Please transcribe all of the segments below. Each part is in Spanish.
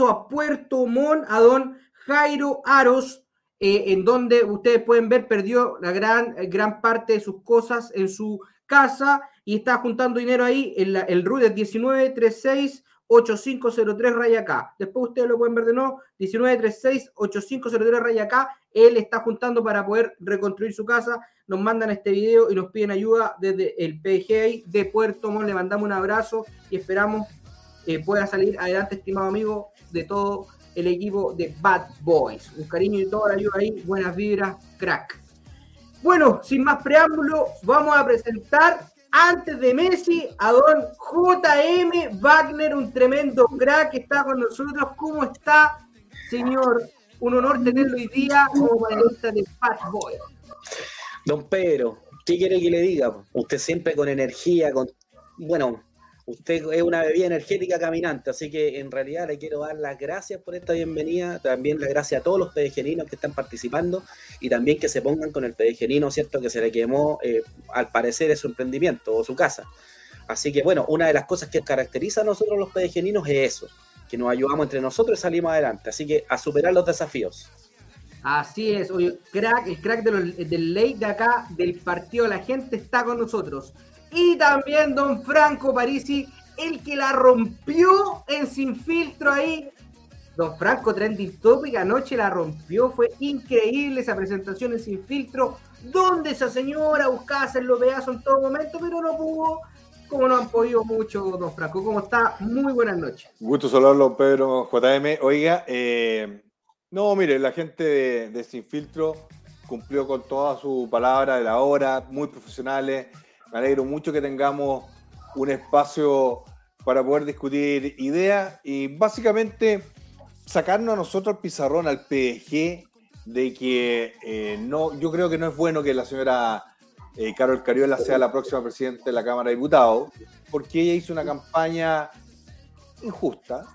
a Puerto Montt, a don Jairo Aros, eh, en donde ustedes pueden ver, perdió la gran, gran parte de sus cosas en su casa y está juntando dinero ahí. El, el RUD es 1936 8503 raya acá. Después ustedes lo pueden ver de nuevo, 1936 8503 raya acá. Él está juntando para poder reconstruir su casa. Nos mandan este video y nos piden ayuda desde el PGI de Puerto Montt. Le mandamos un abrazo y esperamos que pueda salir adelante, estimado amigo, de todo el equipo de Bad Boys. Un cariño y toda la ayuda ahí. Buenas vibras, crack. Bueno, sin más preámbulo, vamos a presentar antes de Messi a don JM Wagner, un tremendo crack que está con nosotros. ¿Cómo está, señor? Un honor tenerlo hoy día como panelista de Bad Boys. Don Pedro, ¿qué quiere que le diga? Usted siempre con energía, con bueno, usted es una bebida energética caminante, así que en realidad le quiero dar las gracias por esta bienvenida, también las gracias a todos los pedegeninos que están participando y también que se pongan con el pedegenino, ¿cierto? Que se le quemó, eh, al parecer, es su emprendimiento o su casa. Así que bueno, una de las cosas que caracteriza a nosotros los pedegeninos es eso, que nos ayudamos entre nosotros y salimos adelante. Así que a superar los desafíos. Así es, oye, crack, el crack del ley de acá, del partido de la gente, está con nosotros. Y también don Franco Parisi, el que la rompió en Sin Filtro ahí. Don Franco Trending Topic anoche la rompió, fue increíble esa presentación en Sin Filtro, donde esa señora buscaba hacerlo pedazo en todo momento, pero no pudo, como no han podido mucho, don Franco. ¿Cómo está? Muy buenas noches. Gusto saludarlo, Pedro JM. Oiga, eh, no, mire, la gente de, Sin Filtro cumplió con toda su palabra de la hora, muy profesionales. Me alegro mucho que tengamos un espacio para poder discutir ideas y básicamente sacarnos a nosotros al pizarrón, al PG, de que eh, no, yo creo que no es bueno que la señora eh, Carol Cariola sea la próxima presidenta de la Cámara de Diputados, porque ella hizo una campaña injusta,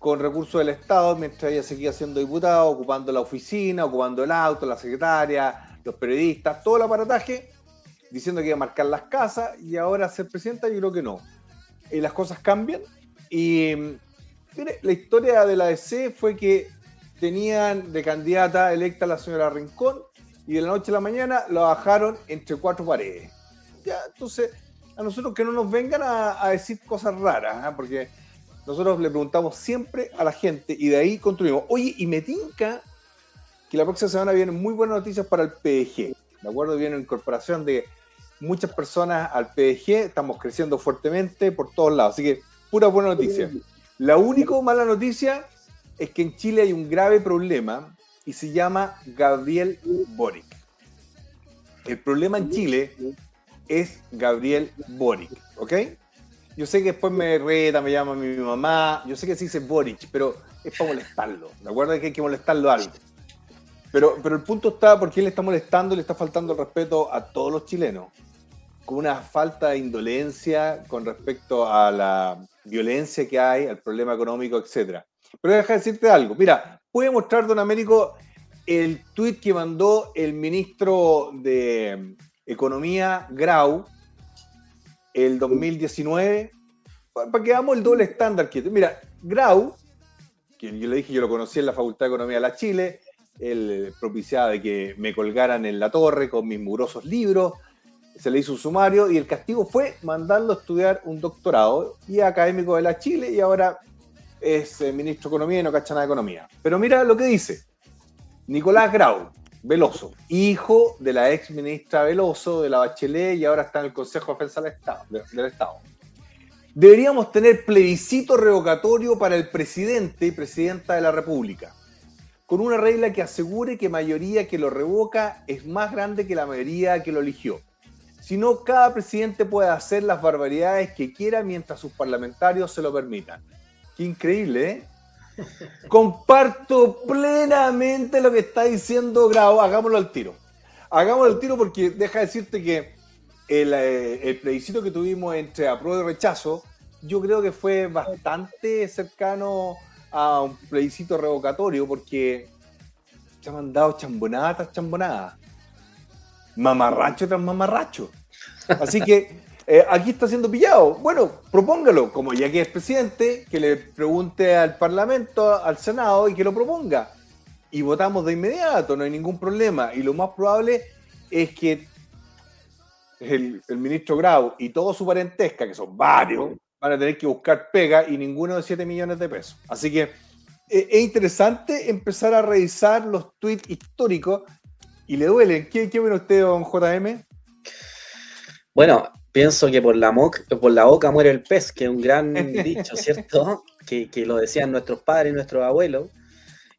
con recursos del Estado mientras ella seguía siendo diputada, ocupando la oficina, ocupando el auto, la secretaria, los periodistas, todo el aparataje, diciendo que iba a marcar las casas y ahora ser presidenta, yo creo que no. Y las cosas cambian y mire, la historia de la DC fue que tenían de candidata electa a la señora Rincón y de la noche a la mañana la bajaron entre cuatro paredes. Ya, entonces, a nosotros que no nos vengan a, decir cosas raras, ¿ah? porque nosotros le preguntamos siempre a la gente y de ahí construimos. Oye, y me tinca que la próxima semana vienen muy buenas noticias para el PDG. ¿De acuerdo? Viene incorporación de muchas personas al PDG. Estamos creciendo fuertemente por todos lados. Así que, pura buena noticia. La única mala noticia es que en Chile hay un grave problema y se llama Gabriel Boric. El problema en Chile es Gabriel Boric, ¿ok? Yo sé que después me reta, me llama mi mamá. Yo sé que se dice Boric, pero es para molestarlo. ¿De acuerdo? Que hay que molestarlo algo. Pero, pero el punto está porque él está molestando le está faltando el respeto a todos los chilenos. Con una falta de indolencia con respecto a la violencia que hay, al problema económico, etc. Pero deja decirte algo. Mira, puede mostrar, don Américo, el tuit que mandó el ministro de Economía, Grau, el 2019, para que veamos el doble estándar que... Mira, Grau, que yo le dije, yo lo conocí en la Facultad de Economía de la Chile, él propiciaba de que me colgaran en la torre con mis murosos libros, se le hizo un sumario y el castigo fue mandarlo a estudiar un doctorado y académico de la Chile y ahora es eh, ministro de Economía y no cacha nada de Economía. Pero mira lo que dice. Nicolás Grau, Veloso, hijo de la ex ministra Veloso de la Bachelet y ahora está en el Consejo de Defensa del Estado. Del Estado. Deberíamos tener plebiscito revocatorio para el presidente y presidenta de la República, con una regla que asegure que mayoría que lo revoca es más grande que la mayoría que lo eligió si no, cada presidente puede hacer las barbaridades que quiera mientras sus parlamentarios se lo permitan. Qué increíble, ¿eh? Comparto plenamente lo que está diciendo Grau. Hagámoslo al tiro. Hagámoslo al tiro porque deja decirte que el, eh, el plebiscito que tuvimos entre apruebo y rechazo, yo creo que fue bastante cercano a un plebiscito revocatorio porque se han mandado chambonadas tras chambonadas mamarracho tras mamarracho. Así que eh, aquí está siendo pillado. Bueno, propóngalo, como ya que es presidente, que le pregunte al Parlamento, al Senado y que lo proponga. Y votamos de inmediato, no hay ningún problema. Y lo más probable es que el, ministro Grau y todo su parentesca, que son varios, van a tener que buscar pega y ninguno de 7 millones de pesos. Así que eh, es interesante empezar a revisar los tweets históricos y le duelen. ¿Qué, qué ve usted, don JM? Bueno, pienso que por la, por la boca muere el pez, que es un gran dicho, ¿cierto? Que, lo decían nuestros padres y nuestros abuelos.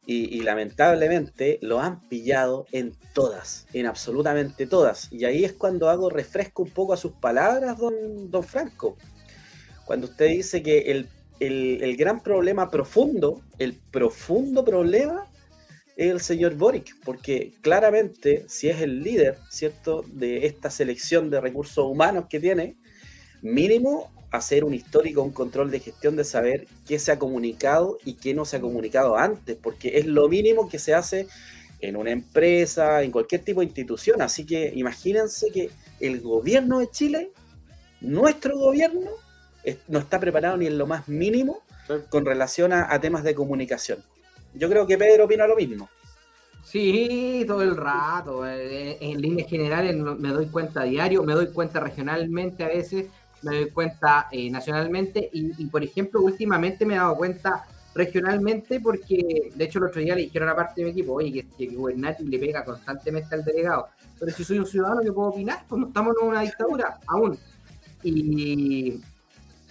Y, lamentablemente lo han pillado en todas, en absolutamente todas. Y ahí es cuando hago refresco un poco a sus palabras, don, don Franco. Cuando usted dice que el, el gran problema profundo, el profundo problema el señor Boric, porque claramente si es el líder, ¿cierto?, de esta selección de recursos humanos que tiene, mínimo hacer un histórico, un control de gestión de saber qué se ha comunicado y qué no se ha comunicado antes, porque es lo mínimo que se hace en una empresa, en cualquier tipo de institución. Así que imagínense que el gobierno de Chile, nuestro gobierno, no está preparado ni en lo más mínimo con relación a temas de comunicación. Yo creo que Pedro opina lo mismo. Sí, todo el rato. Eh, en líneas generales me doy cuenta diario, me doy cuenta regionalmente a veces, me doy cuenta eh, nacionalmente y, por ejemplo, últimamente me he dado cuenta regionalmente porque, de hecho, el otro día le dijeron a parte de mi equipo, oye, que, Gubernati le pega constantemente al delegado. Pero si soy un ciudadano, que puedo opinar? Pues estamos en una dictadura aún. Y,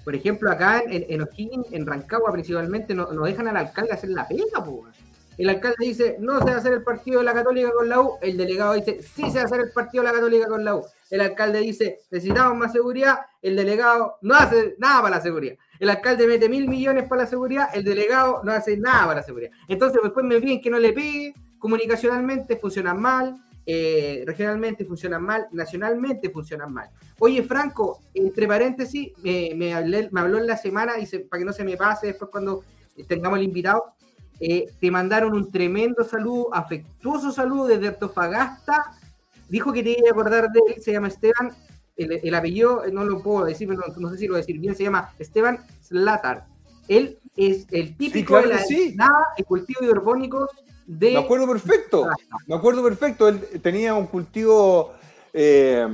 por ejemplo, acá en, en O'Higgins, en Rancagua principalmente, no, dejan al alcalde hacer la pega, pues. El alcalde dice, no se va a hacer el partido de la Católica con la U. El delegado dice, sí se va a hacer el partido de la Católica con la U. El alcalde dice, necesitamos más seguridad. El delegado no hace nada para la seguridad. El alcalde mete mil millones para la seguridad. El delegado no hace nada para la seguridad. Entonces, después me piden que no le pegue. Comunicacionalmente funcionan mal. Eh, regionalmente funcionan mal, nacionalmente funcionan mal. Oye, Franco, entre paréntesis, me, habló en la semana, y para que no se me pase después cuando tengamos el invitado, eh, te mandaron un tremendo saludo, afectuoso saludo desde Antofagasta. Dijo que te iba a acordar de él, se llama Esteban, el, apellido no lo puedo decir, no, sé si lo voy a decir bien, se llama Esteban Slatar. Él es el típico de la nada, el cultivo hidropónicos me acuerdo perfecto, me acuerdo perfecto. Él tenía un cultivo, eh,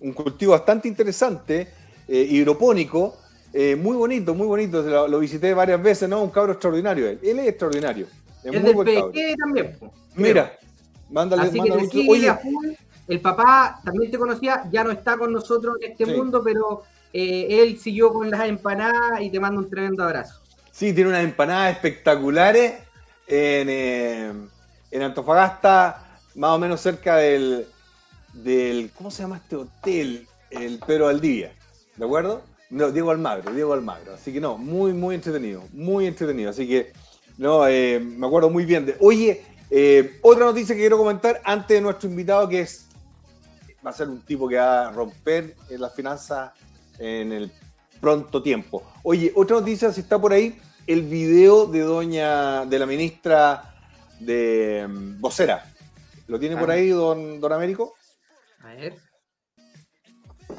un cultivo bastante interesante, eh, hidropónico, eh, muy bonito, muy bonito. Lo, visité varias veces, ¿no? Un cabro extraordinario él. Él es extraordinario. Es, muy buen también. Mira, mándale, Así Oye, el papá también te conocía, ya no está con nosotros en este mundo, pero él siguió con las empanadas y te manda un tremendo abrazo. Sí, tiene unas empanadas espectaculares eh, en, Antofagasta, más o menos cerca del, del, ¿cómo se llama este hotel? El Pedro Valdivia, ¿de acuerdo? No, Diego Almagro, Diego Almagro. Así que no, muy, muy entretenido, muy entretenido. Así que, no, eh, me acuerdo muy bien de. Oye, eh, otra noticia que quiero comentar antes de nuestro invitado, que es, va a ser un tipo que va a romper las finanzas en el pronto tiempo. Oye, otra noticia, si está por ahí, el video de doña, de la ministra de mm, vocera. ¿Lo tiene por Ah. ahí, don, don Américo? A ver.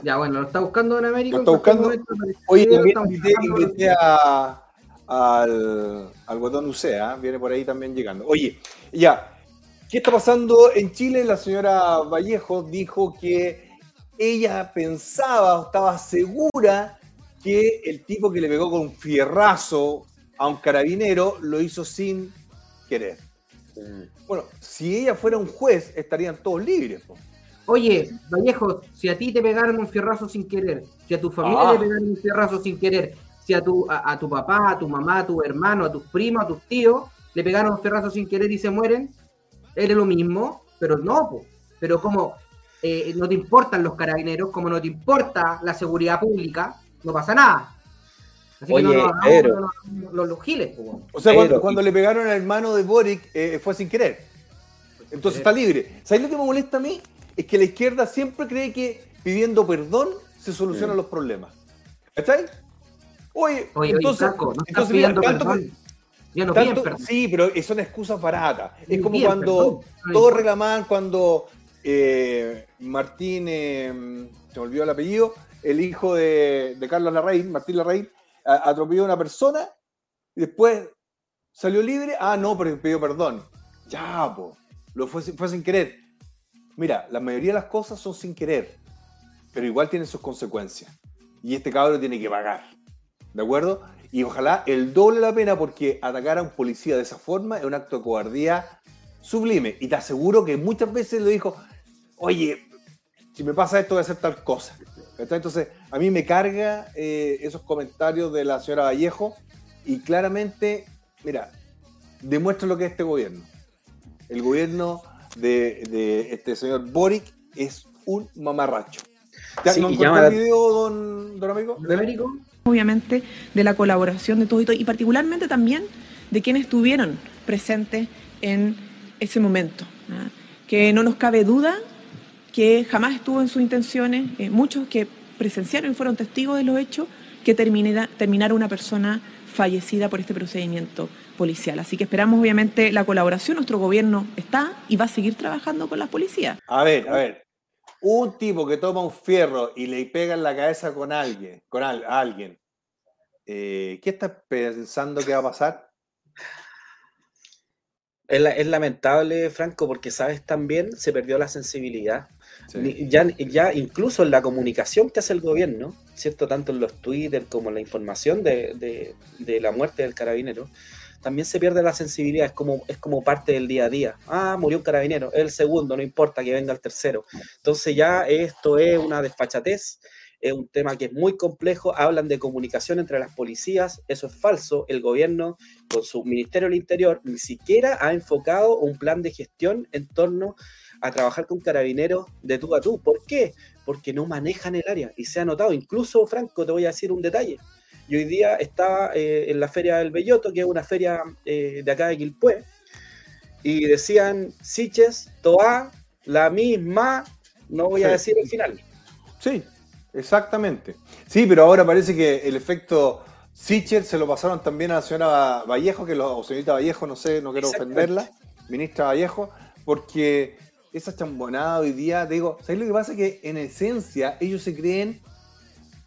Ya, bueno, lo está buscando Don Américo. ¿Lo está buscando? estamos invité, invité a- al, al guatón Ucea, viene por ahí también llegando. Oye, ya, ¿qué está pasando en Chile? La señora Vallejo dijo que ella pensaba, o estaba segura que el tipo que le pegó con un fierrazo a un carabinero lo hizo sin querer. Mm. Bueno, si ella fuera un juez, estarían todos libres. po. Oye, Vallejo, si a ti te pegaron un fierrazo sin querer, si a tu familia Ah. le pegaron un fierrazo sin querer, si a tu, a, a tu papá, a tu mamá, a tu hermano, a tus primos, a tus tíos, le pegaron un fierrazo sin querer y se mueren, eres lo mismo, pero no, po. pero como eh, no te importan los carabineros, como no te importa la seguridad pública, no pasa nada. Así Oye, que no los, los- los giles, po. O sea, Pero- cuando, cuando le pegaron al hermano de Boric eh, fue sin querer. Entonces está libre. ¿Sabes lo que me molesta a mí? Es que la izquierda siempre cree que pidiendo perdón se solucionan los problemas. ¿Cachai? Oye, Oye, entonces, oye, Franco, no estás entonces mira, tanto- perdón. Ya no piden tanto- perdón. sí, pero son excusas baratas. Es Ni como piden cuando perdón. No todos reclamaban cuando eh, Martín, eh, se me olvidó el apellido, el hijo de, de Carlos Larraín, Martín Larraín, atropelló a una persona y después salió libre. Ah, no, pero pidió perdón. Ya, po, lo fue, fue sin querer. Mira, la mayoría de las cosas son sin querer, pero igual tienen sus consecuencias. Y este cabro tiene que pagar. ¿De acuerdo? Y ojalá el doble la pena porque atacar a un policía de esa forma es un acto de cobardía sublime. Y te aseguro que muchas veces le dijo, oye, si me pasa esto voy a hacer tal cosa. Entonces, a mí me carga eh, esos comentarios de la señora Vallejo y claramente, mira, demuestra lo que es este gobierno. El gobierno de, de este señor Boric es un mamarracho. ¿Ya Sí, ¿No y encontró llama el video, don, don amigo? ¿Don Américo? obviamente, de la colaboración de todos y todos, y particularmente también de quienes estuvieron presentes en ese momento. ¿ah? Que no nos cabe duda que jamás estuvo en sus intenciones, eh, muchos que presenciaron y fueron testigos de los hechos, que terminara, terminara una persona fallecida por este procedimiento policial. Así que esperamos obviamente la colaboración, nuestro gobierno está y va a seguir trabajando con las policías. A ver, a ver. Un tipo que toma un fierro y le pega en la cabeza con alguien, con al- a alguien, eh, ¿qué estás pensando que va a pasar? Es, la- es lamentable, Franco, porque sabes también se perdió la sensibilidad. Ya, ya incluso en la comunicación que hace el gobierno, ¿cierto? Tanto en los Twitter como en la información de, de- la muerte del carabinero, también se pierde la sensibilidad, es como, es como parte del día a día. Ah, murió un carabinero, el segundo, no importa que venga el tercero. Entonces ya esto es una desfachatez, es un tema que es muy complejo, hablan de comunicación entre las policías, eso es falso, el gobierno con su Ministerio del Interior ni siquiera ha enfocado un plan de gestión en torno trabajar con carabineros de tú a tú. ¿Por qué? Porque no manejan el área y se ha notado. Incluso, Franco, te voy a decir un detalle. Yo hoy día estaba eh, en la Feria del Belloto, que es una feria eh, de acá de Quilpué, y decían Siches, Toa, la misma, no voy a Sí. decir el final. Sí, exactamente. Sí, pero ahora parece que el efecto Sicher se lo pasaron también a la señora Vallejo, que lo, o señorita Vallejo, no sé, no quiero ofenderla, ministra Vallejo, porque esa chambonada hoy día, digo, ¿sabes lo que pasa? Que en esencia ellos se creen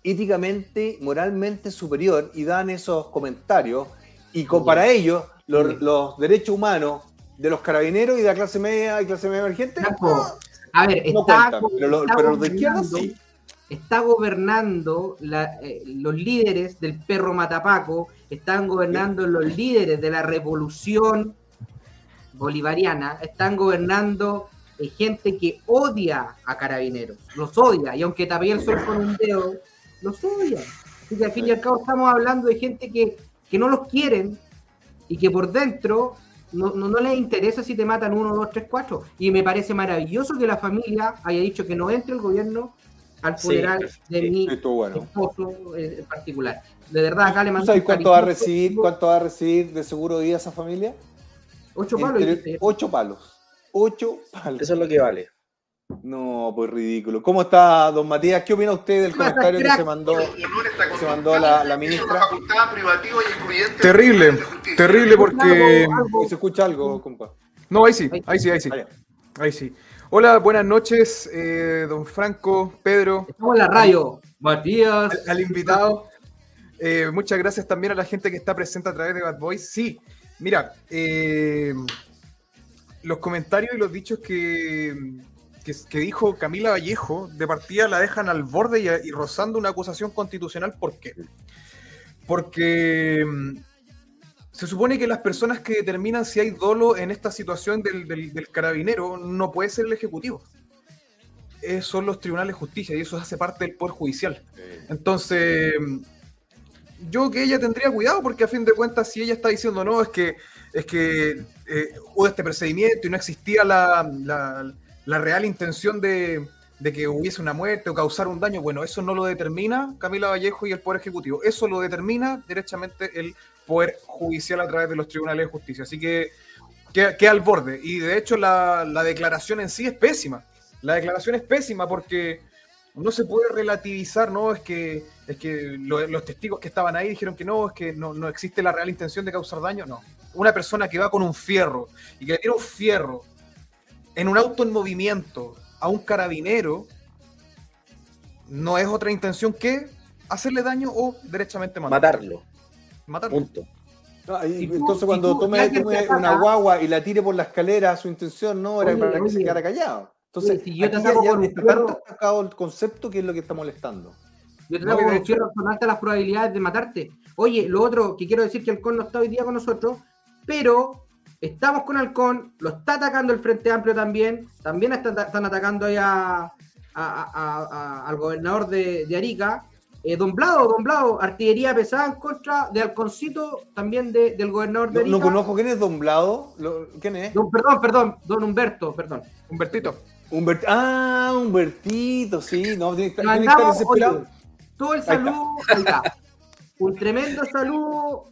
éticamente, moralmente superior y dan esos comentarios y con, para ellos los, los derechos humanos de los carabineros y de la clase media y clase media emergente no, A ver, no está, cuentan, pero, lo- está pero los de izquierda sí. está gobernando la- eh, los líderes del perro Matapaco, están gobernando los líderes de la revolución bolivariana, están gobernando eh, gente que odia a carabineros, los odia, y aunque tapé el sol con un dedo, los odia. Así que al fin y al cabo estamos hablando de gente que, que no los quieren y que por dentro no, no, no les interesa si te matan uno, dos, tres, cuatro. Y me parece maravilloso que la familia haya dicho que no entre el gobierno al Sí, funeral de sí. mi bueno. esposo en particular. De verdad, acá le ¿Tú mando sabes cuánto va a recibir, cuánto va a recibir de seguro de vida esa familia? Ocho palos. Entre ocho palos. Ocho palos. Eso es lo que vale. No, pues ridículo. ¿Cómo está, don Matías? ¿Qué opina usted del comentario que se mandó, que se mandó la, la ministra? Terrible, terrible porque... ¿Se escucha algo, compa? No, ahí sí, ahí sí, ahí sí. Ahí sí. Hola, buenas noches, eh, don Franco, Pedro. Estamos en la radio. Matías. Al, al invitado. Eh, muchas gracias también a la gente que está presente a través de Bad Boys. Sí, mira, eh, los comentarios y los dichos que, que, que, dijo Camila Vallejo de partida la dejan al borde y, y rozando una acusación constitucional. ¿Por qué? Porque mm, se supone que las personas que determinan si hay dolo en esta situación del, del, del carabinero no puede ser el Ejecutivo. Eh, son los tribunales de justicia y eso hace parte del Poder Judicial. Entonces, yo que ella tendría cuidado porque a fin de cuentas si ella está diciendo no, es que, es que eh, hubo este procedimiento y no existía la, la, la real intención de, de, que hubiese una muerte o causar un daño, bueno, eso no lo determina Camila Vallejo y el Poder Ejecutivo, eso lo determina derechamente el Poder Judicial a través de los tribunales de justicia. Así que queda, al borde. Y de hecho la, la declaración en sí es pésima. La declaración es pésima porque no se puede relativizar, ¿no? Es que, es que lo, los testigos que estaban ahí dijeron que no, es que no, no, existe la real intención de causar daño, no. Una persona que va con un fierro y que le tira un fierro en un auto en movimiento a un carabinero, no es otra intención que hacerle daño o derechamente matarlo. Matarlo. Punto. No, y, entonces cuando tome, tome una guagua y la tire por la escalera, su intención no era oye, para que oye. se quedara callado. Entonces, si yo te saco con está tanto atacado el concepto que es lo que está molestando. Yo te saco no, con un fierro, son altas las probabilidades de matarte. Oye, lo otro que quiero decir que Halcón no está hoy día con nosotros, pero estamos con Halcón, lo está atacando el Frente Amplio también, también están, están atacando ahí a, a, a, al gobernador de, de Arica. Eh, don Blado, Don Blado, artillería pesada en contra de Halconcito, también de, del gobernador de Arica. No, no, conozco quién es Don Blado. ¿Quién es? Don, perdón, perdón, Don Humberto, perdón. Humbertito. Humbert ah, Humbertito, sí, no, tiene, tiene que estar desesperado. Oye, todo el saludo, un tremendo saludo,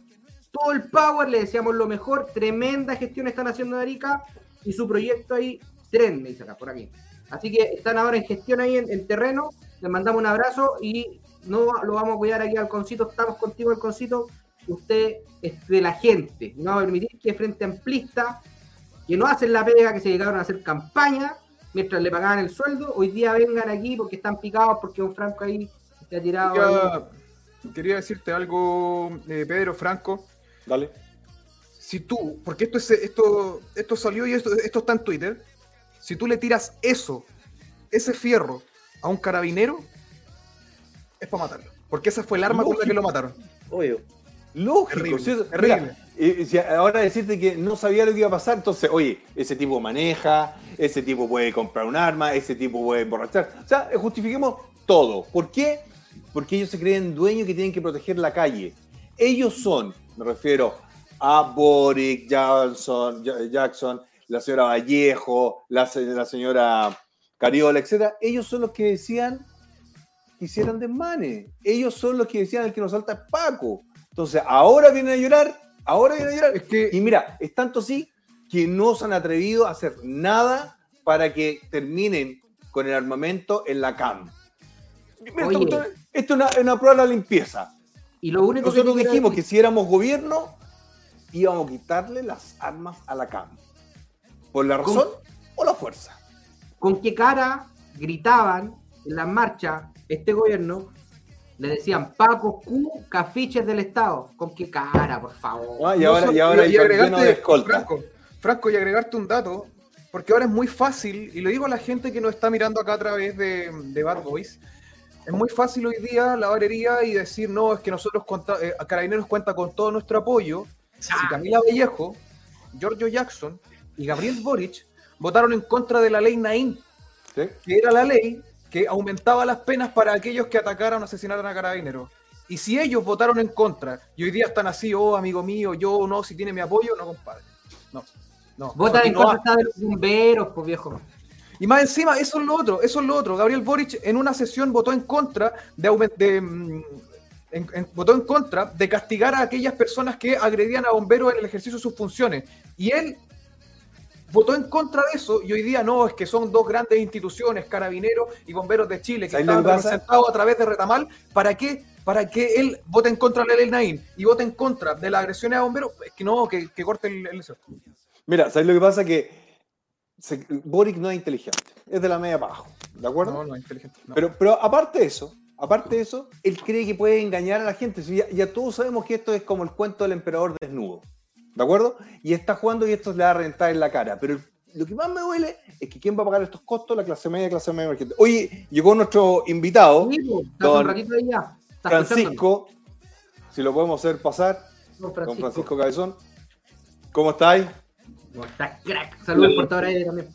todo el power, le deseamos lo mejor, tremenda gestión están haciendo de Arica y su proyecto ahí, tren, me dice acá, por aquí. Así que están ahora en gestión ahí en, en terreno, les mandamos un abrazo y no lo vamos a cuidar aquí al concito, estamos contigo al concito, usted es de la gente, no va a permitir que frente amplista, que no hacen la pega, que se llegaron a hacer campaña, mientras le pagaban el sueldo, hoy día vengan aquí porque están picados, porque un Franco ahí se ha tirado. Quería, quería decirte algo, eh, Pedro Franco. Dale. Si tú, porque esto, es, esto, esto salió y esto, esto está en Twitter, si tú le tiras eso, ese fierro, a un carabinero, es para matarlo. Porque esa fue el arma Lógico. con la que lo mataron. Obvio. Lógico. Terrible. Terrible. Mira, y, si ahora decirte que no sabía lo que iba a pasar, entonces, oye, ese tipo maneja, ese tipo puede comprar un arma, ese tipo puede emborrachar. O sea, justifiquemos todo. ¿Por qué? Porque ellos se creen dueños que tienen que proteger la calle. Ellos son, me refiero a Boric, Johnson, Jackson, la señora Vallejo, la, la señora Cariola, etc. Ellos son los que decían que hicieran desmanes. Ellos son los que decían el que nos salta es Paco. Entonces, ahora vienen a llorar, ahora vienen a llorar. Es que, y mira, es tanto así que no se han atrevido a hacer nada para que terminen con el armamento en la CAM. Mira, esto, esto, es una, una, prueba de la limpieza. Y lo único Nosotros que dijimos que si éramos gobierno, íbamos a quitarle las armas a la CAM. ¿Por la razón ¿Con, o la fuerza? ¿Con qué cara gritaban en las marchas este gobierno le decían Paco Q, cafiches del Estado. ¿Con qué cara, por favor? Ah, y ahora, y ahora y agregarte, de Franco, Franco, y agregarte un dato, porque ahora es muy fácil, y lo digo a la gente que nos está mirando acá a través de, de Bad Boys, es muy fácil hoy día la barrería y decir, no, es que nosotros, cuenta, eh, Carabineros cuenta con todo nuestro apoyo. Si Camila Vallejo, Giorgio Jackson y Gabriel Boric votaron en contra de la ley Naín, ¿Sí? que era la ley que aumentaba las penas para aquellos que atacaran o asesinaran a carabineros. Y si ellos votaron en contra y hoy día están así, oh, amigo mío, yo no, si tiene mi apoyo, no, compadre. No, no. Votan en contra de los bomberos, pues viejo. Y más encima, eso es lo otro, eso es lo otro. Gabriel Boric en una sesión votó en contra de, de en, en, votó en contra de castigar a aquellas personas que agredían a bomberos en el ejercicio de sus funciones. Y él votó en contra de eso y hoy día no, es que son dos grandes instituciones, carabineros y bomberos de Chile, que están representados a través de Retamal. ¿Para qué? Para que él vote en contra de la ley y vote en contra de las agresiones a bomberos, es que no, que, corte el, el Mira, ¿sabes lo que pasa? Que Boric no es inteligente, es de la media para abajo, ¿de acuerdo? No, no es inteligente. Pero, pero aparte de eso, aparte de eso, él cree que puede engañar a la gente. Ya, ya, todos sabemos que esto es como el cuento del emperador desnudo, ¿de acuerdo? Y está jugando y esto le va a rentar en la cara. Pero lo que más me duele es que quién va a pagar estos costos, la clase media, clase media emergente. Oye, llegó nuestro invitado, don Francisco, si lo podemos hacer pasar, don Francisco Cabezón. ¿Cómo estáis? Crack? Saludos portador también.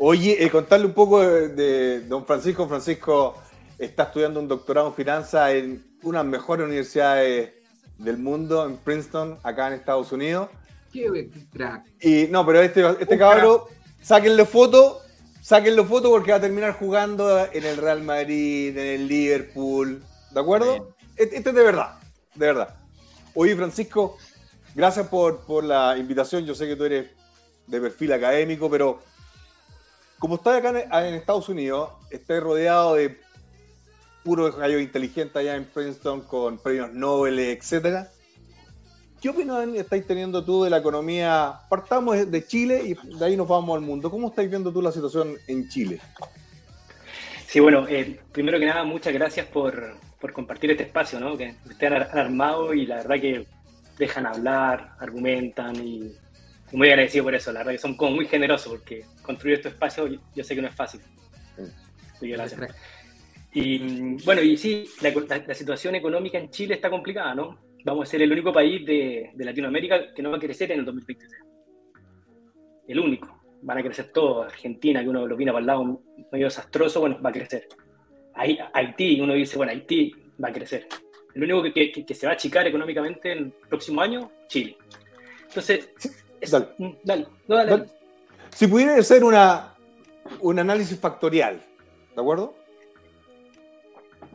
Oye, eh, contarle un poco de, don Francisco. Francisco está estudiando un doctorado en finanzas en una de las mejores universidades del mundo, en Princeton, acá en Estados Unidos. Qué crack. Y no, pero este, este cabrón, sáquenle foto, sáquenle foto porque va a terminar jugando en el Real Madrid, en el Liverpool. ¿De acuerdo? Este, este, es de verdad, de verdad. Oye, Francisco, gracias por, por la invitación. Yo sé que tú eres de perfil académico, pero como estás acá en, Estados Unidos, estás rodeado de puro gallo inteligente allá en Princeton con premios Nobel, etcétera. ¿Qué opinión estáis teniendo tú de la economía? Partamos de Chile y de ahí nos vamos al mundo. ¿Cómo estáis viendo tú la situación en Chile? Sí, bueno, eh, primero que nada, muchas gracias por, por compartir este espacio, ¿no? Que estén armados y la verdad que dejan hablar, argumentan y muy agradecido por eso, la verdad que son como muy generosos porque construir este espacio yo sé que no es fácil. Y bueno, y sí, la, situación económica en Chile está complicada, ¿no? Vamos a ser el único país de, Latinoamérica que no va a crecer en el 2023. El único. Van a crecer todos. Argentina, que uno lo viene para el lado medio desastroso, bueno, va a crecer. Haití, uno dice, bueno, Haití va a crecer. El único que, que se va a achicar económicamente en el próximo año, Chile. Entonces, Mm, dale. dale. Si pudiera hacer una, un análisis factorial, ¿de acuerdo?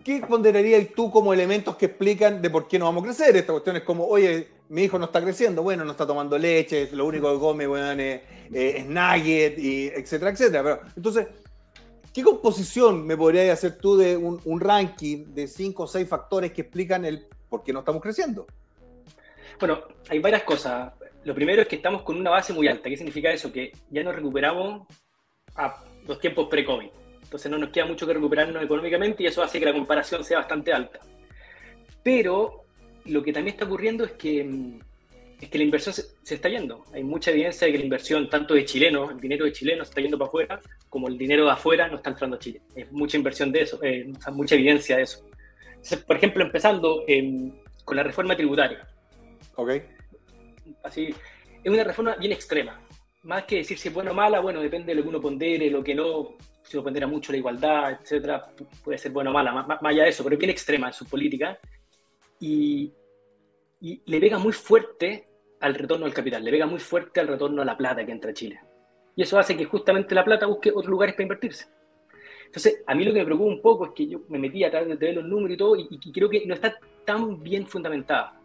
¿Qué ponderarías tú como elementos que explican de por qué no vamos a crecer? Esta cuestión es como, oye, mi hijo no está creciendo, bueno, no está tomando leche, lo único que come, bueno, es, es nugget, y etcétera, etcétera. Pero, entonces, ¿qué composición me podrías hacer tú de un, un ranking de cinco o seis factores que explican el por qué no estamos creciendo? Bueno, hay varias cosas lo primero es que estamos con una base muy alta. ¿Qué significa eso? Que ya nos recuperamos a los tiempos pre-COVID. Entonces no nos queda mucho que recuperarnos económicamente y eso hace que la comparación sea bastante alta. Pero lo que también está ocurriendo es que, es que la inversión se, está yendo. Hay mucha evidencia de que la inversión, tanto de chilenos, el dinero de chilenos está yendo para afuera, como el dinero de afuera no está entrando a Chile. Es mucha inversión de eso, eh, mucha evidencia de eso. por ejemplo, empezando con la reforma tributaria. Okay así, es una reforma bien extrema. Más que decir si es buena o mala, bueno, depende de lo que uno pondere, lo que no, si uno pondera mucho la igualdad, etcétera, puede ser buena o mala, más, allá de eso, pero es bien extrema en su política y, y le pega muy fuerte al retorno al capital, le pega muy fuerte al retorno a la plata que entra a Chile. Y eso hace que justamente la plata busque otros lugares para invertirse. Entonces, a mí lo que me preocupa un poco es que yo me metí a través de los números y todo, y, y creo que no está tan bien fundamentada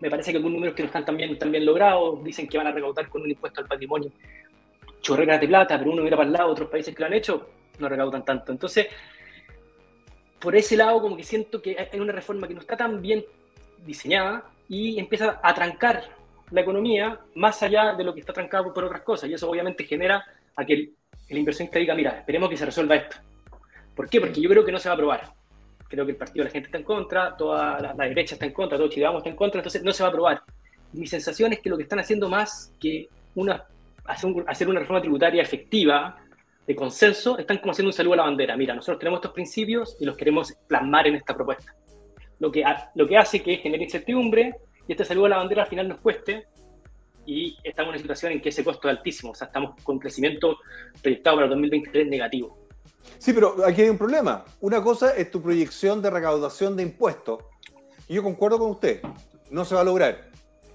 me parece que algunos números que no están tan bien, tan logrados dicen que van a recaudar con un impuesto al patrimonio chorreras de plata, pero uno mira para el lado, otros países que lo han hecho no recaudan tanto. Entonces, por ese lado, como que siento que hay una reforma que no está tan bien diseñada y empieza a trancar la economía más allá de lo que está trancado por otras cosas. Y eso obviamente genera a que el, el inversionista diga, mira, esperemos que se resuelva esto. ¿Por qué? Porque yo creo que no se va a aprobar creo que el partido de la gente está en contra, toda la, derecha está en contra, todo Chile está en contra, entonces no se va a aprobar. Mi sensación es que lo que están haciendo más que una, hacer, una reforma tributaria efectiva, de consenso, están como haciendo un saludo a la bandera. Mira, nosotros tenemos estos principios y los queremos plasmar en esta propuesta. Lo que, lo que hace que genere incertidumbre y este saludo a la bandera al final nos cueste y estamos en una situación en que ese costo es altísimo, o sea, estamos con crecimiento proyectado para el 2023 negativo. Sí, pero aquí hay un problema. Una cosa es tu proyección de recaudación de impuestos. Y yo concuerdo con usted, no se va a lograr.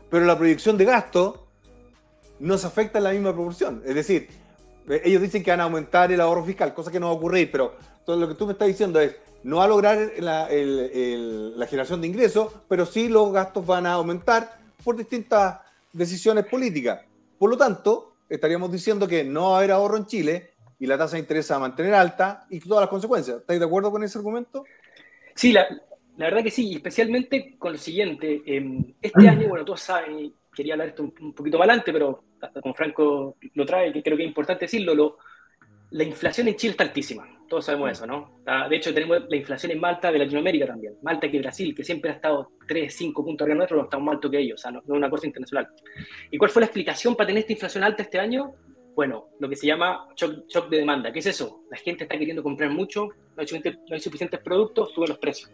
Pero la proyección de gasto no se afecta en la misma proporción. Es decir, eh, ellos dicen que van a aumentar el ahorro fiscal, cosa que no va a ocurrir, pero todo lo que tú me estás diciendo es, no va a lograr la, la generación de ingresos, pero sí los gastos van a aumentar por distintas decisiones políticas. Por lo tanto, estaríamos diciendo que no va a haber ahorro en Chile y la tasa de interés a mantener alta y todas las consecuencias. ¿Estáis de acuerdo con ese argumento? Sí, la, la verdad que sí, especialmente con lo siguiente. Eh, este año, bueno, todos saben, quería hablar esto un, un, poquito más adelante, pero con Franco lo trae, que creo que es importante decirlo, lo, la inflación en Chile está altísima. Todos sabemos eso, ¿no? De hecho, tenemos la inflación en Malta de Latinoamérica también. Malta que Brasil, que siempre ha estado 3, 5 puntos arriba nuestro, no estamos más alto que ellos. O sea, no, no es una cosa internacional. ¿Y cuál fue la explicación para tener esta inflación alta este año? Bueno, lo que se llama shock, de demanda. ¿Qué es eso? La gente está queriendo comprar mucho, no hay, no suficientes productos, suben los precios.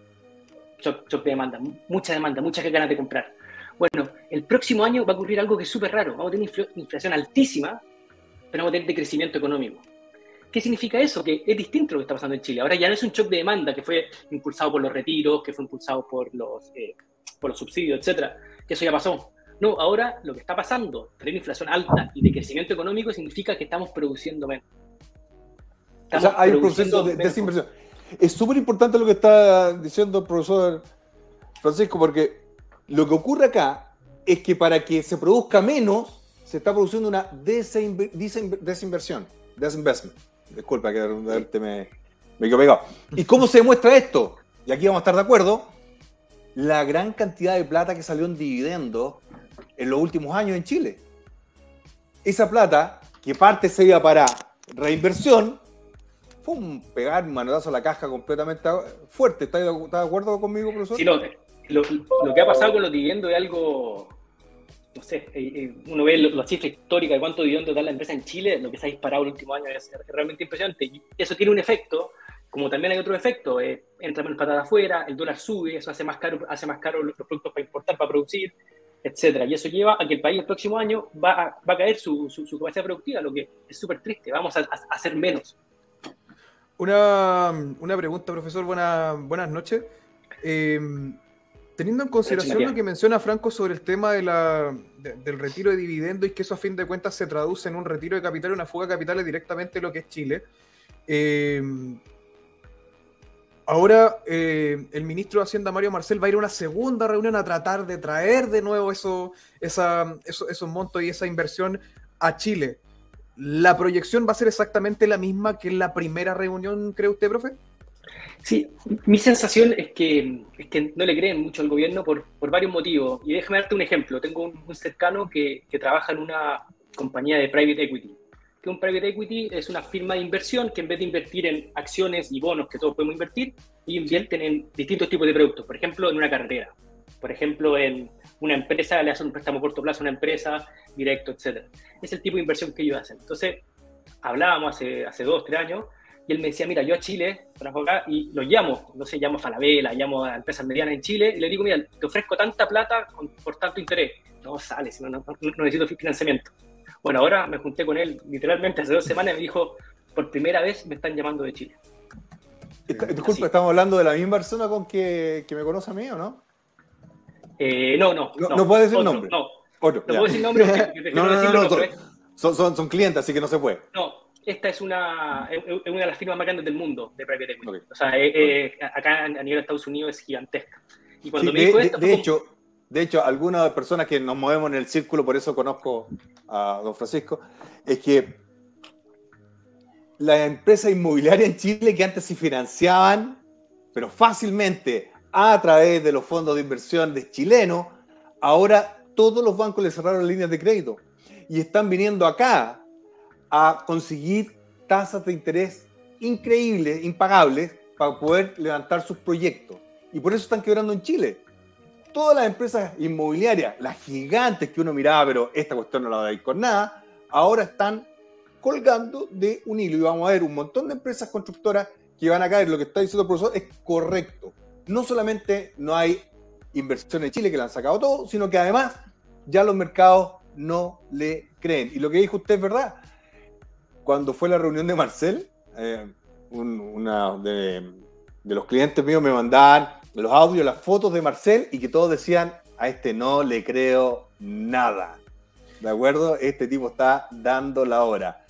Shock, de demanda. Mucha demanda, muchas ganas de comprar. Bueno, el próximo año va a ocurrir algo que es súper raro. Vamos a tener inflación altísima, pero vamos a tener decrecimiento económico. ¿Qué significa eso? Que es distinto lo que está pasando en Chile. Ahora ya no es un shock de demanda que fue impulsado por los retiros, que fue impulsado por los, eh, subsidios, etcétera. Que eso ya pasó. No, ahora lo que está pasando, tener inflación alta y decrecimiento económico, significa que estamos produciendo menos. Estamos o sea, hay un proceso de desinversión. Es súper importante lo que está diciendo el profesor Francisco, porque lo que ocurre acá es que para que se produzca menos, se está produciendo una desinversión, desinvestment. Disculpa que de me, me quedo pegado. ¿Y cómo se demuestra esto? Y aquí vamos a estar de acuerdo. La gran cantidad de plata que salió en dividendo en los últimos años en Chile. Esa plata, que parte se iba para reinversión, fue pegar un manotazo a la caja completamente fuerte. ¿Estás de, ¿está de acuerdo conmigo, profesor? Sí, lo, que ha pasado con los dividendos es algo, no sé, uno ve la cifra histórica de cuánto dividendo da la empresa en Chile, lo que se ha disparado el último año es realmente impresionante. Eso tiene un efecto, como también hay otro efecto, eh, entra menos patada afuera, el dólar sube, eso hace más caro, hace más caro los productos para importar, para producir, etcétera. Y eso lleva a que el país el próximo año va a, va a caer su, su, su, capacidad productiva, lo que es súper triste. Vamos a, a, hacer menos. Una, una pregunta, profesor. Buena, buenas noches. Eh, teniendo en consideración lo que menciona Franco sobre el tema de la, de, del retiro de dividendos y que eso a fin de cuentas se traduce en un retiro de capital una fuga de capitales directamente lo que es Chile. Eh, Ahora eh, el ministro de Hacienda, Mario Marcel, va a ir a una segunda reunión a tratar de traer de nuevo eso, esos montos y esa inversión a Chile. ¿La proyección va a ser exactamente la misma que en la primera reunión, cree usted, profe? Sí, mi sensación es que, es que no le creen mucho al gobierno por, por varios motivos. Y déjame darte un ejemplo. Tengo un, un cercano que, que trabaja en una compañía de private equity que un private equity es una firma de inversión que en vez de invertir en acciones y bonos que todos podemos invertir, invierten en distintos tipos de productos. Por ejemplo, en una carretera. Por ejemplo, en una empresa, le hacen un préstamo a corto plazo a una empresa, directo, etc. Es el tipo de inversión que ellos hacen. Entonces, hablábamos hace, hace dos, tres años, y él me decía, mira, yo a Chile trabajo acá y los llamo, no sé, llamo a Falabella, llamo a empresas medianas en Chile, y le digo, mira, te ofrezco tanta plata con, por tanto interés. No sale, no, no necesito financiamiento. Bueno, ahora me junté con él literalmente hace dos semanas y me dijo, por primera vez me están llamando de Chile. Disculpa, Así. ¿estamos hablando de la misma persona con que, que me conoce a mí o no? Eh, no, no, no. No, puede decir otro, nombre. No, Otro, no puedo decir nombre. porque no, no, no, no, pero son, son, son, son clientes, así que no se puede. no, esta es una, es una de las firmas más grandes del mundo de private equity. O sea, eh, eh, acá a nivel de Estados Unidos es gigantesca. Y cuando Sí, me de, dijo de- esto, de como- hecho, de hecho, algunas personas que nos movemos en el círculo, por eso conozco a don Francisco, es que las empresas inmobiliarias en Chile que antes se financiaban, pero fácilmente a través de los fondos de inversión de chilenos, ahora todos los bancos les cerraron líneas de crédito y están viniendo acá a conseguir tasas de interés increíbles, impagables, para poder levantar sus proyectos. Y por eso están quebrando en Chile. Todas las empresas inmobiliarias, las gigantes que uno miraba, pero esta cuestión no la va a ir con nada, ahora están colgando de un hilo y vamos a ver un montón de empresas constructoras que van a caer. Lo que está diciendo el profesor es correcto. No solamente no hay inversión en Chile que le han sacado todo, sino que además ya los mercados no le creen. Y lo que dijo usted es verdad. Cuando fue la reunión de Marcel, eh, un- una de, de los clientes míos me mandaban los audios, las fotos de Marcel y que todos decían, a este no le creo nada. ¿De acuerdo? Este tipo está dando la hora.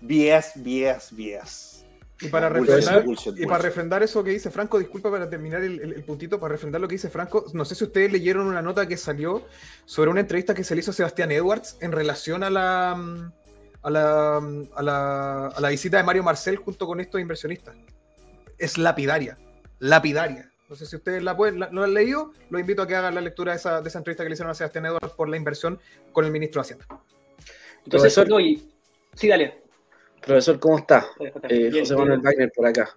BS, BS, BS. Y para, Bullshit, refrendar, bullshit, y bullshit. para refrendar eso que dice Franco, disculpa para terminar el, el- el puntito, para refrendar lo que dice Franco, no sé si ustedes leyeron una nota que salió sobre una entrevista que se le hizo a Sebastián Edwards en relación a la, a la, a la, a la visita de Mario Marcel junto con estos inversionistas. Es lapidaria, lapidaria. Sé si ustedes la pueden, la- no la han leído, los invito a que hagan la lectura de esa, de esa entrevista que le hicieron a Sebastián Edwards por la inversión con el ministro de Hacienda. Entonces, Profesor. y- sí, dale. Profesor, ¿cómo está? Eh, Bien, José bien. Manuel Wagner por acá.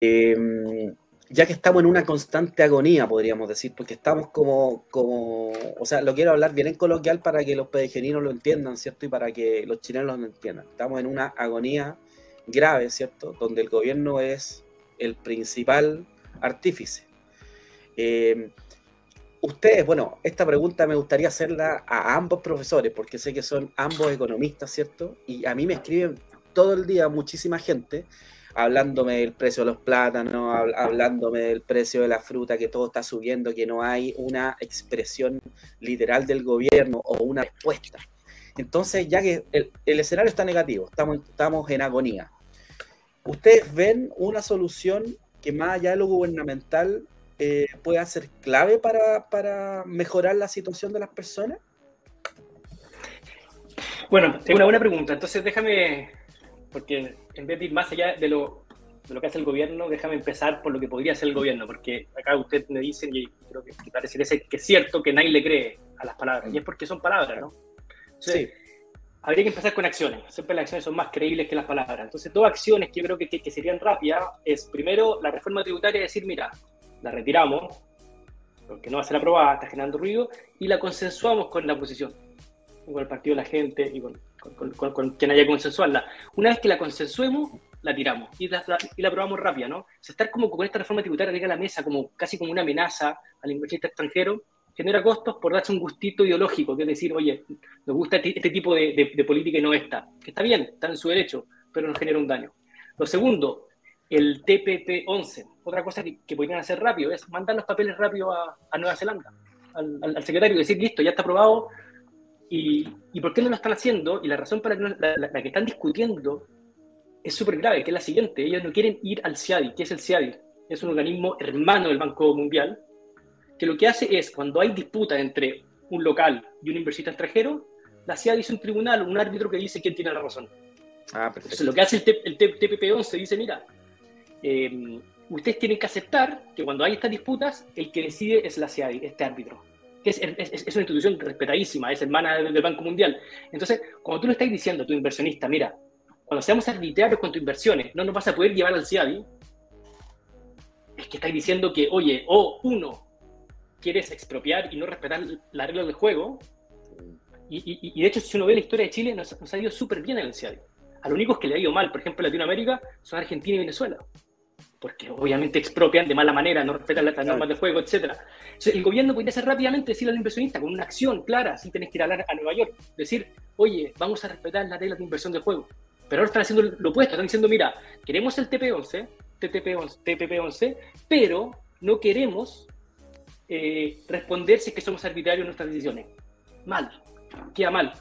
Eh, ya que estamos en una constante agonía, podríamos decir, porque estamos como, como, o sea, lo quiero hablar bien en coloquial para que los pedegeninos lo entiendan, ¿cierto? Y para que los chilenos lo entiendan. Estamos en una agonía grave, ¿cierto? Donde el gobierno es el principal artífice. Eh, ustedes, bueno, esta pregunta me gustaría hacerla a ambos profesores, porque sé que son ambos economistas, ¿cierto? Y a mí me escriben todo el día muchísima gente hablándome del precio de los plátanos, hab- hablándome del precio de la fruta, que todo está subiendo, que no hay una expresión literal del gobierno o una respuesta. Entonces, ya que el, escenario está negativo, estamos en agonía, ¿ustedes ven una solución que más allá de lo gubernamental eh, pueda ser clave para, para mejorar la situación de las personas? Bueno, es una buena pregunta. Entonces déjame, porque en vez de ir más allá de lo, de lo que hace el gobierno, déjame empezar por lo que podría hacer el gobierno, porque acá ustedes me dicen, y creo que, que parece que es cierto que nadie le cree a las palabras, y es porque son palabras, ¿no? Entonces, habría que empezar con acciones. Siempre las acciones son más creíbles que las palabras. Entonces, dos acciones que yo creo que, que- que serían rápidas es, primero, la reforma tributaria, decir, mira, la retiramos, porque no va a ser aprobada, está generando ruido, y la consensuamos con la oposición, con el partido de la gente y con, con- con- con- quien haya que consensuarla. Una vez que la consensuemos, la tiramos y la, la- y la aprobamos rápida, ¿no? O sea, estar como con esta reforma tributaria arriba de la mesa, como casi como una amenaza al inversionista extranjero, genera costos por darse un gustito ideológico, que es decir, oye, nos gusta este, tipo de, de- de política y no esta, que está bien, está en su derecho, pero nos genera un daño. Lo segundo, el TPP-11, otra cosa que, que podrían hacer rápido, es mandar los papeles rápido a, a Nueva Zelanda, al, al- al secretario, y decir, listo, ya está aprobado, y, y por qué no lo están haciendo, y la razón para la- la que están discutiendo es súper grave, que es la siguiente, ellos no quieren ir al CIADI, ¿qué es el CIADI? Es un organismo hermano del Banco Mundial, que lo que hace es, cuando hay disputa entre un local y un inversionista extranjero, la CIADI es un tribunal, un árbitro que dice quién tiene la razón. Ah, Entonces, perfecto. lo que hace el, T- el T- TPP-11 dice, mira, eh, ustedes tienen que aceptar que cuando hay estas disputas, el que decide es la CIADI, este árbitro. Es, es- es una institución respetadísima, es hermana del, del Banco Mundial. Entonces, cuando tú le estás diciendo a tu inversionista, mira, cuando seamos arbitrarios con tus inversiones, no nos vas a poder llevar al CIADI, es que estáis diciendo que, oye, o uno, quieres expropiar y no respetar las reglas del juego, y, y- y de hecho, si uno ve la historia de Chile, nos, nos ha ido súper bien en el CIADI. A los únicos que le ha ido mal, por ejemplo, en Latinoamérica, son Argentina y Venezuela. Porque obviamente expropian de mala manera, no respetan las, las normas del juego, etc. Entonces, el gobierno podría hacer rápidamente decirle al inversionista, con una acción clara, sin tener que ir a, hablar a Nueva York, decir, oye, vamos a respetar las reglas de inversión del juego. Pero ahora están haciendo lo opuesto, están diciendo, mira, queremos el TP11, TTP11, TPP11, pero no queremos eh, responder si que somos arbitrarios en nuestras decisiones. Mal, queda mal.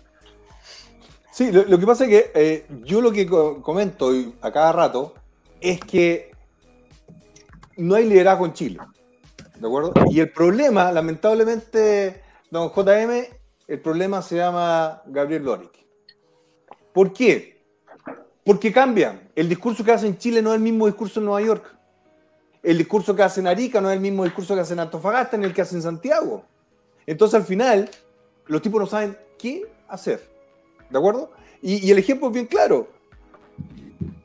Sí, lo, que pasa es que eh, yo lo que co- comento a cada rato es que no hay liderazgo en Chile. ¿De acuerdo? Y el problema, lamentablemente, don JM, el problema se llama Gabriel Boric. ¿Por qué? Porque cambian. El discurso que hace en Chile no es el mismo discurso en Nueva York. El discurso que hace en Arica no es el mismo discurso que hace en Antofagasta ni el que hace en Santiago. Entonces, al final, los tipos no saben qué hacer. ¿De acuerdo? Y, y el ejemplo es bien claro.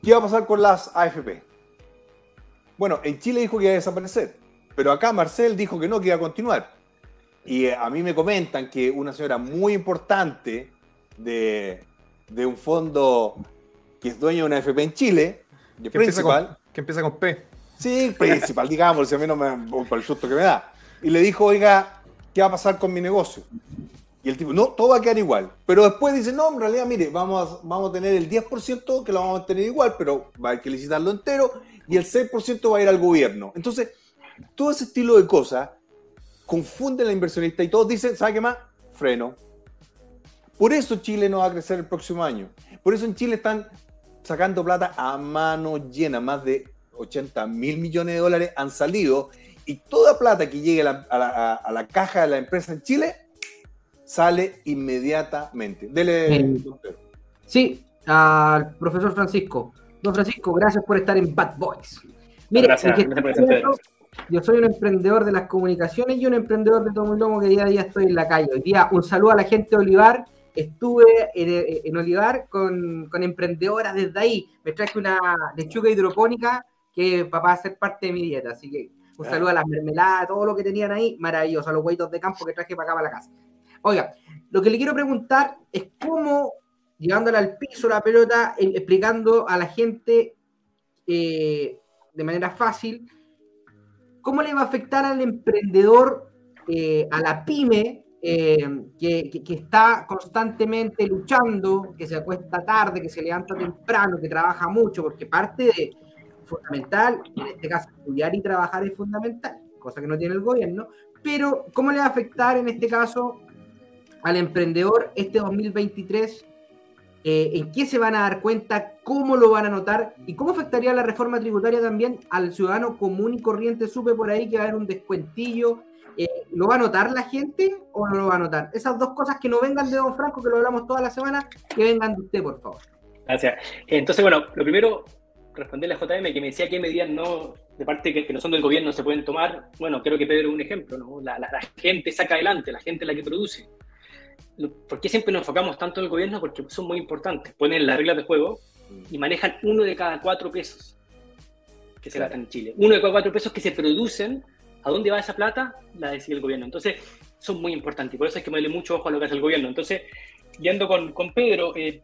¿Qué va a pasar con las AFP? Bueno, en Chile dijo que iba a desaparecer, pero acá Marcel dijo que no, que iba a continuar. Y eh, a mí me comentan que una señora muy importante de, de un fondo que es dueño de una AFP en Chile, de Que empieza, con, que empieza con P. Sí, principal, digamos, si a mí no me. por el susto que me da. Y le dijo, oiga, ¿qué va a pasar con mi negocio? Y el tipo, no, todo va a quedar igual. Pero después dice, no, en realidad, mire, vamos a, vamos a tener el 10% que lo vamos a tener igual, pero va a haber que licitarlo entero y el 6% va a ir al gobierno. Entonces, todo ese estilo de cosas confunde a la inversionista y todos dicen, ¿sabe qué más? Freno. Por eso Chile no va a crecer el próximo año. Por eso en Chile están sacando plata a mano llena, más de 80 mil millones de dólares han salido y toda plata que llegue a la, a la- a- la caja de la empresa en Chile sale inmediatamente. Dele, Pedro. Sí, al profesor Francisco. Don Francisco, gracias por estar en Bad Boys. Mire, Gracias, que- gracias por estar yo soy un emprendedor de las comunicaciones y un emprendedor de todo mi lomo que día a día estoy en la calle. Hoy día, un saludo a la gente de Olivar. Estuve en, en Olivar con, con emprendedoras desde ahí. Me traje una lechuga hidropónica que va a ser parte de mi dieta. Así que un saludo a las mermeladas, todo lo que tenían ahí. Maravilloso. A los hueitos de campo que traje para acá, para la casa. Oiga, lo que le quiero preguntar es cómo, llevándola al piso la pelota, eh, explicando a la gente eh, de manera fácil, cómo le va a afectar al emprendedor, eh, a la pyme, eh, que, que- que está constantemente luchando, que se acuesta tarde, que se levanta temprano, que trabaja mucho, porque parte de fundamental, en este caso estudiar y trabajar es fundamental, cosa que no tiene el gobierno, pero ¿cómo le va a afectar en este caso al emprendedor este 2023? Eh, ¿En qué se van a dar cuenta? ¿Cómo lo van a notar? ¿Y cómo afectaría la reforma tributaria también al ciudadano común y corriente? Supe por ahí que va a haber un descuentillo. Eh, ¿Lo va a notar la gente o no lo va a notar? Esas dos cosas que no vengan de Don Franco, que lo hablamos toda la semana, que vengan de usted, por favor. Gracias. Entonces, bueno, lo primero, responderle a JM que me decía qué medidas no, de parte que, que no son del gobierno se pueden tomar. Bueno, creo que Pedro es un ejemplo, ¿no? La, la- la gente saca adelante, la gente es la que produce. ¿Por qué siempre nos enfocamos tanto en el gobierno? Porque son muy importantes. Ponen las reglas de juego y manejan uno de cada cuatro pesos que se gastan en Chile. Uno de cada cuatro pesos que se producen, ¿a dónde va esa plata? La decide el gobierno. Entonces, son muy importantes y por eso hay que ponerle mucho ojo a lo que hace el gobierno. Entonces, yendo con, con Pedro, eh,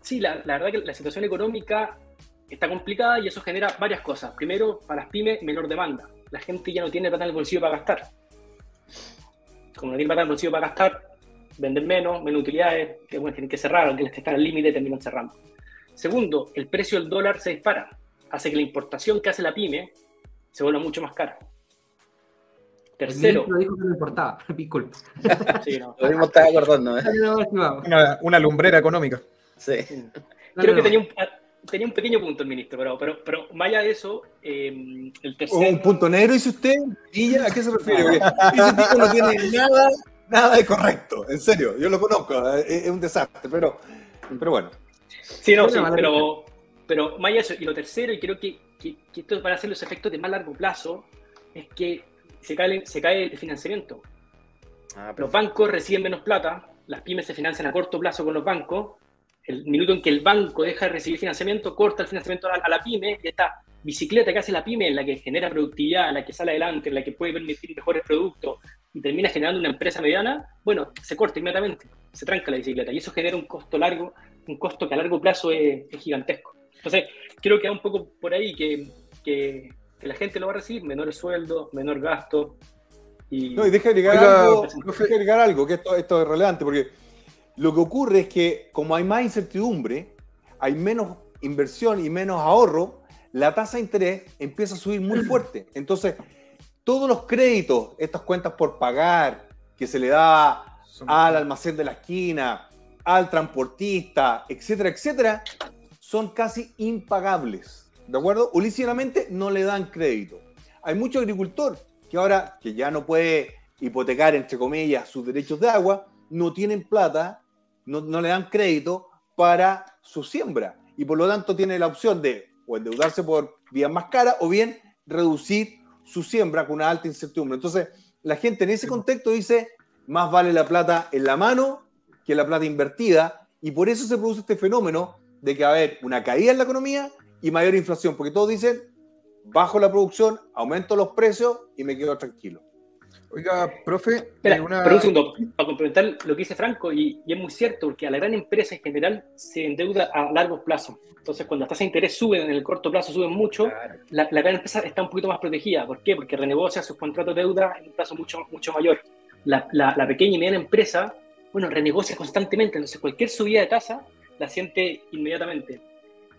sí, la, la verdad que la situación económica está complicada y eso genera varias cosas. Primero, para las pymes, menor demanda. La gente ya no tiene plata en el bolsillo para gastar. Como no tiene plata en el bolsillo para gastar, venden menos, menos utilidades, que bueno, tienen que cerrar, aunque les que están al límite terminan cerrando. Segundo, el precio del dólar se dispara. Hace que la importación que hace la pyme se vuelva mucho más cara. Tercero, ministro dijo que no importaba. Sí, no. Lo mismo estaba acordando, ¿eh? Una, una lumbrera económica. Sí. Creo que tenía un, tenía un pequeño punto el ministro, pero, pero, pero más allá de eso, eh, el tercer... Un punto negro, dice usted, y ya, ¿a qué se refiere? Ese tipo no tiene nada, nada de correcto, en serio, yo lo conozco, es, es un desastre, pero, pero bueno. Sí, no, sí, pero, pero más allá de eso, y lo tercero, y creo que, que, que esto para hacer los efectos de más largo plazo, es que se cae, se cae el financiamiento. Ah, Los bancos reciben menos plata, las pymes se financian a corto plazo con los bancos, el minuto en que el banco deja de recibir financiamiento, corta el financiamiento a, a la pyme, y esta bicicleta que hace la pyme, en la que genera productividad, en la que sale adelante, en la que puede permitir mejores productos y termina generando una empresa mediana, bueno, se corta inmediatamente, se tranca la bicicleta y eso genera un costo largo, un costo que a largo plazo es, es gigantesco. Entonces, creo que va un poco por ahí que, que, que la gente lo va a recibir, menores sueldos, menor gasto. Y, No, y deja agregar, Oiga, algo, deja agregar algo, que esto, esto es relevante, porque lo que ocurre es que como hay más incertidumbre, hay menos inversión y menos ahorro, la tasa de interés empieza a subir muy fuerte. Entonces, todos los créditos, estas cuentas por pagar, que se le da al almacén de la esquina, al transportista, etcétera, etcétera, son casi impagables. ¿De acuerdo? O lícitamente no le dan crédito. Hay mucho agricultor que ahora, que ya no puede hipotecar, entre comillas, sus derechos de agua, no tienen plata, no, no le dan crédito para su siembra. Y por lo tanto tiene la opción de o endeudarse por vías más caras o bien reducir su siembra con una alta incertidumbre. Entonces, la gente en ese contexto dice, más vale la plata en la mano que la plata invertida, y por eso se produce este fenómeno de que va a haber una caída en la economía y mayor inflación, porque todos dicen, bajo la producción, aumento los precios y me quedo tranquilo. Oiga, profe, Espera, eh, una... pero un segundo, para complementar lo que dice Franco, y, y es muy cierto, porque a la gran empresa en general se endeuda a largo plazo. Entonces, cuando las tasas de interés suben, en el corto plazo suben mucho, la, la gran empresa está un poquito más protegida. ¿Por qué? Porque renegocia sus contratos de deuda en un plazo mucho, mucho mayor. La, la- la pequeña y mediana empresa, bueno, renegocia constantemente. Entonces, cualquier subida de tasa la siente inmediatamente.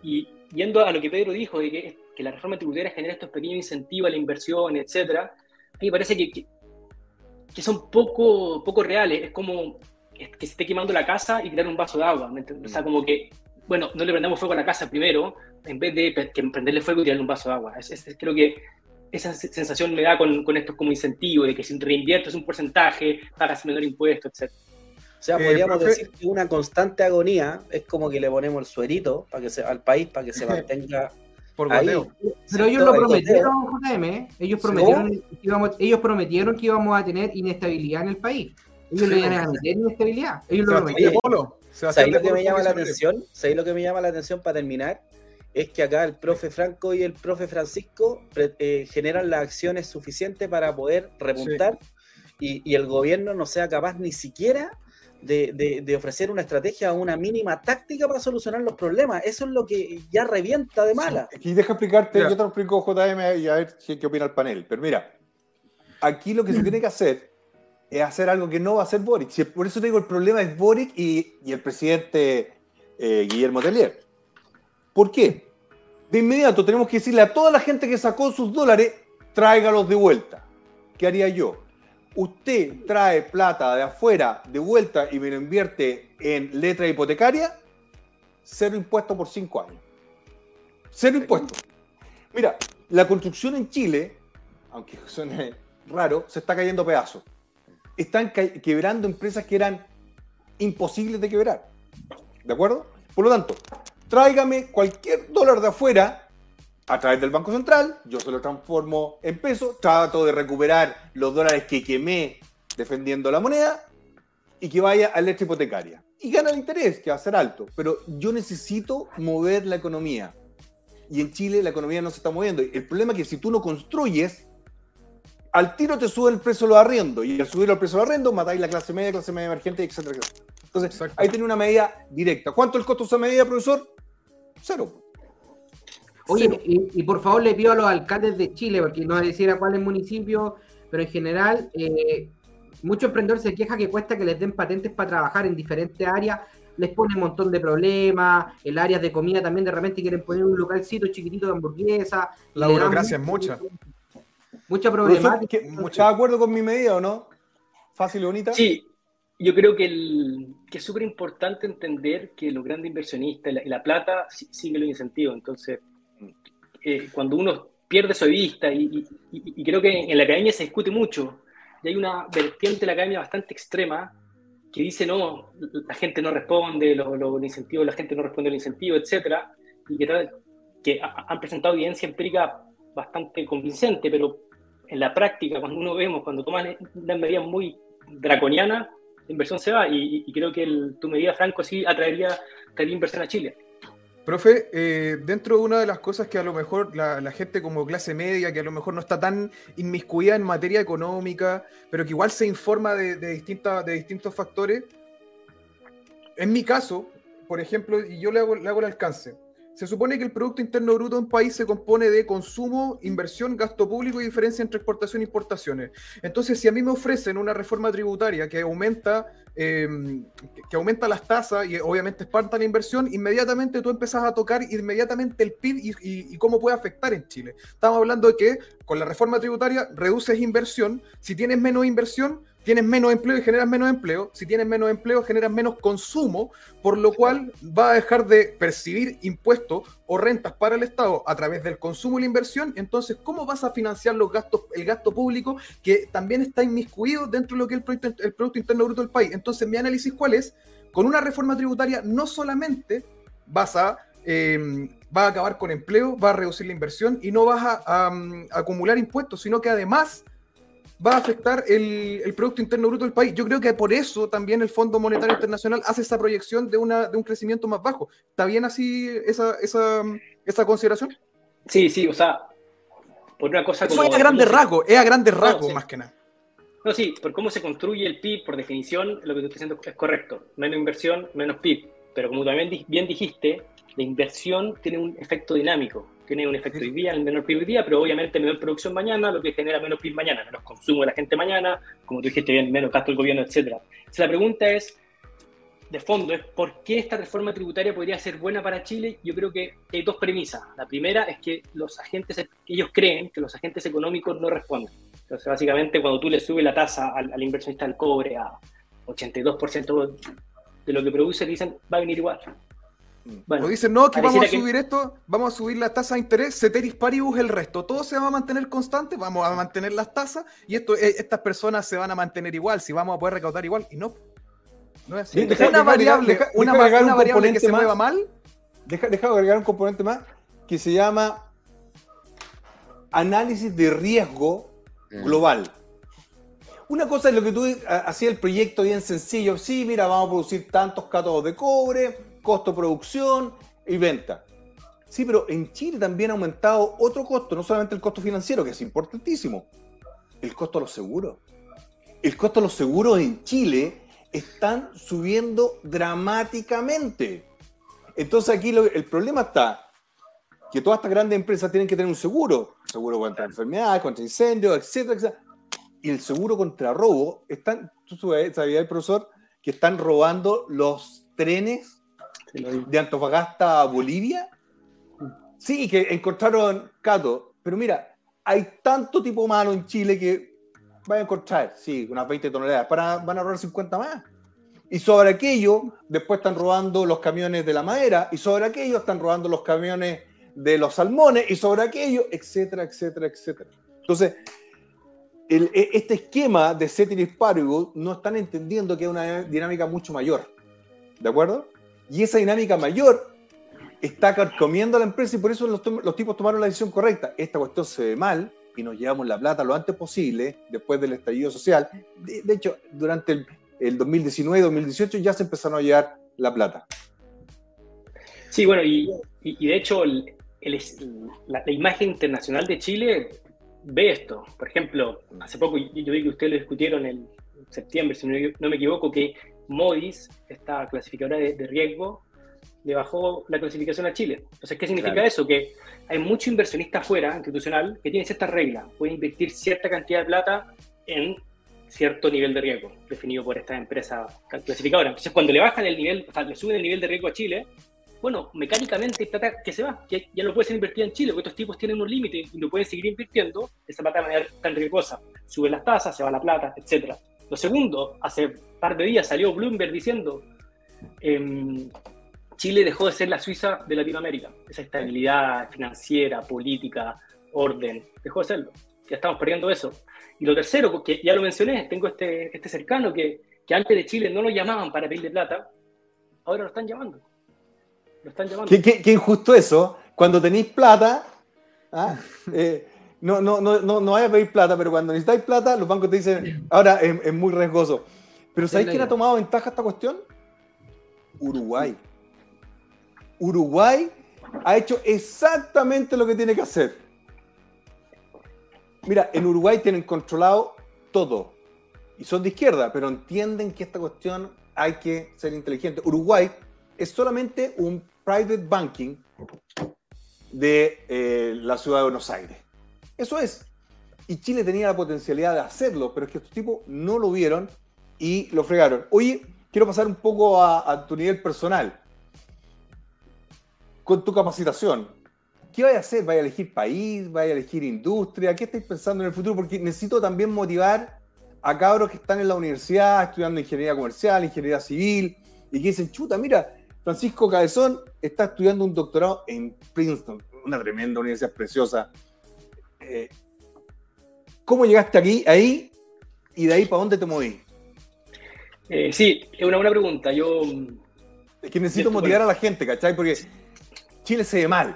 Y yendo a lo que Pedro dijo, de que, que la reforma tributaria genera estos pequeños incentivos a la inversión, etcétera, a mí me parece que, que, que son poco, poco reales. Es como que se esté quemando la casa y tirar un vaso de agua. O sea, como que, bueno, no le prendamos fuego a la casa primero, en vez de prenderle fuego y tirarle un vaso de agua. Es, es- es- creo que esa se- sensación me da con, con estos como incentivo, de que si reinviertes un porcentaje, pagas menor impuesto, etc. O sea, Eh, podríamos profe- decir que una constante agonía es como que le ponemos el suerito para que se, al país para que se mantenga Por. Pero ellos lo prometieron, JM, ¿eh? ellos prometieron, que íbamos, ellos prometieron que íbamos a tener inestabilidad en el país. Ellos Sí, le iban a meter inestabilidad. Ellos lo prometieron. Polo. ¿Sabéis lo que me llama la atención? ¿Sabéis lo que me llama la atención para terminar? Es que acá el profe Franco y el profe Francisco eh, generan las acciones suficientes para poder repuntar y, y el gobierno no sea capaz ni siquiera de, de- de ofrecer una estrategia o una mínima táctica para solucionar los problemas. Eso es lo que ya revienta de mala. Y deja explicarte, Mira. yo te lo explico JM y a ver qué opina el panel. Pero mira, aquí lo que se tiene que hacer es hacer algo que no va a hacer Boric. Si- Por eso te digo, el problema es Boric y, y el presidente eh, Guillermo Tellier. ¿Por qué? De inmediato tenemos que decirle a toda la gente que sacó sus dólares, tráigalos de vuelta. ¿Qué haría yo? Usted trae plata de afuera de vuelta y me lo invierte en letra hipotecaria, cero impuesto por cinco años. Cero impuestos. Mira, la construcción en Chile, aunque suene raro, se está cayendo a pedazos. Están quebrando empresas que eran imposibles de quebrar. ¿De acuerdo? Por lo tanto, tráigame cualquier dólar de afuera a través del Banco Central, yo se lo transformo en pesos, trato de recuperar los dólares que quemé defendiendo la moneda y que vaya a letra hipotecaria. Y gana el interés, que va a ser alto. Pero yo necesito mover la economía. Y en Chile la economía no se está moviendo. El problema es que si tú no construyes, al tiro te sube el precio de los arriendos. Y al subir el precio de los arriendos, matáis la clase media, clase media emergente, etcétera, etcétera. Entonces, Exacto. ahí tiene una medida directa. ¿Cuánto es el costo de esa medida, profesor? Cero. Oye, y, y por favor le pido a los alcaldes de Chile, porque no decir cuál es el municipio, pero en general, eh, muchos emprendedores se quejan que cuesta que les den patentes para trabajar en diferentes áreas, les pone un montón de problemas, el área de comida también de repente quieren poner un localcito chiquitito de hamburguesa. La burocracia es mucha. Mucha problemática. ¿qué- ¿Está de acuerdo con mi medida o no? Fácil y bonita. Sí, yo creo que, el, que es súper importante entender que los grandes inversionistas y la, y la plata sí- sigue los incentivos. Entonces, eh, cuando uno pierde su vista, y, creo que en la academia se discute mucho, y hay una vertiente de la academia bastante extrema que dice, no, la gente no responde, los, los incentivos, la gente no responde al incentivo, etcétera, y que, que ha- han presentado evidencia empírica bastante convincente, pero en la práctica, cuando uno vemos, cuando toman una medida muy draconiana, la inversión se va, y, creo que el- tu medida, Franco, sí atraería, traería inversión a Chile. Profe, eh, dentro de una de las cosas que a lo mejor la, la gente como clase media, que a lo mejor no está tan inmiscuida en materia económica, pero que igual se informa de, de, de distintos factores, en mi caso, por ejemplo, y yo le hago, le hago el alcance, se supone que el Producto Interno Bruto de un país se compone de consumo, inversión, gasto público y diferencia entre exportación e importaciones. Entonces, si a mí me ofrecen una reforma tributaria que aumenta, eh, que- aumenta las tasas y obviamente espanta la inversión, inmediatamente tú empezás a tocar inmediatamente el PIB y, y- y cómo puede afectar en Chile. Estamos hablando de que con la reforma tributaria reduces inversión, si tienes menos inversión, tienes menos empleo y generas menos empleo, si tienes menos empleo generas menos consumo, por lo cual va a dejar de percibir impuestos o rentas para el Estado a través del consumo y la inversión, entonces, ¿cómo vas a financiar los gastos, el gasto público que también está inmiscuido dentro de lo que es el Producto, Interno Bruto del país? Entonces, mi análisis cuál es, con una reforma tributaria no solamente vas a, eh, a acabar con empleo, vas a reducir la inversión y no vas a, um, acumular impuestos, sino que además va a afectar el, el Producto Interno Bruto del país. Yo creo que por eso también el Fondo Monetario Internacional hace esa proyección de, una, de un crecimiento más bajo. ¿Está bien así esa, esa, esa consideración? Sí, sí, o sea, por una cosa Eso como... es a grandes rasgos, es a grandes No, rasgos sí. más que nada. No, sí, por cómo se construye el PIB, por definición, lo que tú estás diciendo es correcto. Menos inversión, menos PIB. Pero como también bien dijiste, la inversión tiene un efecto dinámico. Tiene un efecto hoy día, el menor PIB hoy día, pero obviamente menor producción mañana, lo que genera menos PIB mañana, menos consumo de la gente mañana, como tú dijiste bien, menos gasto del gobierno, etc. Entonces la pregunta es, de fondo, es ¿por qué esta reforma tributaria podría ser buena para Chile? Yo creo que hay dos premisas. La primera es que los agentes, ellos creen que los agentes económicos no responden. Entonces, básicamente, cuando tú le subes la tasa al, al inversionista del cobre a 82% de lo que produce, dicen, va a venir igual. Bueno, o dicen, no, que vamos a que- subir esto, vamos a subir la tasa de interés, ceteris paribus el resto. Todo se va a mantener constante, vamos a mantener las tasas y esto, eh, estas personas se van a mantener igual, si vamos a poder recaudar igual. Y no. No es así. Deja- una deja- variable, deja- una, una un variable que se más. mueva mal, Deja, deja agregar un componente más que se llama análisis de riesgo Mm. global. Una cosa es lo que tú ha- hacías el proyecto bien sencillo. Sí, mira, vamos a producir tantos cátodos de cobre, costo producción y venta. Sí, pero en Chile también ha aumentado otro costo, no solamente el costo financiero, que es importantísimo, el costo de los seguros. El costo de los seguros en Chile están subiendo dramáticamente. Entonces aquí lo- el problema está que todas estas grandes empresas tienen que tener un seguro, seguro contra enfermedades, contra incendios, etcétera, etcétera. Y el seguro contra robo, están, ¿tú sabías, sabías, profesor, que están robando los trenes. De Antofagasta a Bolivia? Sí, que encontraron Cato, pero mira, hay tanto tipo humano en Chile que van a encontrar, sí, unas 20 toneladas, para, van a robar 50 más. Y sobre aquello, después están robando los camiones de la madera, y sobre aquello están robando los camiones de los salmones, y sobre aquello, etcétera, etcétera, etcétera. Entonces, e- este esquema de Ceteris Paribus no están entendiendo que es una dinámica mucho mayor. ¿De acuerdo? Y esa dinámica mayor está carcomiendo a la empresa y por eso los, tipos tomaron la decisión correcta. Esta cuestión se ve mal y nos llevamos la plata lo antes posible, después del estallido social. De, hecho, durante el, el 2019-2018 ya se empezaron a llevar la plata. Sí, bueno, y, de hecho la, imagen internacional de Chile ve esto. Por ejemplo, hace poco yo, vi que ustedes lo discutieron en septiembre, si no me equivoco, que Modis, esta clasificadora de, de riesgo, le bajó la clasificación a Chile. Entonces, ¿qué significa Claro. eso? Que hay mucho inversionista afuera, institucional, que tiene ciertas reglas. Puede invertir cierta cantidad de plata en cierto nivel de riesgo, definido por esta empresa clasificadora. Entonces, cuando le bajan el nivel, o sea, le suben el nivel de riesgo a Chile, bueno, mecánicamente hay plata que se va, que ya no puede ser invertida en Chile, porque estos tipos tienen un límite y no pueden seguir invirtiendo esa plata de manera tan riesgosa. Suben las tasas, se va la plata, etc. Lo segundo, hace un par de días salió Bloomberg diciendo em, Chile dejó de ser la Suiza de Latinoamérica. Esa estabilidad financiera, política, orden, dejó de serlo. Ya estamos perdiendo eso. Y lo tercero, porque ya lo mencioné, tengo este, este cercano que, que antes de Chile no lo llamaban para pedirle plata, ahora lo están llamando. Lo están llamando. Qué, qué- qué injusto eso. Cuando tenéis plata, ¿ah? Eh, no, no, no, no, no vaya a pedir plata, pero cuando necesitáis plata, los bancos te dicen, ahora es, es muy riesgoso. Pero ¿sabéis quién ha tomado ventaja esta cuestión? Uruguay. Uruguay ha hecho exactamente lo que tiene que hacer. Mira, en Uruguay tienen controlado todo. Y son de izquierda, pero entienden que esta cuestión hay que ser inteligente. Uruguay es solamente un private banking de eh, la ciudad de Buenos Aires. Eso es. Y Chile tenía la potencialidad de hacerlo, pero es que estos tipos no lo vieron y lo fregaron. Oye, quiero pasar un poco a, tu nivel personal. Con tu capacitación, ¿qué vaya a hacer? ¿Vaya a elegir país? ¿Vaya a elegir industria? ¿Qué estáis pensando en el futuro? Porque necesito también motivar a cabros que están en la universidad estudiando ingeniería comercial, ingeniería civil, y que dicen, chuta, mira, Francisco Cabezón está estudiando un doctorado en Princeton, una tremenda universidad preciosa. Eh, ¿Cómo llegaste aquí, ahí, y de ahí para dónde te moví? Eh, sí, es una buena pregunta. Yo, Es que necesito motivar bueno. a la gente, ¿cachai? Porque Chile se ve mal,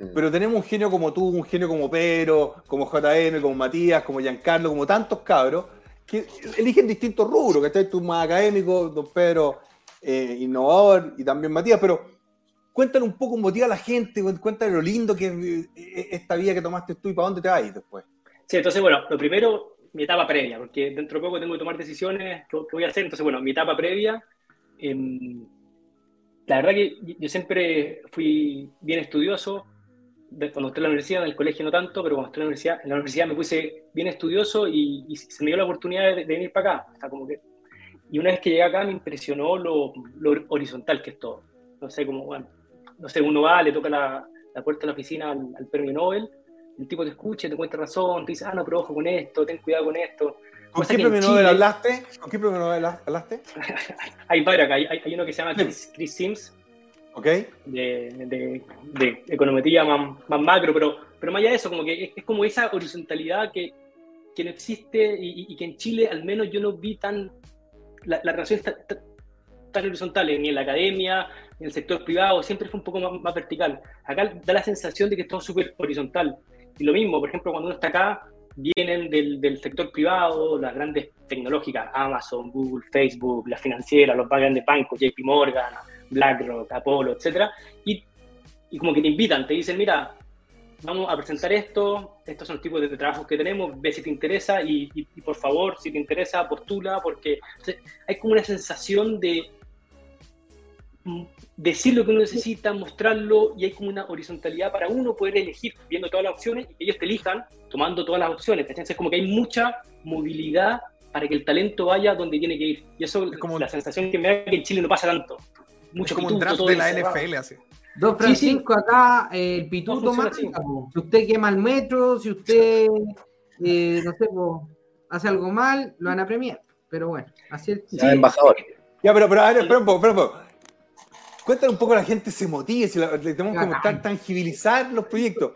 Mm. pero tenemos un genio como tú, un genio como Pedro, como JM, como Matías, como Giancarlo, como tantos cabros, que eligen distintos rubros, ¿cachai? Tú más académico, don Pedro eh, innovador y también Matías, pero cuéntale un poco, motiva a la gente, cuéntale lo lindo que es eh, esta vía que tomaste tú y para dónde te vas después. sí, entonces, bueno, lo primero, mi etapa previa, porque dentro de poco tengo que tomar decisiones que, voy a hacer. Entonces, bueno, mi etapa previa, em, la verdad que yo- siempre fui bien estudioso. Cuando estuve en la universidad, en el colegio no tanto, pero cuando estuve en la universidad, en la universidad me puse bien estudioso y, y se me dio la oportunidad de, de venir para acá. O sea, como que, y una vez que llegué acá me impresionó lo, lo horizontal que es todo. No sé, como, bueno, no sé, uno va, le toca la, la puerta de la oficina al, al premio Nobel, el tipo te escucha, te cuenta razón, te dice, ah, no, pero ojo con esto, ten cuidado con esto. ¿Con qué premio Nobel hablaste? ¿Con qué premio Nobel hablaste? Hay varios acá, hay, hay uno que se llama Chris, Chris Sims, ¿Ok? de, de, de econometría más, más macro, pero, pero más allá de eso, como que es, es como esa horizontalidad que, que no existe y, y- que en Chile al menos yo no vi tan, la, la relación está- está- tan horizontales, ni en la academia, el sector privado, siempre fue un poco más, más vertical. Acá da la sensación de que es todo súper horizontal. Y lo mismo, por ejemplo, cuando uno está acá, vienen del, del, sector privado, las grandes tecnológicas, Amazon, Google, Facebook, las financieras, los grandes bancos, JP Morgan, BlackRock, Apollo, etc. Y, y como que te invitan, te dicen, mira, vamos a presentar esto, estos son los tipos de, trabajos que tenemos, ve si te interesa y, por favor, si te interesa, postula, porque hay como una sensación de decir lo que uno necesita, mostrarlo y hay como una horizontalidad para uno poder elegir viendo todas las opciones y que ellos te elijan tomando todas las opciones. Entonces es como que hay mucha movilidad para que el talento vaya donde tiene que ir. Y eso es como la sensación que me da que en Chile no pasa tanto. Mucho es como pituto, un draft de la NFL así. Don Francisco, sí, sí. acá eh, el pituto no más. Si usted quema el metro, si usted, eh, no sé, pues, hace algo mal, lo van a premiar. Pero bueno, así es. Sí. embajador. Ya, pero, pero, a ver, espera un poco, espera un poco. Cuéntale un poco a la gente se motive, si la, le tenemos que tan, tangibilizar los proyectos.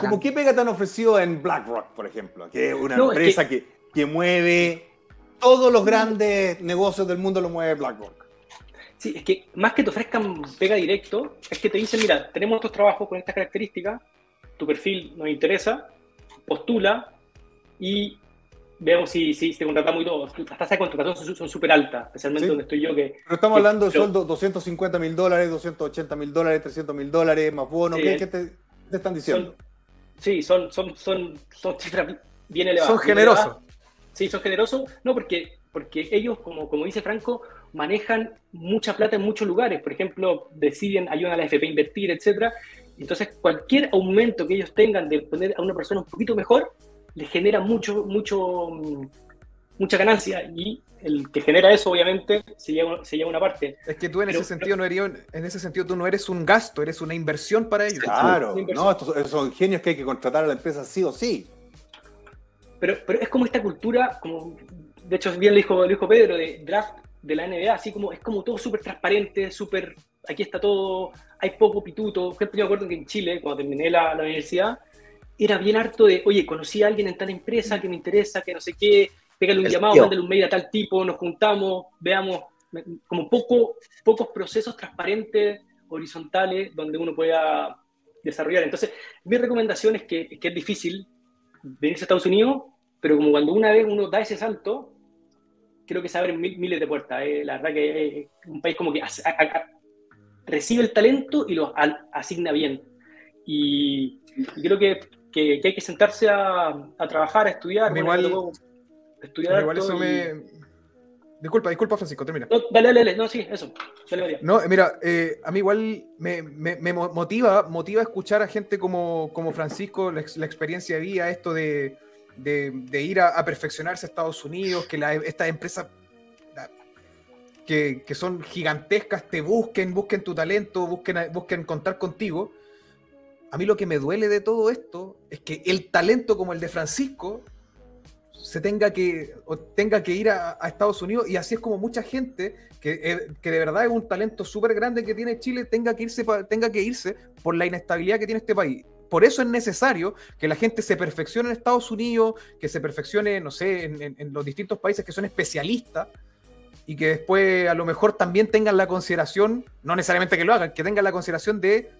Como qué pega tan ofrecido en BlackRock, por ejemplo, que es una no, empresa es que... que, que, mueve todos los grandes negocios del mundo, lo mueve BlackRock. Sí, es que más que te ofrezcan pega directo, es que te dicen, mira, tenemos estos trabajos con estas características, tu perfil nos interesa, postula y veamos si, si te contratamos y todo. Las tasas de contratación son súper altas, especialmente sí. donde estoy yo. Que, pero estamos que, hablando de sueldos 250 mil dólares, 280 mil dólares, 300 mil dólares, más bonos. Sí, ¿Qué, ¿Qué te, te, están diciendo? Son, sí, son, son, son, son cifras bien elevadas. Son generosos. Elevadas. Sí, son generosos. No, porque, porque ellos, como, como dice Franco, manejan mucha plata en muchos lugares. Por ejemplo, deciden, ayudan a la FP a invertir, etcétera. Entonces, cualquier aumento que ellos tengan de poner a una persona un poquito mejor, le genera mucho, mucho, mucha ganancia y el que genera eso obviamente se lleva, se lleva una parte. Es que tú en pero, ese sentido no eres, en ese sentido tú no eres un gasto, eres una inversión para ellos. Claro, no, estos son genios que hay que contratar a la empresa sí o sí. Pero, pero es como esta cultura, como de hecho bien lo dijo, lo dijo Pedro, de draft de la NBA, así como es como todo súper transparente, súper, aquí está todo, hay poco pituto. Por ejemplo, yo me acuerdo que en Chile, cuando terminé la, la universidad, era bien harto de, oye, conocí a alguien en tal empresa que me interesa, que no sé qué, pégale un es llamado, mándale un mail a tal tipo, nos juntamos, veamos, como poco, pocos procesos transparentes, horizontales, donde uno pueda desarrollar. Entonces, mi recomendación es que, es que es difícil venirse a Estados Unidos, pero como cuando una vez uno da ese salto, creo que se abren mil, miles de puertas. Eh. La verdad que es un país como que a, a, a, recibe el talento y lo asigna bien. Y, y creo que que, que hay que sentarse a, a, trabajar, a estudiar. Igual, estudiar igual eso y... me... Disculpa, disculpa, Francisco, termina. No, dale, dale, dale, no, sí, eso. Dale, no, mira, eh, a mí igual me, me, me, motiva, motiva escuchar a gente como, como Francisco, la, la experiencia de vida, esto de, de, de ir a, a, perfeccionarse a Estados Unidos, que estas empresas que, que, son gigantescas te busquen, busquen tu talento, busquen, busquen contar contigo a mí lo que me duele de todo esto es que el talento como el de Francisco se tenga que, tenga que ir a, Estados Unidos y así es como mucha gente que, eh, que de verdad es un talento súper grande que tiene Chile tenga que, irse, tenga que irse por la inestabilidad que tiene este país. Por eso es necesario que la gente se perfeccione en Estados Unidos, que se perfeccione, no sé, en los distintos países que son especialistas y que después a lo mejor también tengan la consideración, no necesariamente que lo hagan, que tengan la consideración de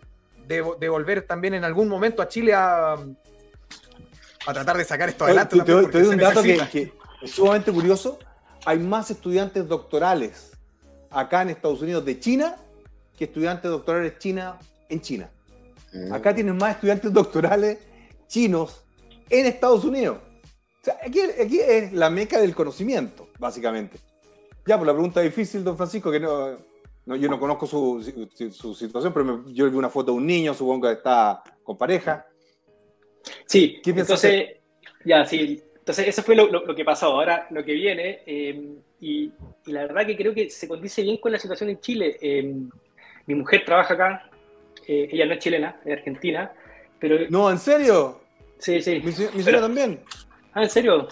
de, de, volver también en algún momento a Chile a, a tratar de sacar esto adelante. Te, te, te doy un dato que, que, es sumamente curioso. Hay más estudiantes doctorales acá en Estados Unidos de China que estudiantes doctorales China en China. Mm. Acá tienen más estudiantes doctorales chinos en Estados Unidos. O sea, aquí, aquí es la meca del conocimiento, básicamente. Ya, por la pregunta difícil, don Francisco, que no, no, yo no conozco su, su, su situación, pero me, yo vi una foto de un niño, supongo que está con pareja. Sí, entonces, ya, sí. Entonces, eso fue lo, lo, lo, que pasó. Ahora, lo que viene, eh, y, y, la verdad que creo que se condice bien con la situación en Chile. Eh, mi mujer trabaja acá, eh, ella no es chilena, es argentina, pero... No, ¿en serio? Sí, sí. Mi, mi señora también. Ah, ¿en serio?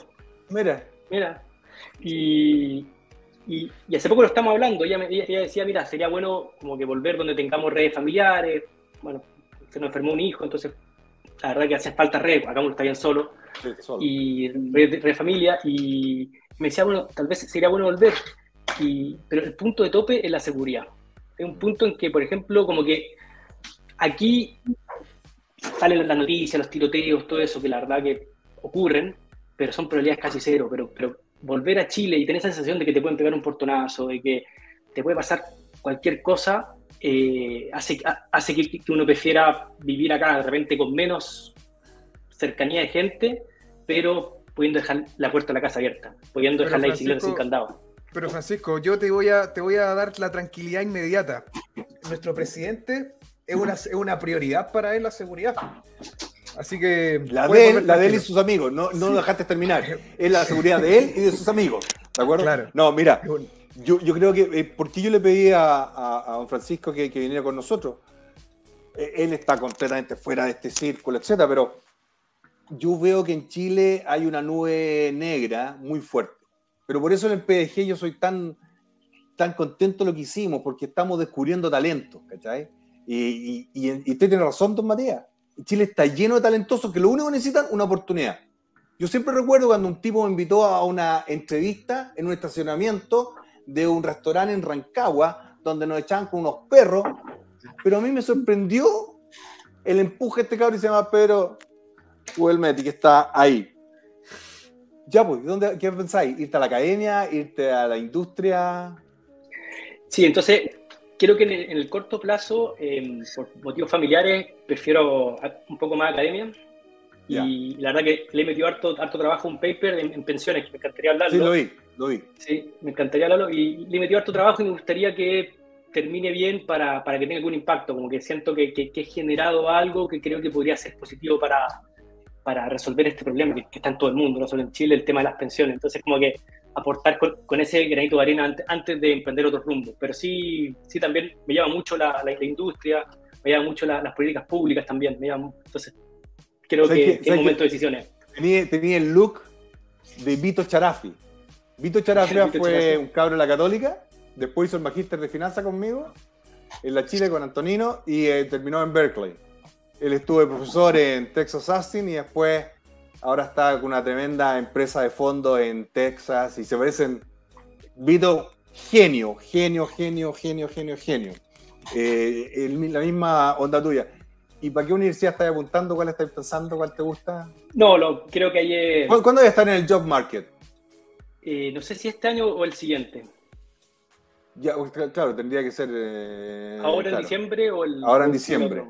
Mira. Mira. Y, y, y, hace poco lo estamos hablando, ella, me, ella, decía, mira, sería bueno como que volver donde tengamos redes familiares, bueno, se nos enfermó un hijo, entonces la verdad que hace falta redes, acá uno está bien solo, sí, solo. y red de familia, y me decía, bueno, tal vez sería bueno volver. Y, pero el punto de tope es la seguridad. Es un punto en que, por ejemplo, como que aquí salen las noticias, los tiroteos, todo eso, que la verdad que ocurren, pero son probabilidades casi cero. Pero, pero volver a Chile y tener esa sensación de que te pueden pegar un portonazo, de que te puede pasar cualquier cosa, eh, hace, hace que, uno prefiera vivir acá de repente con menos cercanía de gente, pero pudiendo dejar la puerta de la casa abierta, pudiendo dejar la bicicleta sin candado. Pero Francisco, yo te voy a, te voy a dar la tranquilidad inmediata. Nuestro presidente es una, es una prioridad para él la seguridad. Así que. La de, él, la de él y sus amigos, no, no lo dejaste terminar. Es la seguridad de él y de sus amigos. ¿De acuerdo? Claro. No, mira, yo, yo creo que. Eh, ¿Por qué yo le pedí a, a, don Francisco que, que, viniera con nosotros? Eh, él está completamente fuera de este círculo, etcétera, pero yo veo que en Chile hay una nube negra muy fuerte. Pero por eso en el PDG yo soy tan, tan contento de lo que hicimos, porque estamos descubriendo talento, ¿cachai? Y, y, y, usted tiene razón, don Matías. Chile está lleno de talentosos que lo único que necesitan es una oportunidad. Yo siempre recuerdo cuando un tipo me invitó a una entrevista en un estacionamiento de un restaurante en Rancagua, donde nos echaban con unos perros, pero a mí me sorprendió el empuje de este cabrón y se llama Pedro Huelmeti, que está ahí. Ya, pues, ¿dónde, ¿qué pensáis? ¿Irte a la academia? ¿Irte a la industria? Sí, entonces creo que en el, corto plazo, em, por motivos familiares, prefiero un poco más academia. Y la verdad que le he metido harto, harto trabajo un paper en, pensiones, que me encantaría hablarlo. Sí, lo vi, lo vi. Sí, me encantaría hablarlo. Y le he metido harto trabajo y me gustaría que termine bien para, para que tenga algún impacto. Como que siento que, que, he generado algo que creo que podría ser positivo para, para resolver este problema que, que, está en todo el mundo, no solo en Chile, el tema de las pensiones. Entonces, como que aportar con, ese granito de arena antes, de emprender otro rumbo. Pero sí, sí también me llama mucho la, la, industria, me llama mucho las políticas públicas también. Me llama, entonces, creo que, es momento de decisiones. Tenía, tenía, el look de Vito Charafi. Vito Charafi fue un cabro de la Católica, después hizo el magíster de finanzas conmigo, en la Chile con Antonino, y eh, terminó en Berkeley. Él estuvo de profesor en Texas Austin y después ahora está con una tremenda empresa de fondo en Texas y se parecen. Vito, genio, genio, genio, genio, genio, genio. Eh, la misma onda tuya. ¿Y para qué universidad estás apuntando? ¿Cuál estás pensando? ¿Cuál te gusta? No, lo, creo que ayer. ¿Cuándo voy a estar en el job market? Eh, no sé si este año o el siguiente. Ya, claro, tendría que ser. Eh, ¿Ahora en diciembre o el.? Ahora en diciembre.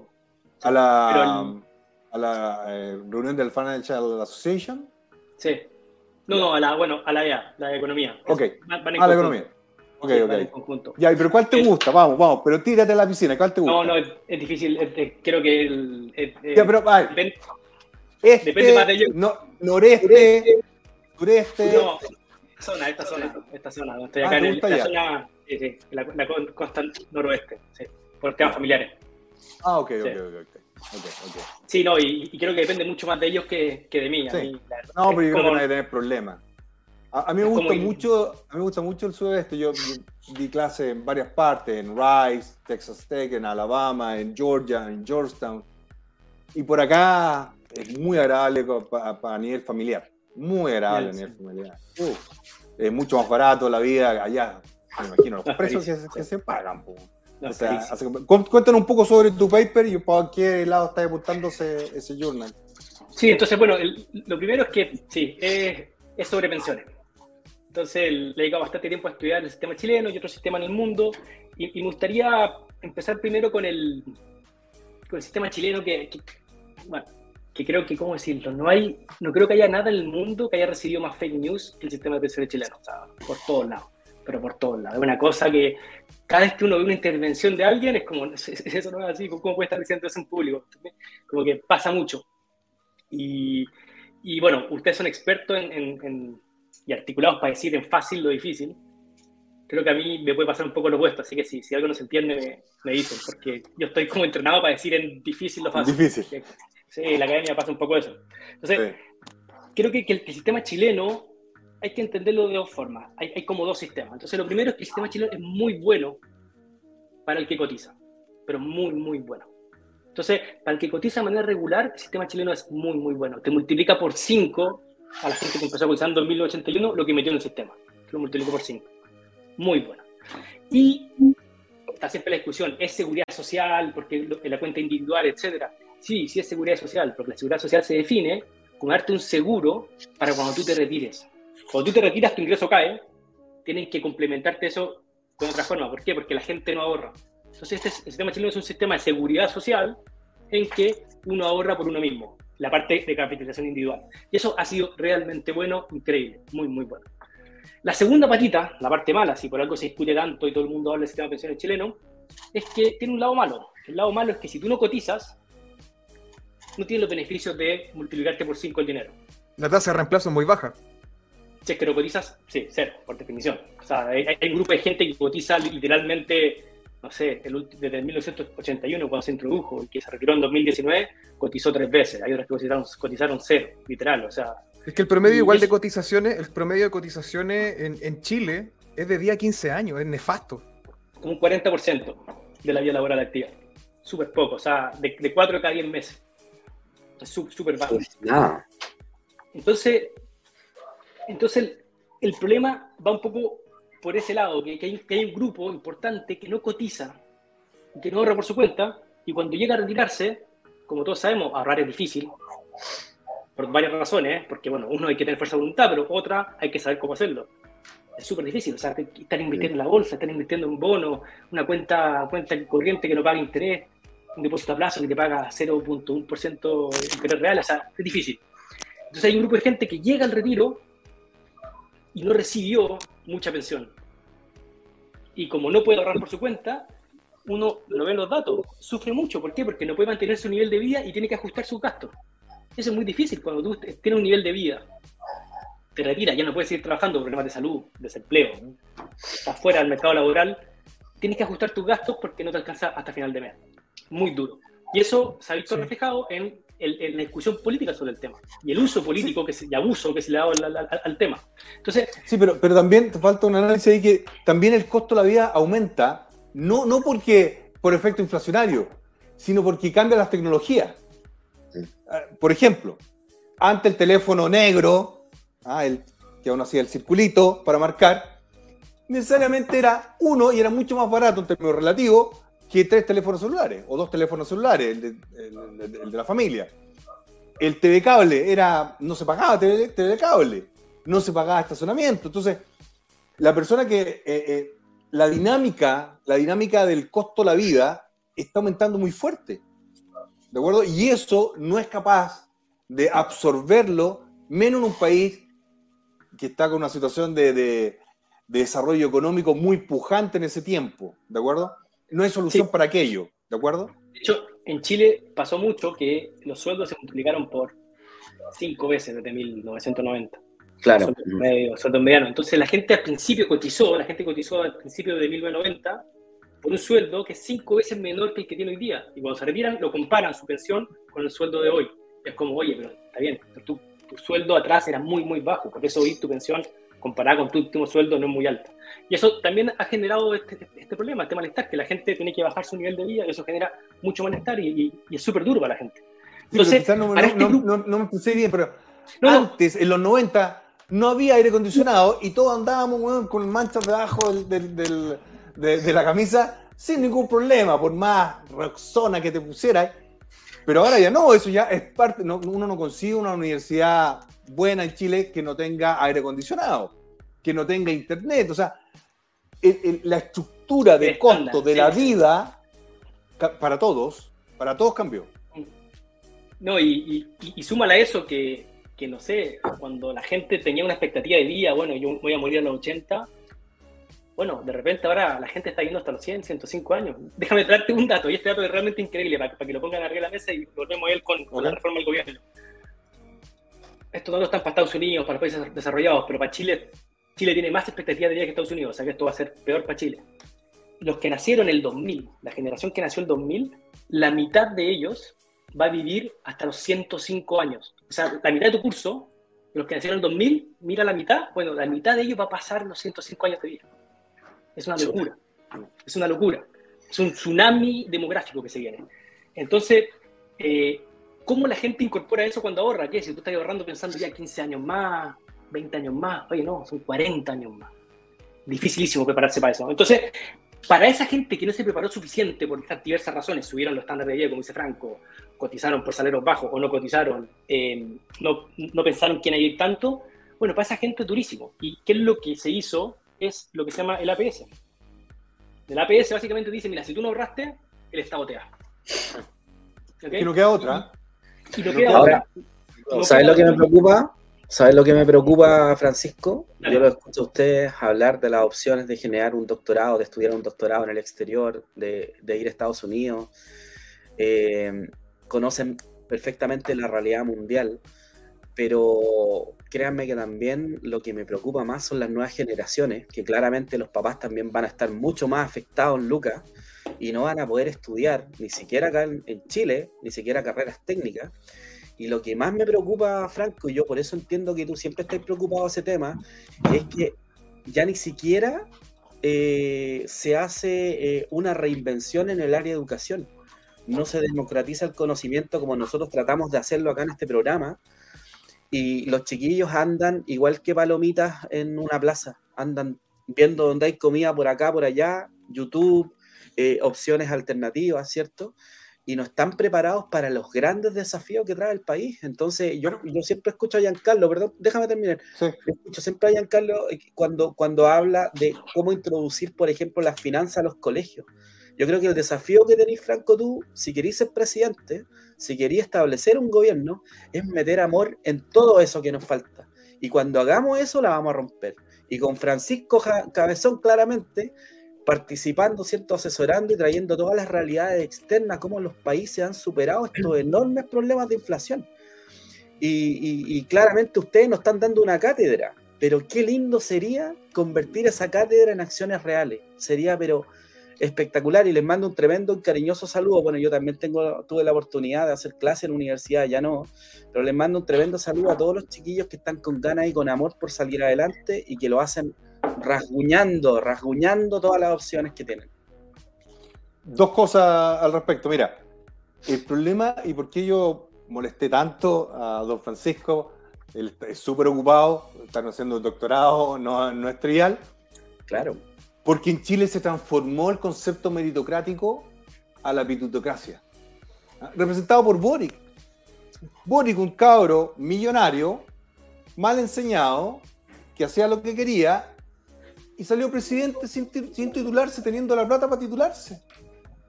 A la a la eh, reunión del Financial Association? Sí. No, no, a la, bueno, a la EA, la de economía. Ok. a la economía. Ok, ok. Ya, pero ¿cuál te gusta? Vamos, vamos, pero tírate a la piscina, ¿cuál te gusta? No, no, es, difícil, creo que el... ya, pero, ay, depende, este, depende más de ellos. No, noreste, sureste... No, esta zona, esta zona, esta zona, estoy ah, acá en el, la zona, sí, sí, la, la costa noroeste, sí, por temas familiares. Ah, ok, ok, ok, ok. Sí, no, y, creo que depende mucho más de ellos que, que de mí. no, pero yo creo que no hay que tener problemas. A, mí me gusta mucho, a mí me gusta mucho el sudeste. Yo di clase en varias partes, en Rice, Texas Tech, en Alabama, en Georgia, en Georgetown. Y por acá es muy agradable para, nivel familiar. Muy agradable a nivel familiar. es mucho más barato la vida allá. Me imagino los precios que, se pagan. Cuéntanos un poco sobre tu paper y para qué lado está apuntándose ese journal. Sí, entonces, bueno, lo primero es que sí, es, sobre pensiones. Entonces, le he dedicado bastante tiempo a estudiar el sistema chileno y otro sistema en el mundo. Y, me gustaría empezar primero con el, con el sistema chileno que, bueno, que creo que, ¿cómo decirlo? No, hay, no creo que haya nada en el mundo que haya recibido más fake news que el sistema de pensiones chileno. O sea, por todos lados pero por todos lados. Es una cosa que cada vez que uno ve una intervención de alguien es como, eso no es así, ¿cómo puede estar diciendo eso en público? Como que pasa mucho. Y, y bueno, ustedes son expertos en, y articulados para decir en fácil lo difícil. Creo que a mí me puede pasar un poco lo opuesto, así que si, si algo no se entiende, me, dicen, porque yo estoy como entrenado para decir en difícil lo fácil. Difícil. Sí, en la academia pasa un poco eso. Entonces, creo que, que, el, sistema chileno hay que entenderlo de dos formas. Hay, hay, como dos sistemas. Entonces, lo primero es que el sistema chileno es muy bueno para el que cotiza, pero muy, muy bueno. Entonces, para el que cotiza de manera regular, el sistema chileno es muy, muy bueno. Te multiplica por 5 a la gente que empezó cotizando en 1981 lo que metió en el sistema. Lo multiplica por 5. muy buena. Y está siempre la discusión, ¿es seguridad social? Porque la cuenta individual, etcétera. Sí, sí es seguridad social, porque la seguridad social se define como darte un seguro para cuando tú te retires. Cuando tú te retiras, tu ingreso cae, tienen que complementarte eso de otra forma. ¿Por qué? Porque la gente no ahorra. Entonces, este el sistema chileno es un sistema de seguridad social en que uno ahorra por uno mismo, la parte de capitalización individual. Y eso ha sido realmente bueno, increíble, muy, muy bueno. La segunda patita, la parte mala, si por algo se discute tanto y todo el mundo habla del sistema de pensiones chileno, es que tiene un lado malo. El lado malo es que si tú no cotizas, no tienes los beneficios de multiplicarte por 5 el dinero. La tasa de reemplazo es muy baja. Si es que no cotizas, sí, cero, por definición. O sea, hay, hay un grupo de gente que cotiza literalmente, no sé, el, desde 1981, cuando se introdujo y que se retiró en 2019, cotizó tres veces. Hay otras que cotizaron, cotizaron cero, literal. O sea, Es que el promedio igual de cotizaciones, el promedio de cotizaciones en, en Chile es de día a 15 años, es nefasto. como un 40% de la vida laboral activa. Súper poco, o sea, de, de 4 a cada 10 meses. Es sú- súper bajo. Pues nada. Entonces, entonces el, el problema va un poco por ese lado, que, que hay, que hay un grupo importante que no cotiza, que no ahorra por su cuenta, y cuando llega a retirarse, como todos sabemos, ahorrar es difícil, por varias razones, porque bueno, uno hay que tener fuerza de voluntad, pero otra hay que saber cómo hacerlo. Es súper difícil, o sea, estar invirtiendo en la bolsa, estar invirtiendo en bonos, una cuenta, cuenta corriente que no paga interés, un depósito a plazo que te paga 0.1% de interés real, o sea, es difícil. Entonces hay un grupo de gente que llega al retiro y no recibió mucha pensión. Y como no puede ahorrar por su cuenta, uno lo ve en los datos, sufre mucho. ¿Por qué? Porque no puede mantener su nivel de vida y tiene que ajustar sus gastos. Eso es muy difícil cuando tú tienes un nivel de vida. Te retiras, ya no puedes seguir trabajando, problemas de salud, desempleo, ¿no? estás fuera del mercado laboral, tienes que ajustar tus gastos porque no te alcanza hasta final de mes. Muy duro. Y eso se ha visto Sí. reflejado en, el- en la discusión política sobre el tema y el uso político que se, y abuso que se le ha dado al, al- al tema. Entonces, Sí, pero, pero también te falta un análisis ahí que también el costo de la vida aumenta, no, no porque por efecto inflacionario, sino porque cambian las tecnologías. Sí. Ah, Por ejemplo, antes el teléfono negro, ah, el, que aún hacía el circulito para marcar, necesariamente era uno y era mucho más barato en términos relativos que tres teléfonos celulares o dos teléfonos celulares, el de, la familia. El TV cable era, no se pagaba TV, TV cable, no se pagaba estacionamiento. Entonces, la persona que eh, eh, la dinámica, la dinámica del costo de la vida está aumentando muy fuerte. ¿De acuerdo? Y eso no es capaz de absorberlo, menos en un país que está con una situación de desarrollo económico muy pujante en ese tiempo. ¿De acuerdo? No hay solución Sí. para aquello. ¿De acuerdo? de hecho, en Chile pasó mucho que los sueldos se multiplicaron por cinco veces desde 1990. Claro. Sueldo medio, sueldo mediano. Entonces la gente al principio cotizó, la gente cotizó al principio de 1990 por un sueldo que es cinco veces menor que el que tiene hoy día. Y cuando se retiran, lo comparan su pensión con el sueldo de hoy. Es como, oye, pero está bien, pero tu, tu sueldo atrás era muy, muy bajo, por eso hoy tu pensión comparada con tu último sueldo no es muy alta. Y eso también ha generado este, este problema, este malestar, que la gente tiene que bajar su nivel de vida y eso genera mucho malestar y, y- y es súper duro para la gente. Sí, Entonces, quizás no, no- este no- grupo- no- no me expresé bien, pero antes, en los 90, no había aire acondicionado y todos andábamos weón, con manchas debajo del, del- del- de, de la camisa sin ningún problema, por más roxona que te pusieras. Pero ahora ya no, eso ya es parte. no- uno no consigue una universidad buena en Chile que no tenga aire acondicionado, que no tenga internet. O sea, el- el- la estructura de costo de la vida para todos, para todos cambió. No, y, y, y- y súmale a eso que, que, no sé, cuando la gente tenía una expectativa de vida, bueno, yo voy a morir a los 80, bueno, de repente ahora la gente está yendo hasta los 100, 105 años. Déjame traerte un dato, y este dato es realmente increíble, para, para que lo pongan arriba de la mesa y volvemos a él con, con la reforma del gobierno. Estos datos están para Estados Unidos, para los países desarrollados, pero para Chile, Chile tiene más expectativa de vida que Estados Unidos, o sea que esto va a ser peor para Chile. Los que nacieron en el 2000, la generación que nació en el 2000, la mitad de ellos va a vivir hasta los 105 años. O sea, la mitad de tu curso, los que nacieron en el 2000, mira la mitad, bueno, la mitad de ellos va a pasar los 105 años de vida. Es una locura. Es una locura. Es un tsunami demográfico que se viene. Entonces, eh, ¿cómo la gente incorpora eso cuando ahorra? ¿Qué? Si tú estás ahorrando pensando ya 15 años más, 20 años más, oye, no, son 40 años más. dificilísimo prepararse para eso. Entonces, para esa gente que no se preparó suficiente por estas diversas razones, subieron los estándares de vida, como dice Franco, cotizaron por salarios bajos o no cotizaron, eh, no, no pensaron quién hay tanto, bueno, para esa gente es durísimo. ¿Y qué es lo que se hizo? Es lo que se llama el APS. El APS básicamente dice, mira, si tú no ahorraste, el Estado te da. ¿Okay? Y no queda otra. Y no queda otra. ¿Sabes lo que me preocupa? ¿Sabes lo que me preocupa, Francisco? Yo lo escucho a ustedes hablar de las opciones de generar un doctorado, de estudiar un doctorado en el exterior, de, de ir a Estados Unidos. Eh, conocen perfectamente la realidad mundial, pero créanme que también lo que me preocupa más son las nuevas generaciones, que claramente los papás también van a estar mucho más afectados, Lucas, y no van a poder estudiar, ni siquiera acá en, Chile, ni siquiera carreras técnicas y lo que más me preocupa, Franco, y yo por eso entiendo que tú siempre estás preocupado de ese tema, es que ya ni siquiera eh, se hace eh, una reinvención en el área de educación. No se democratiza el conocimiento como nosotros tratamos de hacerlo acá en este programa. Y los chiquillos andan igual que palomitas en una plaza. Andan viendo dónde hay comida por acá, por allá, YouTube, eh, opciones alternativas, ¿cierto? y no están preparados para los grandes desafíos que trae el país. Entonces, yo, yo siempre escucho a Giancarlo, perdón, déjame terminar. Sí. Escucho siempre a Giancarlo eh, cuando, cuando habla de cómo introducir, por ejemplo, las finanzas a los colegios. Yo creo que el desafío que tenéis, Franco, tú, si queréis ser presidente, si queréis establecer un gobierno, es meter amor en todo eso que nos falta. Y cuando hagamos eso, la vamos a romper. Y con Francisco Cabezón, claramente, participando, ¿cierto? asesorando y trayendo todas las realidades externas, cómo los países han superado estos enormes problemas de inflación. Y, y, claramente ustedes nos están dando una cátedra, pero qué lindo sería convertir esa cátedra en acciones reales. Sería, pero espectacular y les mando un tremendo y cariñoso saludo. Bueno, yo también tengo, tuve la oportunidad de hacer clase en la universidad, ya no, pero les mando un tremendo saludo a todos los chiquillos que están con ganas y con amor por salir adelante y que lo hacen rasguñando, rasguñando todas las opciones que tienen. Dos cosas al respecto. Mira, el problema y por qué yo molesté tanto a don Francisco, él es súper ocupado, están haciendo un doctorado, no, no es trivial. Claro. Porque en Chile se transformó el concepto meritocrático a la pitutocracia. ¿ah? Representado por Boric. Boric, un cabro millonario, mal enseñado, que hacía lo que quería y salió presidente sin, titularse, teniendo la plata para titularse.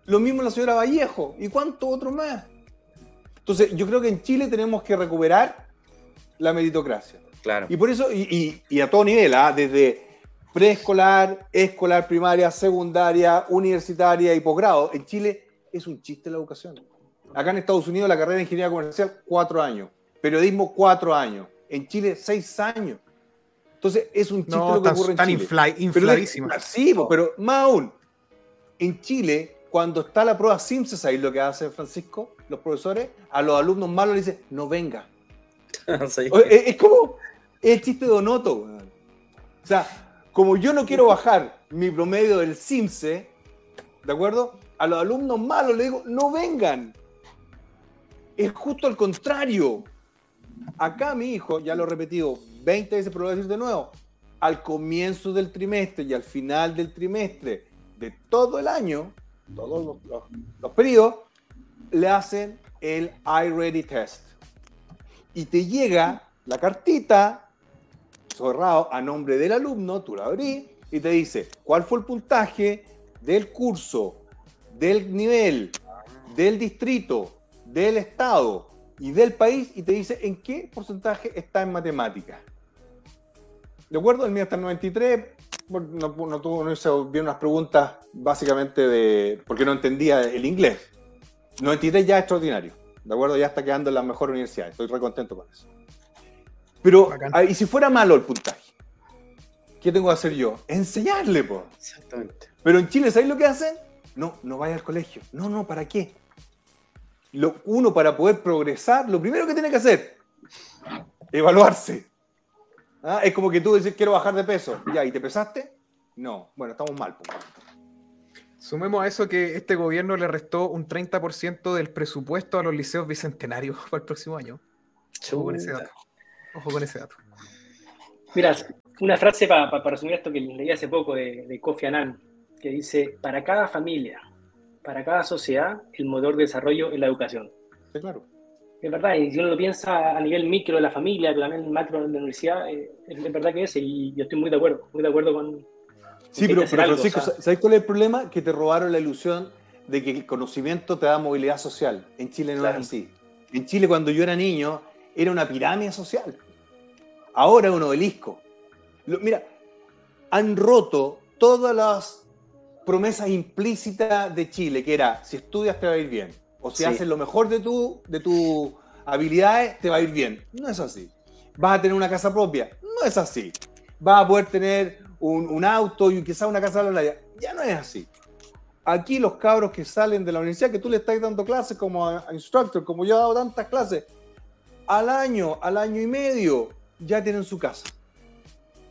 Lo mismo la señora Vallejo y cuántos otros más. Entonces, yo creo que en Chile tenemos que recuperar la meritocracia. Claro. Y por eso, y, a todo nivel, ¿ah? desde preescolar, escolar, primaria, secundaria, universitaria y posgrado. En Chile es un chiste la educación. Acá en Estados Unidos la carrera de ingeniería comercial, cuatro años. Periodismo, cuatro años. En Chile, seis años. Entonces, es un chiste lo que ocurre en Chile. infladísimo. sí, pero más aún, en Chile, cuando está la prueba Simpsons, ahí lo que hace Francisco, los profesores, a los alumnos malos le dicen, no venga. es, como el chiste de Donoto. O sea, como yo no quiero bajar mi promedio del CIMSE, ¿de acuerdo? A los alumnos malos le digo, no vengan. Es justo al contrario. Acá mi hijo, ya lo he repetido 20 veces, pero lo voy a decir de nuevo, al comienzo del trimestre y al final del trimestre de todo el año, todos los, periodos, le hacen el iReady Test. Y te llega la cartita cerrado a nombre del alumno, tú la abrís y te dice cuál fue el puntaje del curso, del nivel, del distrito, del estado y del país y te dice en qué porcentaje está en matemáticas. ¿De acuerdo? El mío está en 93. No, no, tuvo, no hizo bien unas preguntas básicamente de. porque no entendía el inglés. 93 ya es extraordinario. ¿De acuerdo? Ya está quedando en la mejor universidad. Estoy re contento con eso. Pero, ah, ¿y si fuera malo el puntaje? ¿Qué tengo que hacer yo? Enseñarle, pues. Exactamente. Pero en Chile, ¿sabéis lo que hacen? No, no vaya al colegio. No, no, ¿para qué? Lo, uno, para poder progresar, lo primero que tiene que hacer, evaluarse. ¿Ah? Es como que tú dices, quiero bajar de peso. Ya, ¿y te pesaste? No. Bueno, estamos mal. Sumemos a eso que este gobierno le restó un 30% del presupuesto a los liceos bicentenarios para el próximo año. Ojo con ese dato. Ojo con ese dato. Mira, Una frase para resumir esto que leí hace poco de, de Kofi Annan, que dice, para cada familia, para cada sociedad, el motor de desarrollo es la educación. Sí, claro. Es verdad, y si uno lo piensa a nivel micro de la familia, pero también macro de la universidad, eh, es, verdad que es, y yo estoy muy de acuerdo, muy de acuerdo con... Sí, pero, Francisco, ¿sabes cuál es el problema? Que te robaron la ilusión de que el conocimiento te da movilidad social. En Chile no es así. En Chile, cuando yo era niño, era una pirámide social. Ahora es un obelisco. mira, han roto todas las promesas implícitas de Chile, que era, si estudias te va a ir bien, o si haces lo mejor de tu, de tus habilidades, te va a ir bien. No es así. Vas a tener una casa propia. No es así. Vas a poder tener un, auto y quizás una casa de la playa. Ya no es así. Aquí los cabros que salen de la universidad, que tú le estás dando clases como a, instructor, como yo he dado tantas clases, al año, al año y medio, ya tienen su casa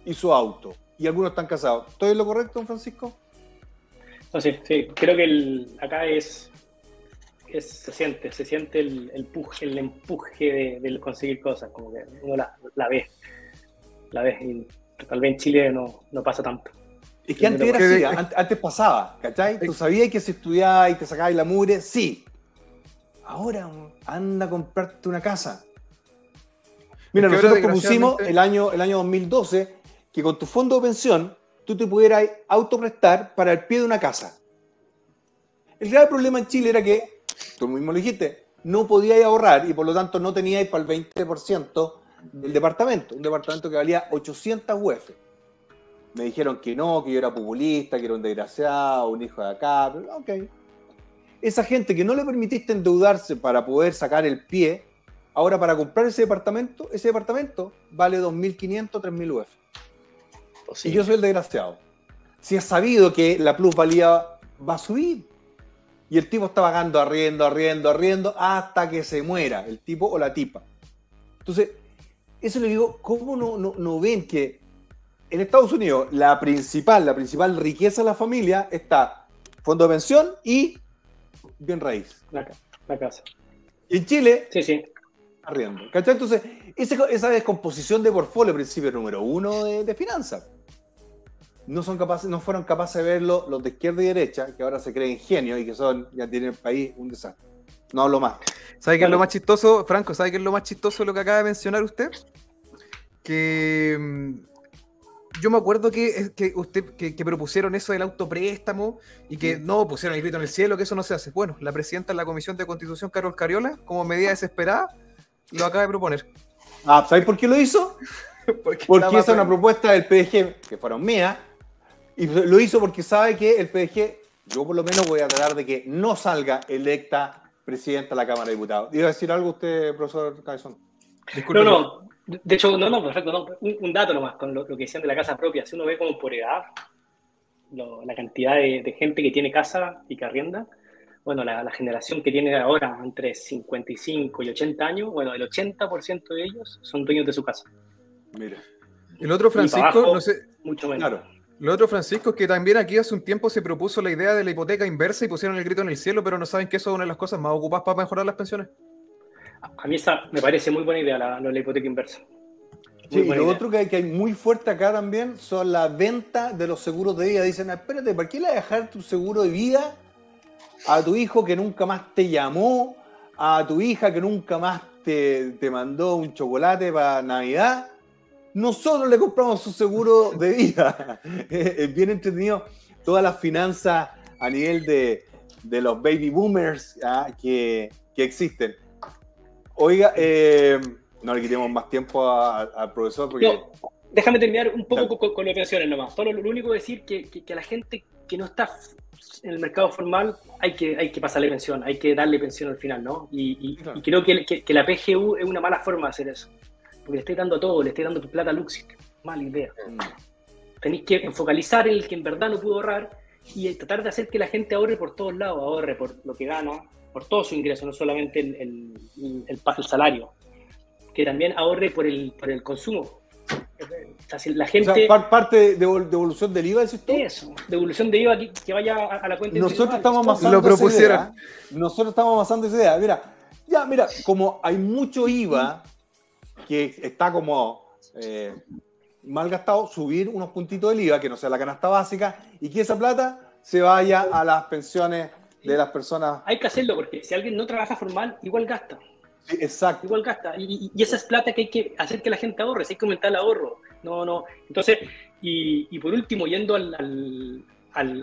y su auto. Y algunos están casados. ¿Estoy en lo correcto, don Francisco? No, sí, sí. Creo que el, acá es, se siente, se siente el, el, el empuje de, conseguir cosas, como que uno la, la ve. La ve. Y tal vez en Chile no, no pasa tanto. Es que antes era así, antes, pasaba, ¿cachai? Tú sabías que si estudiabas y te sacabas la mugre, sí. Ahora anda a comprarte una casa. Mira, nosotros propusimos el año, el año 2012 que con tu fondo de pensión tú te pudieras autoprestar para el pie de una casa. El grave problema en Chile era que, tú mismo lo dijiste, no podíais ahorrar y por lo tanto no teníais para el 20% del departamento, un departamento que valía 800 UF me dijeron que no, que yo era populista, que era un desgraciado, un hijo de acá. Pero, ok. Esa gente que no le permitiste endeudarse para poder sacar el pie, ahora para comprar ese departamento, ese departamento vale 2.500, 3.000 UF. Y yo soy el desgraciado. Si has sabido que la plusvalía va a subir. Y el tipo está pagando arriendo, arriendo, arriendo, hasta que se muera, el tipo o la tipa. Entonces, eso le digo, ¿cómo no, no, no ven que en Estados Unidos, la principal, la principal riqueza de la familia está fondo de pensión y bien raíz. La, casa. Y en Chile, sí, sí. Arriendo. ¿Cachai? Entonces, esa, descomposición de portfolio, principio número uno de, finanzas, no, son capaces, no fueron capaces de verlo los de izquierda y derecha, que ahora se creen genios y que son, ya tienen el país un desastre. No hablo más. ¿Sabe qué es lo más chistoso, Franco? ¿Sabe qué es lo más chistoso de lo que acaba de mencionar usted? Que mm, yo me acuerdo que, que usted que, propusieron eso del autopréstamo y que no pusieron el grito en el cielo, que eso no se hace. Bueno, la presidenta de la Comisión de Constitución, Carol Cariola, como medida desesperada, lo acaba de proponer. Ah, ¿sabes por qué lo hizo? porque, porque esa es una propuesta del PDG, que fueron mías, y lo hizo porque sabe que el PDG, yo por lo menos voy a tratar de que no salga electa presidenta de la Cámara de Diputados. ¿Iba a decir algo usted, profesor Cabezón? No, no, de hecho, no, no, perfecto, no. Un, dato nomás con lo, que decían de la casa propia. Si uno ve como por edad la cantidad de, gente que tiene casa y que arrienda, bueno, la, generación que tiene ahora entre 55 y 80 años, bueno, el 80% de ellos son dueños de su casa. Mira. El otro Francisco, no sé. Mucho menos. Claro. El otro Francisco es que también aquí hace un tiempo se propuso la idea de la hipoteca inversa y pusieron el grito en el cielo, pero no saben que eso es una de las cosas más ocupadas para mejorar las pensiones. A mí esa me parece muy buena idea la, la hipoteca inversa. sí, y lo otro que hay, que hay muy fuerte acá también son la venta de los seguros de vida. Dicen, espérate, ¿para qué le dejar tu seguro de vida a tu hijo que nunca más te llamó? A tu hija que nunca más te, te mandó un chocolate para Navidad. Nosotros le compramos su seguro de vida. es bien entretenido todas las finanzas a nivel de, de los baby boomers ¿ah? que, que existen. Oiga, eh, no le quitemos más tiempo al profesor. Porque... déjame terminar un poco con, con, las pensiones nomás. Solo lo, único que decir que, que, a la gente que no está en el mercado formal hay que, hay que pasarle pensión, hay que darle pensión al final, ¿no? Y, creo que, que, la PGU es una mala forma de hacer eso. Porque le estoy dando todo, le estoy dando tu plata a Luxic. Mala idea. Mm. Tenéis que focalizar en el que en verdad no pudo ahorrar y tratar de hacer que la gente ahorre por todos lados, ahorre por lo que gana, por todo su ingreso, no solamente el, el, salario, que también ahorre por el, por el consumo. La gente, parte de devolución del IVA, ¿es Eso, devolución de IVA que, vaya a, la cuenta. Nosotros estamos amasando lo propusieron. Nosotros estamos amasando esa idea. Mira, ya, mira, como hay mucho IVA que está como eh, mal gastado, subir unos puntitos del IVA, que no sea la canasta básica, y que esa plata se vaya a las pensiones de las personas. Hay que hacerlo porque si alguien no trabaja formal, igual gasta. Sí, exacto. Igual gasta. Y, y, esa es plata que hay que hacer que la gente ahorre, hay que aumentar el ahorro. No, no. Entonces, y, y por último, yendo al, al,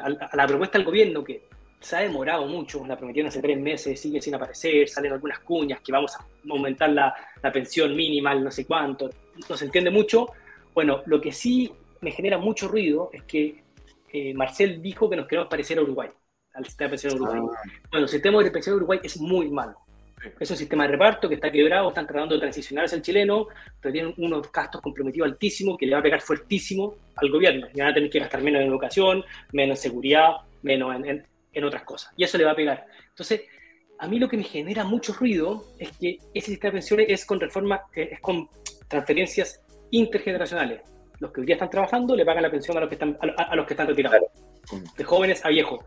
al, a la propuesta del gobierno, que se ha demorado mucho, la prometieron hace tres meses, sigue sin aparecer, salen algunas cuñas que vamos a aumentar la, la pensión mínima, no sé cuánto, no se entiende mucho. Bueno, lo que sí me genera mucho ruido es que eh, Marcel dijo que nos queremos parecer a Uruguay, al sistema de pensión de Uruguay. Ah. Bueno, el sistema de pensión de Uruguay es muy malo. Es un sistema de reparto que está quebrado, están tratando de transicionar hacia el chileno, pero tienen unos gastos comprometidos altísimos que le va a pegar fuertísimo al gobierno. Y van a tener que gastar menos en educación, menos en seguridad, menos en, en otras cosas. Y eso le va a pegar. Entonces, a mí lo que me genera mucho ruido es que ese sistema de pensiones es con reforma, eh, es con transferencias intergeneracionales. Los que hoy día están trabajando le pagan la pensión a los que están, a, los que están retirados, de jóvenes a viejos.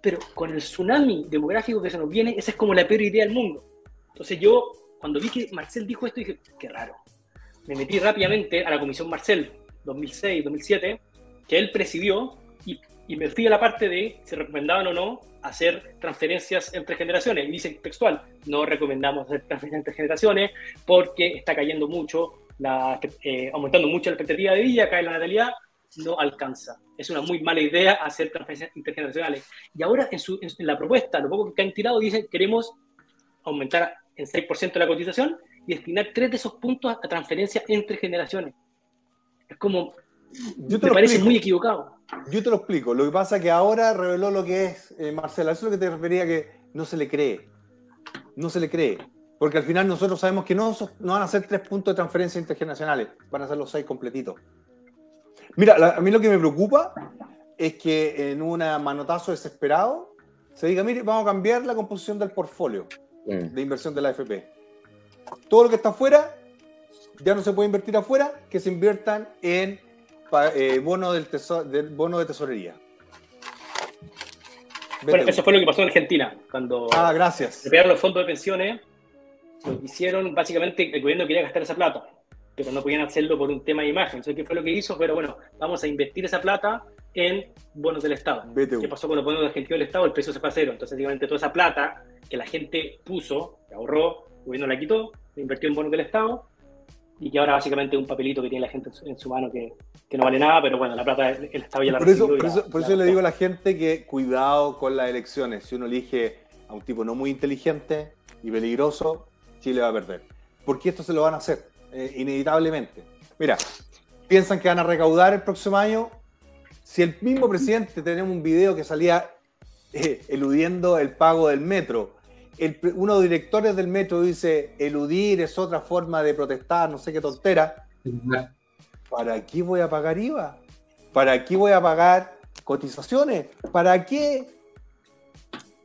Pero con el tsunami demográfico que se nos viene, esa es como la peor idea del mundo. Entonces yo, cuando vi que Marcel dijo esto, dije, qué raro. Me metí rápidamente a la Comisión Marcel 2006-2007, que él presidió, y y me fui a la parte de si recomendaban o no hacer transferencias entre generaciones. Y dice textual, no recomendamos hacer transferencias entre generaciones porque está cayendo mucho, la, eh, aumentando mucho la expectativa de vida, cae la natalidad, no alcanza. Es una muy mala idea hacer transferencias intergeneracionales. Y ahora en, su, en la propuesta, lo poco que han tirado, dicen queremos aumentar en 6% la cotización y destinar tres de esos puntos a transferencias entre generaciones. Es como, me parece muy equivocado. Yo te lo explico. Lo que pasa es que ahora reveló lo que es eh, Marcela. Eso es lo que te refería que no se le cree. No se le cree. Porque al final nosotros sabemos que no, no van a ser tres puntos de transferencia intergeneracionales. Van a ser los seis completitos. Mira, a mí lo que me preocupa es que en un manotazo desesperado se diga, mire, vamos a cambiar la composición del portfolio mm. de inversión de la AFP. Todo lo que está afuera, ya no se puede invertir afuera, que se inviertan en eh, bono, del del bono de tesorería. Bueno, eso fue lo que pasó en Argentina, cuando ah, gracias. se pegaron los fondos de pensiones, lo hicieron, básicamente el gobierno quería gastar esa plata, pero no podían hacerlo por un tema de imagen. Entonces, ¿qué fue lo que hizo? Pero bueno, vamos a invertir esa plata en bonos del Estado. ¿Qué pasó con los bonos de Argentina del Estado? El precio se fue a cero. Entonces, básicamente toda esa plata que la gente puso, que ahorró, el gobierno la quitó, la invirtió en bonos del Estado, y que ahora básicamente es un papelito que tiene la gente en su, mano que, que, no vale nada, pero bueno, la plata el Estado ya la por eso, por eso, por eso le digo a la gente que cuidado con las elecciones. Si uno elige a un tipo no muy inteligente y peligroso, Chile va a perder. Porque esto se lo van a hacer, eh, inevitablemente. Mira, piensan que van a recaudar el próximo año. Si el mismo presidente tenemos un video que salía eh, eludiendo el pago del metro, uno de los directores del metro dice, eludir es otra forma de protestar, no sé qué tontera. ¿Para qué voy a pagar IVA? ¿Para qué voy a pagar cotizaciones? ¿Para qué?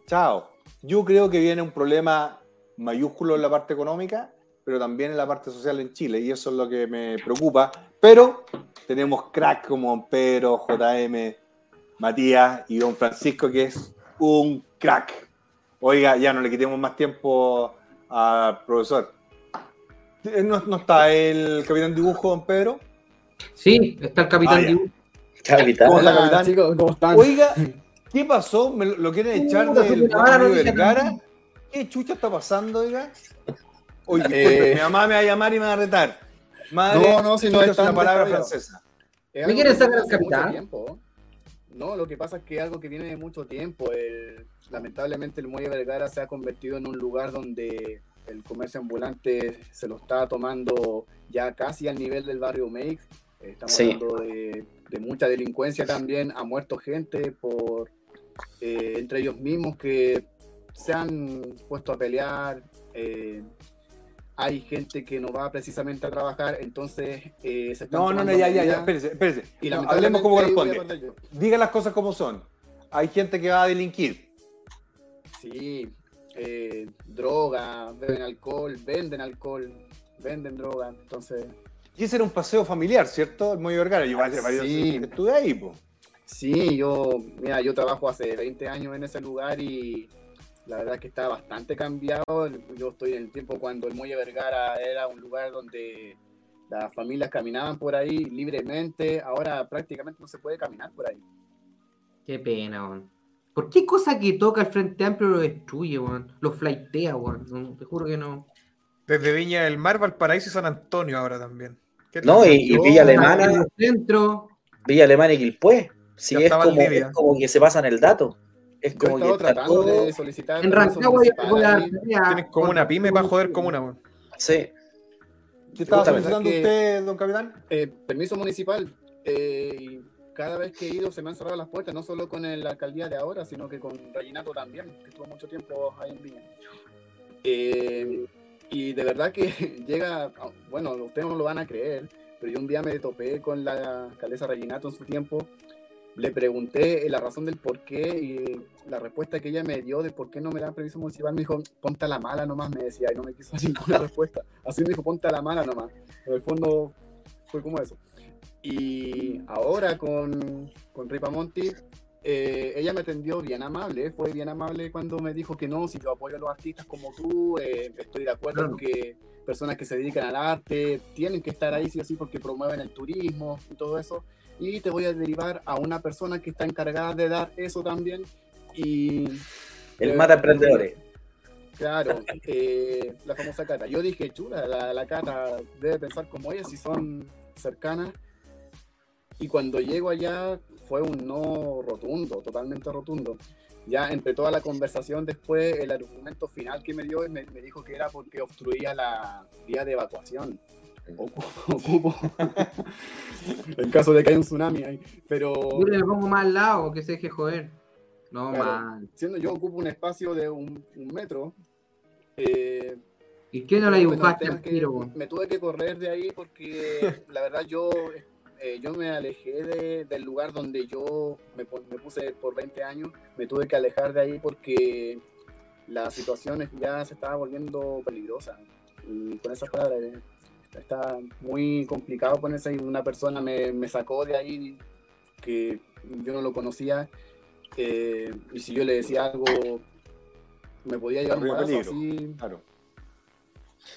Chao. Yo creo que viene un problema mayúsculo en la parte económica, pero también en la parte social en Chile, y eso es lo que me preocupa. Pero tenemos crack como Pedro, JM, Matías y Don Francisco, que es un crack. Oiga, ya no le quitemos más tiempo al profesor. Eh, ¿No, está el capitán dibujo, don Pedro? Sí, está el capitán ah, dibujo. Capitán. ¿Cómo están? Oiga, ¿qué pasó? ¿Me lo, quieren uh, echar del barrio Vergara? ¿Qué chucha está pasando, oiga? Oye, eh, mi mamá me va a llamar y me va a retar. Madre, no, no, si no es una palabra francesa. ¿Me quieren sacar al capitán? No, lo que pasa es que es algo que viene de mucho tiempo. El, lamentablemente el Muelle Vergara se ha convertido en un lugar donde el comercio ambulante se lo está tomando ya casi al nivel del barrio Meix. Estamos hablando de, mucha delincuencia también. Ha muerto gente por eh, entre ellos mismos que se han puesto a pelear. Eh, hay gente que no va precisamente a trabajar, entonces eh, se No, no, no, ya, ya, ya, espérese, espérese. Y hablemos como corresponde. Diga las cosas como son. Hay gente que va a delinquir. Sí, eh, droga, beben alcohol, venden alcohol, venden droga, entonces... Y ese era un paseo familiar, ¿cierto? El Muelle Vergara, yo sí. estuve ahí, po. Sí, yo, mira, yo trabajo hace 20 años en ese lugar y la verdad que está bastante cambiado. Yo estoy en el tiempo cuando el Muelle Vergara era un lugar donde las familias caminaban por ahí libremente, ahora prácticamente no se puede caminar por ahí. Qué pena, weón. ¿Por qué cosa que toca el Frente Amplio lo destruye, weón? Lo flightea, weón. No, te juro que no. Desde Viña del Mar, Valparaíso y San Antonio ahora también. No, y, y Villa Alemana, centro. Villa Alemana y Quilpué. Sí, es como, es como que se pasan el dato. Es Yo he como que estado está tratando todo- de solicitar En Rancagua. Tienes como una pyme para joder comuna, weón. Sí. ¿Qué estaba solicitando Que- usted, don capitán? Eh, permiso municipal. eh, y cada vez que he ido se me han cerrado las puertas, no solo con el- la alcaldía de ahora, sino que con Rayinato también, que estuvo mucho tiempo ahí en Viña. Eh, y de verdad que llega, bueno, ustedes no lo van a creer, pero yo un día me topé con la alcaldesa Rayinato en su tiempo, le pregunté la razón del por qué y la respuesta que ella me dio de por qué no me dan permiso municipal me dijo, ponte a la mala nomás, me decía, y no me quiso dar ninguna respuesta. Así me dijo, ponte a la mala nomás. En el fondo fue como eso. Y ahora con, con Ripamonti, eh, ella me atendió bien amable, fue bien amable cuando me dijo que no, si yo apoyo a los artistas como tú, eh, estoy de acuerdo Claro. en que personas que se dedican al arte tienen que estar ahí sí o sí porque promueven el turismo y todo eso. Y te voy a derivar a una persona que está encargada de dar eso también. Y El eh, mata emprendedores. Claro, eh, la famosa Cata. Yo dije, chula, la, la Cata debe pensar como ella, si son cercanas. Y cuando llego allá fue un no rotundo, totalmente rotundo. Ya entre toda la conversación después, el argumento final que me dio, me, me dijo que era porque obstruía la vía de evacuación. Ocupo, en caso de que haya un tsunami ahí. Pero Yo le pongo más al lado que se deje joder. No, Claro. siendo yo ocupo un espacio de un, un metro, eh, ¿Y qué no la dibujaste al tiro? Me tuve que correr de ahí porque la verdad yo, eh, yo me alejé de- del lugar donde yo me, me puse por 20 años. Me tuve que alejar de ahí porque la situación ya se estaba volviendo peligrosa. Y con esas palabras eh, está muy complicado ponerse ahí. Una persona me, me sacó de ahí que yo no lo conocía. eh, y si yo le decía algo, me podía llevar un peligro. así. Claro.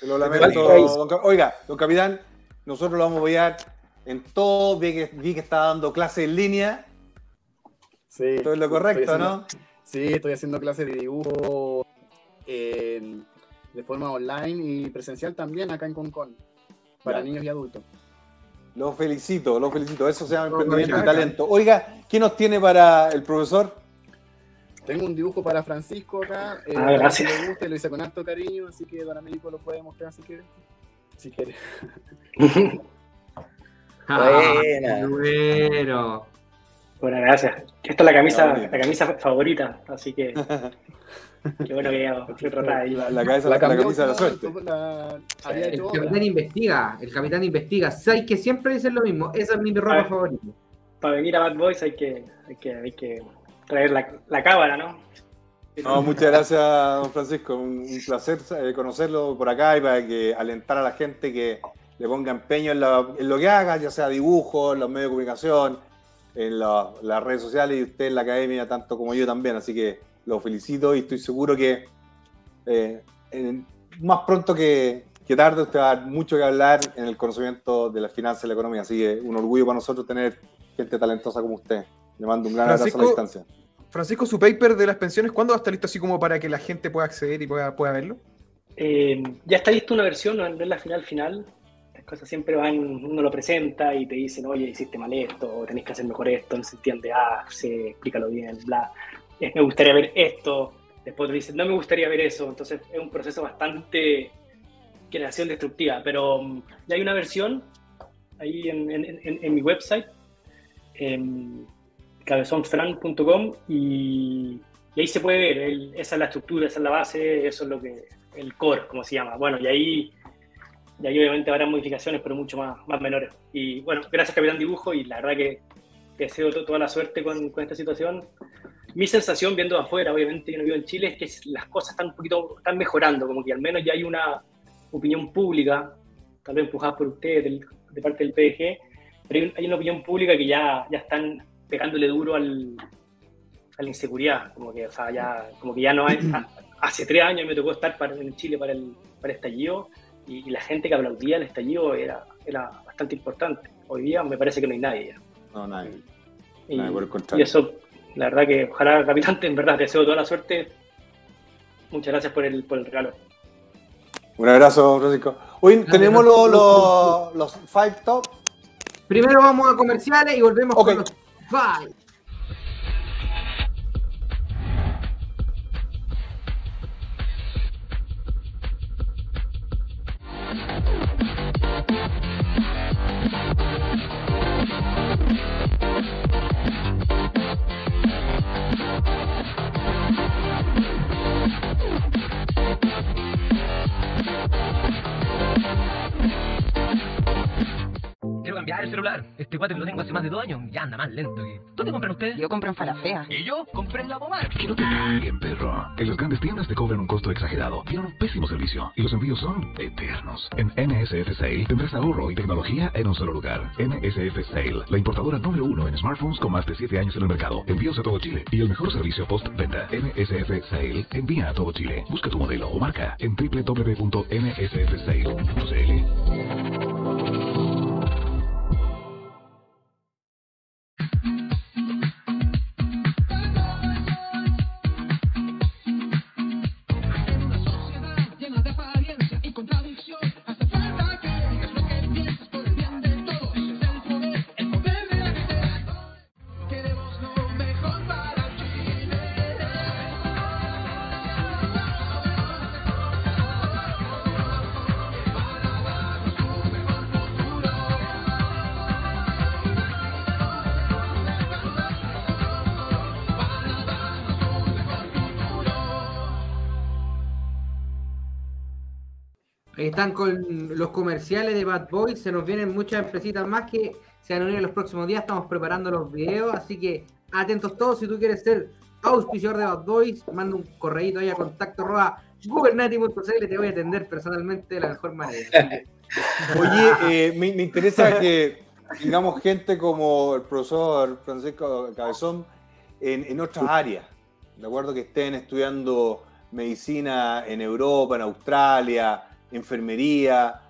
Lo lamento, don Oiga, don capitán, nosotros lo vamos a apoyar en todo. Vi que, vi que está dando clases en línea. Sí, Todo es lo correcto, haciendo- ¿no? Sí, estoy haciendo clases de dibujo eh, de forma online y presencial también acá en Concon, para niños y adultos. Lo felicito, lo felicito. Eso se llama emprendimiento y talento. Oiga, ¿qué nos tiene para el profesor? Tengo un dibujo para Francisco acá, eh, Ah, gracias. que le guste, lo hice con harto cariño, así que Don Américo lo puede mostrar si quiere. Si quiere. Ah, bueno. Bueno, gracias. Esta es la camisa, la camisa favorita, así que qué bueno que fui tratada ahí. La, la cabeza, la, camisa de la suerte. la- había El capitán investiga, el capitán investiga. Sabes que siempre dicen lo mismo. Esa es mi ropa favorita. Para venir a Bad Boys hay que, hay que, hay que traer la, la cámara, ¿no? No, muchas gracias, don Francisco. Un, un placer eh, conocerlo por acá y para que alentar a la gente que le ponga empeño en, la- en lo que haga, ya sea dibujo, en los medios de comunicación, en la- las redes sociales y usted en la academia, tanto como yo también. Así que lo felicito y estoy seguro que eh, en- más pronto que, que tarde usted va a dar mucho que hablar en el conocimiento de las finanzas y la economía. Así que un orgullo para nosotros tener gente talentosa como usted. Le mando un gran abrazo a la Francisco, distancia. Francisco, su paper de las pensiones, ¿cuándo va a estar listo así como para que la gente pueda acceder y pueda, pueda verlo? Eh, ya está lista una versión, no no es la final final. Las cosas siempre van, uno lo presenta y te dicen, oye, hiciste mal esto, o tenés que hacer mejor esto, no se entiende, ah, sí, explícalo bien, bla. Eh, me gustaría ver esto. Después te dicen, no me gustaría ver eso. Entonces es un proceso bastante creación destructiva. Pero mm, ya hay una versión ahí en, en- en- en mi website, en cabezonfran.com, y, y ahí se puede ver, el- esa es la estructura, esa es la base, eso es lo que, el core, como se llama. Bueno, y ahí, y ahí obviamente habrá modificaciones, pero mucho más, más menores. Y bueno, gracias Capitán Dibujo, y la verdad que deseo to- toda la suerte con, con esta situación. Mi sensación viendo de afuera, obviamente yo no vivo en Chile, es que las cosas están un poquito, están mejorando, como que al menos ya hay una opinión pública, tal vez empujada por ustedes del- de parte del PDG, pero hay, hay una opinión pública que ya, ya están pegándole duro al, a la inseguridad, como que, o sea, ya, como que ya no hay, ha- hace tres años me tocó estar para- en Chile para el, para el estallido y, y la gente que aplaudía el estallido era, era bastante importante. Hoy día me parece que no hay nadie ya. No, nadie. Y, Nadie, por el y contrario. eso, la verdad que ojalá, capitán, en verdad, te deseo toda la suerte. Muchas gracias por el, por el regalo. Un abrazo, Francisco. Hoy tenemos los, los, los five top. Primero vamos a comerciales y volvemos con los five. y lo tengo hace más de dos años. Ya anda más lento. Que... ¿Dónde compran ustedes? Yo compro en Falafea. ¿Y yo? Compré en La Pomar. Quiero que bien, perro. En las grandes tiendas te cobran un costo exagerado. Tienen un pésimo servicio. Y los envíos son eternos. En NSF Sale tendrás ahorro y tecnología en un solo lugar. NSF Sale, la importadora número uno en smartphones con más de siete años en el mercado. Envíos a todo Chile y el mejor servicio post-venta. NSF Sale envía a todo Chile. Busca tu modelo o marca en www.nsfsale.cl. Están con los comerciales de Bad Boys. Se nos vienen muchas empresitas más que se van a unir en los próximos días. Estamos preparando los videos, así que atentos todos. Si tú quieres ser auspiciador de Bad Boys, manda un correíto ahí a contacto arroba. Te voy a atender personalmente de la mejor manera. Oye, eh, me, me interesa que tengamos gente como el profesor Francisco Cabezón en, en otras áreas. De acuerdo que estén estudiando medicina en Europa, en Australia, enfermería,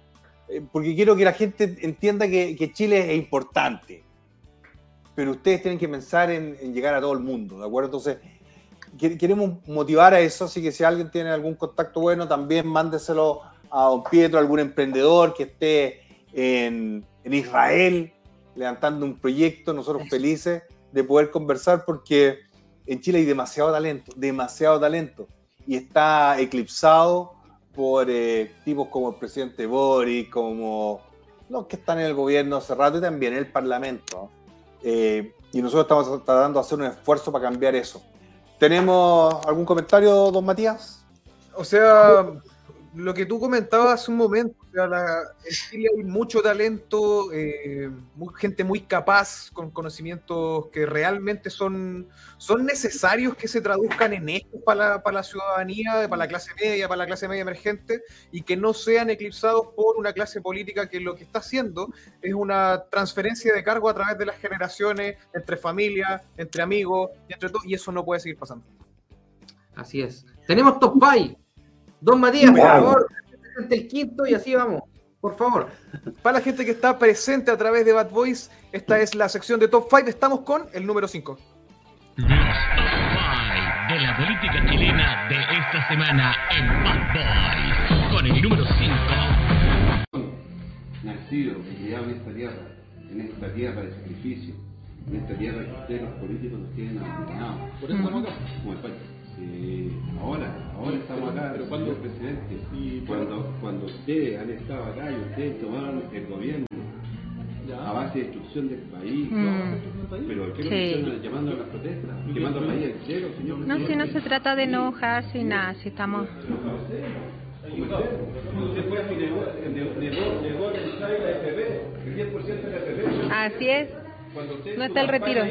eh, porque quiero que la gente entienda que, que Chile es importante. Pero ustedes tienen que pensar en, en llegar a todo el mundo, ¿de acuerdo? Entonces, que- queremos motivar a eso, así que si alguien tiene algún contacto bueno, también mándeselo a don Pietro, algún emprendedor que esté en, en Israel levantando un proyecto, nosotros felices de poder conversar porque en Chile hay demasiado talento, demasiado talento, y está eclipsado por eh, tipos como el presidente Boris, como los que están en el gobierno hace rato y también en el Parlamento. Eh, y nosotros estamos tratando de hacer un esfuerzo para cambiar eso. ¿Tenemos algún comentario, don Matías? O sea, lo que tú comentabas hace un momento, sea, la- en Chile hay mucho talento, eh, gente muy capaz, con conocimientos que realmente son, son necesarios que se traduzcan en hechos para la, para la ciudadanía, para la clase media, para la clase media emergente, y que no sean eclipsados por una clase política que lo que está haciendo es una transferencia de cargo a través de las generaciones, entre familias, entre amigos, y entre todo, y eso no puede seguir pasando. así es. Tenemos Top 5. Don Matías, por favor, presente el quinto y así vamos. Por favor. Para la gente que está presente a través de Bad Boys, esta es la sección de Top 5. Estamos con el número 5. Los top five de la política chilena de esta semana en Bad Boys. Con el número 5. nacido y criado en esta tierra, en esta tierra de sacrificio, en esta tierra que ustedes los políticos nos tienen abandonados. Por eso estamos acá. Como el país. Sí, ahora, ahora estamos acá, pero cuando el presidente, cuando, cuando ustedes han estado acá y ustedes tomaron el gobierno a base de destrucción del país, pero ¿qué es lo que Sí. están llamando a las protestas? Quemando el país entero, señor No, si no se trata de enojarse y nada, si estamos... Usted fue y negó, negó, negó, negó el ensayo de la FP, el 10% de la FP. Así es. Cuando usted No está el retiro.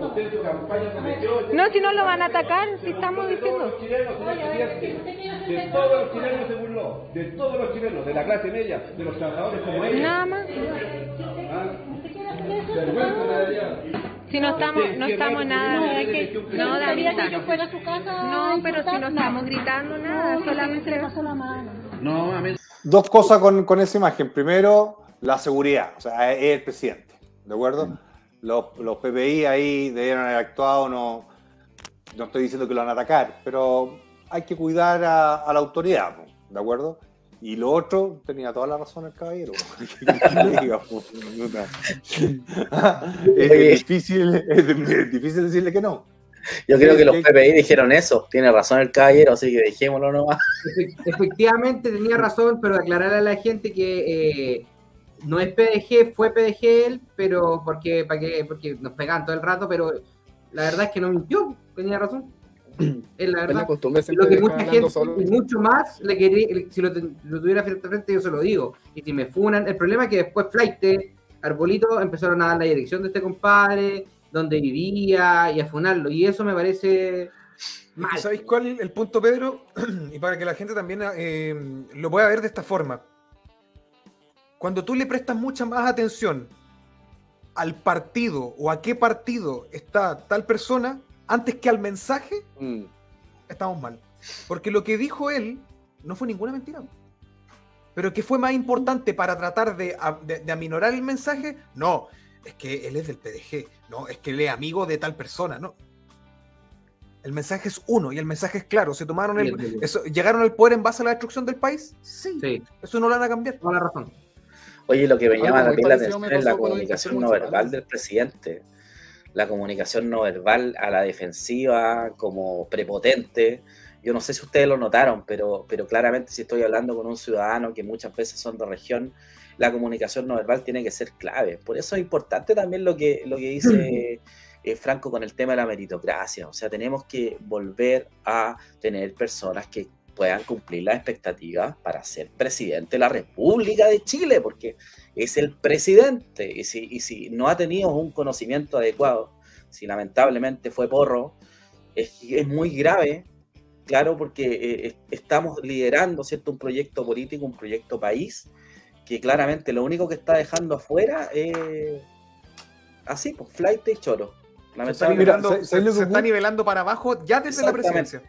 Usted su campaña- cometió- No, si no lo van a atacar, si estamos de todos diciendo. los chilenos. De todos los chilenos se burló, de todos los chilenos, de la clase media, de los trabajadores como ella. Nada más. Si no estamos, no estamos nada, que, no, David, fuera a su casa. no, pero si no estamos gritando nada, solamente pasó la mano. No, a mí Dos cosas con, con esa imagen. Primero, la seguridad. O sea, es el presidente. ¿De acuerdo? Los, los PPI ahí debieron haber actuado. No, no estoy diciendo que lo van a atacar, pero hay que cuidar a, a la autoridad. ¿De acuerdo? Y lo otro, tenía toda la razón el caballero. Es, difícil, es, difícil decirle que no. Yo creo que los. PPI dijeron eso. Tiene razón el caballero, así que dejémoslo nomás. Efe- Efectivamente tenía razón, pero aclararle a la gente que eh, no es PDG, fue PDG él, pero porque, para que, porque nos pegaban todo el rato, pero la verdad es que no mintió, tenía razón. Es la Es la verdad. lo que mucha gente, solo. y mucho más, le quería, le- si lo, lo tuviera frente a frente, yo se lo digo. Y si me funan, el problema es que después Flight, Arbolito, empezaron a dar la dirección de este compadre, donde vivía y a funarlo. Y eso me parece mal. ¿Sabéis cuál es el punto, Pedro? y para que la gente también eh, lo pueda ver de esta forma. Cuando tú le prestas mucha más atención al partido o a qué partido está tal persona, antes que al mensaje, Mm. estamos mal. Porque lo que dijo él no fue ninguna mentira. Pero que fue más importante para tratar de, a- de- de aminorar el mensaje, no, es que él es del PDG, no, es que él es amigo de tal persona, no. El mensaje es uno y el mensaje es claro. ¿Se tomaron el, eso, ¿Llegaron al poder en base a la destrucción del país? Sí. Sí, Eso no lo van a cambiar. toda la razón. Oye, lo que me llama también la atención es la comunicación no verbal del presidente. La comunicación no verbal a la defensiva, como prepotente. Yo no sé si ustedes lo notaron, pero, pero claramente si estoy hablando con un ciudadano que muchas veces son de región, la comunicación no verbal tiene que ser clave. Por eso es importante también lo que, lo que dice eh, Franco con el tema de la meritocracia. O sea, tenemos que volver a tener personas que puedan cumplir las expectativas para ser presidente de la República de Chile, porque es el presidente. Y si, y si no ha tenido un conocimiento adecuado, si lamentablemente fue porro, es, es muy grave, claro, porque eh, es- estamos liderando ¿cierto? un proyecto político, un proyecto país, que claramente lo único que está dejando afuera es así, pues, flight y choro. Se está, Lamentablemente, Mira, nivelando, ¿sabes- se- está nivelando para abajo ya desde la presidencia.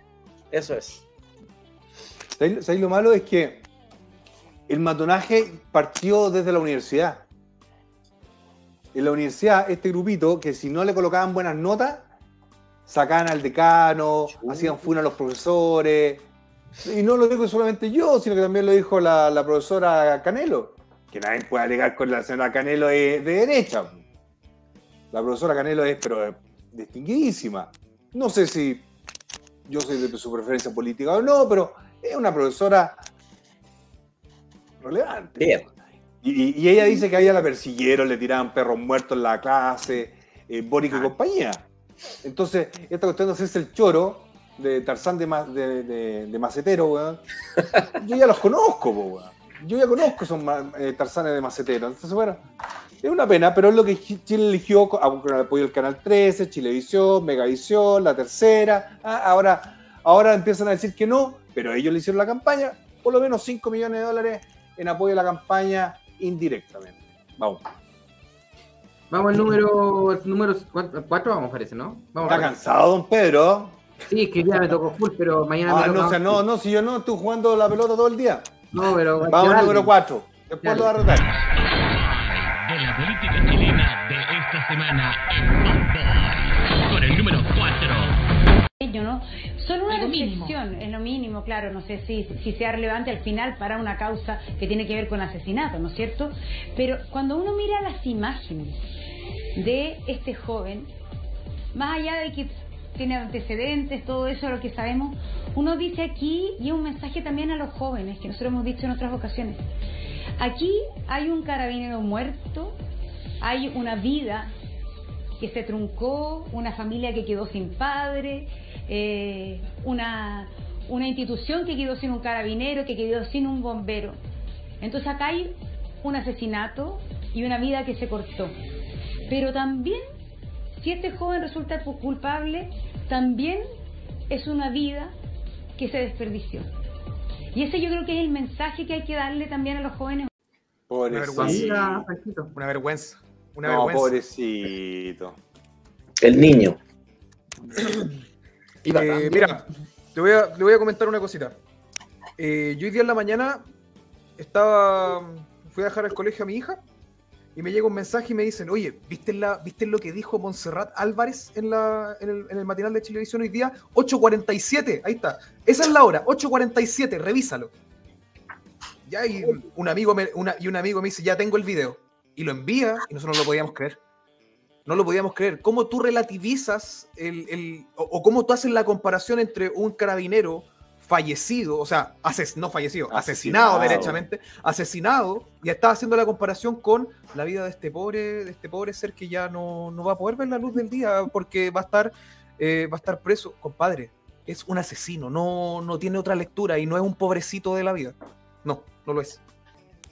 eso es. ¿Sabéis sabéis lo malo? Es que el matonaje partió desde la universidad. En la universidad, este grupito, que si no le colocaban buenas notas, sacaban al decano, hacían funa a los profesores. Y no lo digo solamente yo, sino que también lo dijo la, la profesora Canelo. Que nadie puede alegar con la señora Canelo de, de derecha. La profesora Canelo es, pero distinguidísima. No sé si yo soy de su preferencia política o no, pero es una profesora relevante. Bien. Y, ella dice que a ella la persiguieron, le tiraban perros muertos en la clase, eh, Bórico y compañía. Entonces, esta cuestión de hacerse el choro de Tarzán de, Ma- de, de- de Macetero, weón, yo ya los conozco, weón. Yo ya conozco esos eh, Tarzanes de Macetero. Entonces, bueno, es una pena, pero es lo que Chi- Chile eligió con con el apoyo del Canal 13, Chilevisión, Megavisión, La Tercera. Ah, ahora, ahora empiezan a decir que no, pero ellos le hicieron la campaña, por lo menos 5 millones de dólares en apoyo a la campaña indirectamente. Vamos. Vamos al número, número 4, vamos, parece, ¿no? Vamos Está a ver. cansado, don Pedro. Sí, es que ya me tocó full, pero mañana Ah, me no, o sea, no, no, si yo no estoy jugando la pelota todo el día. No, pero. Vamos al número 4. Después Dale. lo va a retar. de la política chilena de esta semana en. Con el número 4. pequeño, ¿no? Solo una reflexión, es lo mínimo, claro, no sé si, si sea relevante al final para una causa que tiene que ver con asesinato, ¿no es cierto? Pero cuando uno mira las imágenes de este joven, más allá de que tiene antecedentes, todo eso, lo que sabemos, uno dice aquí, y un mensaje también a los jóvenes, que nosotros hemos dicho en otras ocasiones, aquí hay un carabinero muerto, hay una vida que se truncó, una familia que quedó sin padre, eh, una, una institución que quedó sin un carabinero, que quedó sin un bombero. Entonces acá hay un asesinato y una vida que se cortó. Pero también, si este joven resulta culpable, también es una vida que se desperdició. Y ese yo creo que es el mensaje que hay que darle también a los jóvenes. Pobrecito. Mira, Franquito. Una vergüenza. Una No, vergüenza. pobrecito. El niño. Eh, mira, te voy, a, le voy a comentar una cosita. Eh, yo hoy día en la mañana estaba. Fui a dejar al colegio a mi hija y me llega un mensaje y me dicen, oye, ¿viste, la, ¿viste lo que dijo Montserrat Álvarez en, la, en, el, en el matinal de Chilevisión hoy día? 8.47, ahí está. Esa es la hora, 8.47, revísalo. Ya, y un amigo me, una- y un amigo me dice, ya tengo el video. Y lo envía y nosotros no lo podíamos creer. No lo podíamos creer. ¿Cómo tú relativizas el, el- o, o cómo tú haces la comparación entre un carabinero fallecido, o sea, ases- no fallecido, asesinado, Asesinado. derechamente, asesinado, y estaba haciendo la comparación con la vida de este pobre, de este pobre ser que ya no, no va a poder ver la luz del día porque va a estar, eh, va a estar preso, compadre. Es un asesino, no, no tiene otra lectura y no es un pobrecito de la vida. No, no lo es.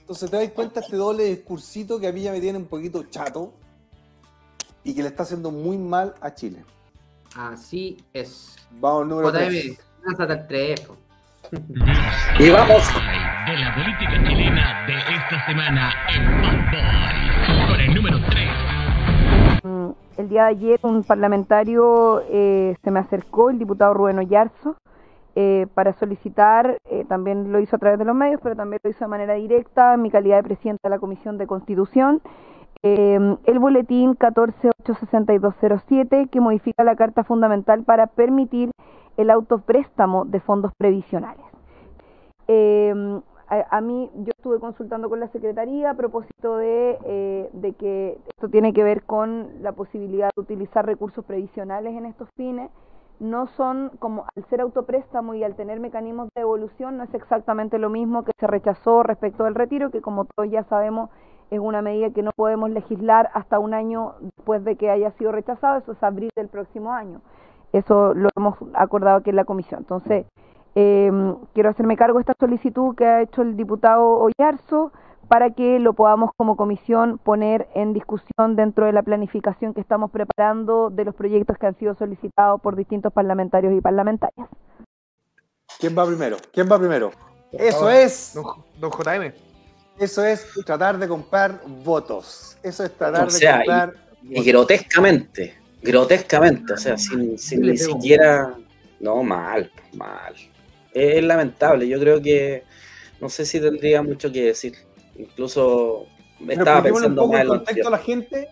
Entonces te das cuenta este doble discursito que a mí ya me tiene un poquito chato y que le está haciendo muy mal a Chile. Así es. Vamos, número JM, 3. lánzate al 3. po. Y vamos. De la política chilena de esta semana en Bad. Con el número 3. Mm, El día de ayer un parlamentario eh, se me acercó, el diputado Rubén Oyarzo, eh, para solicitar, eh, también lo hizo a través de los medios, pero también lo hizo de manera directa, en mi calidad de presidenta de la Comisión de Constitución, eh, el boletín 14.86207, que modifica la Carta Fundamental para permitir el autopréstamo de fondos previsionales. Eh, a, a mí, yo estuve consultando con la Secretaría a propósito de, eh, de que esto tiene que ver con la posibilidad de utilizar recursos previsionales en estos fines. No son como al ser autopréstamo y al tener mecanismos de devolución, no es exactamente lo mismo que se rechazó respecto del retiro, que como todos ya sabemos es una medida que no podemos legislar hasta un año después de que haya sido rechazado, eso es abril del próximo año. Eso lo hemos acordado aquí en la comisión. Entonces, eh, quiero hacerme cargo de esta solicitud que ha hecho el diputado Oyarzo para que lo podamos como comisión poner en discusión dentro de la planificación que estamos preparando de los proyectos que han sido solicitados por distintos parlamentarios y parlamentarias. ¿Quién va primero? ¿Quién va primero? Eso es. Don, don JM. Eso es tratar de comprar votos. Eso es tratar O sea, de comprar. Y grotescamente, grotescamente, o sea, sin, sin Le ni siquiera. No, mal, mal. Es, es lamentable, yo creo que no sé si tendría mucho que decir. Incluso me Pero estaba un pensando poco el en contexto a la gente.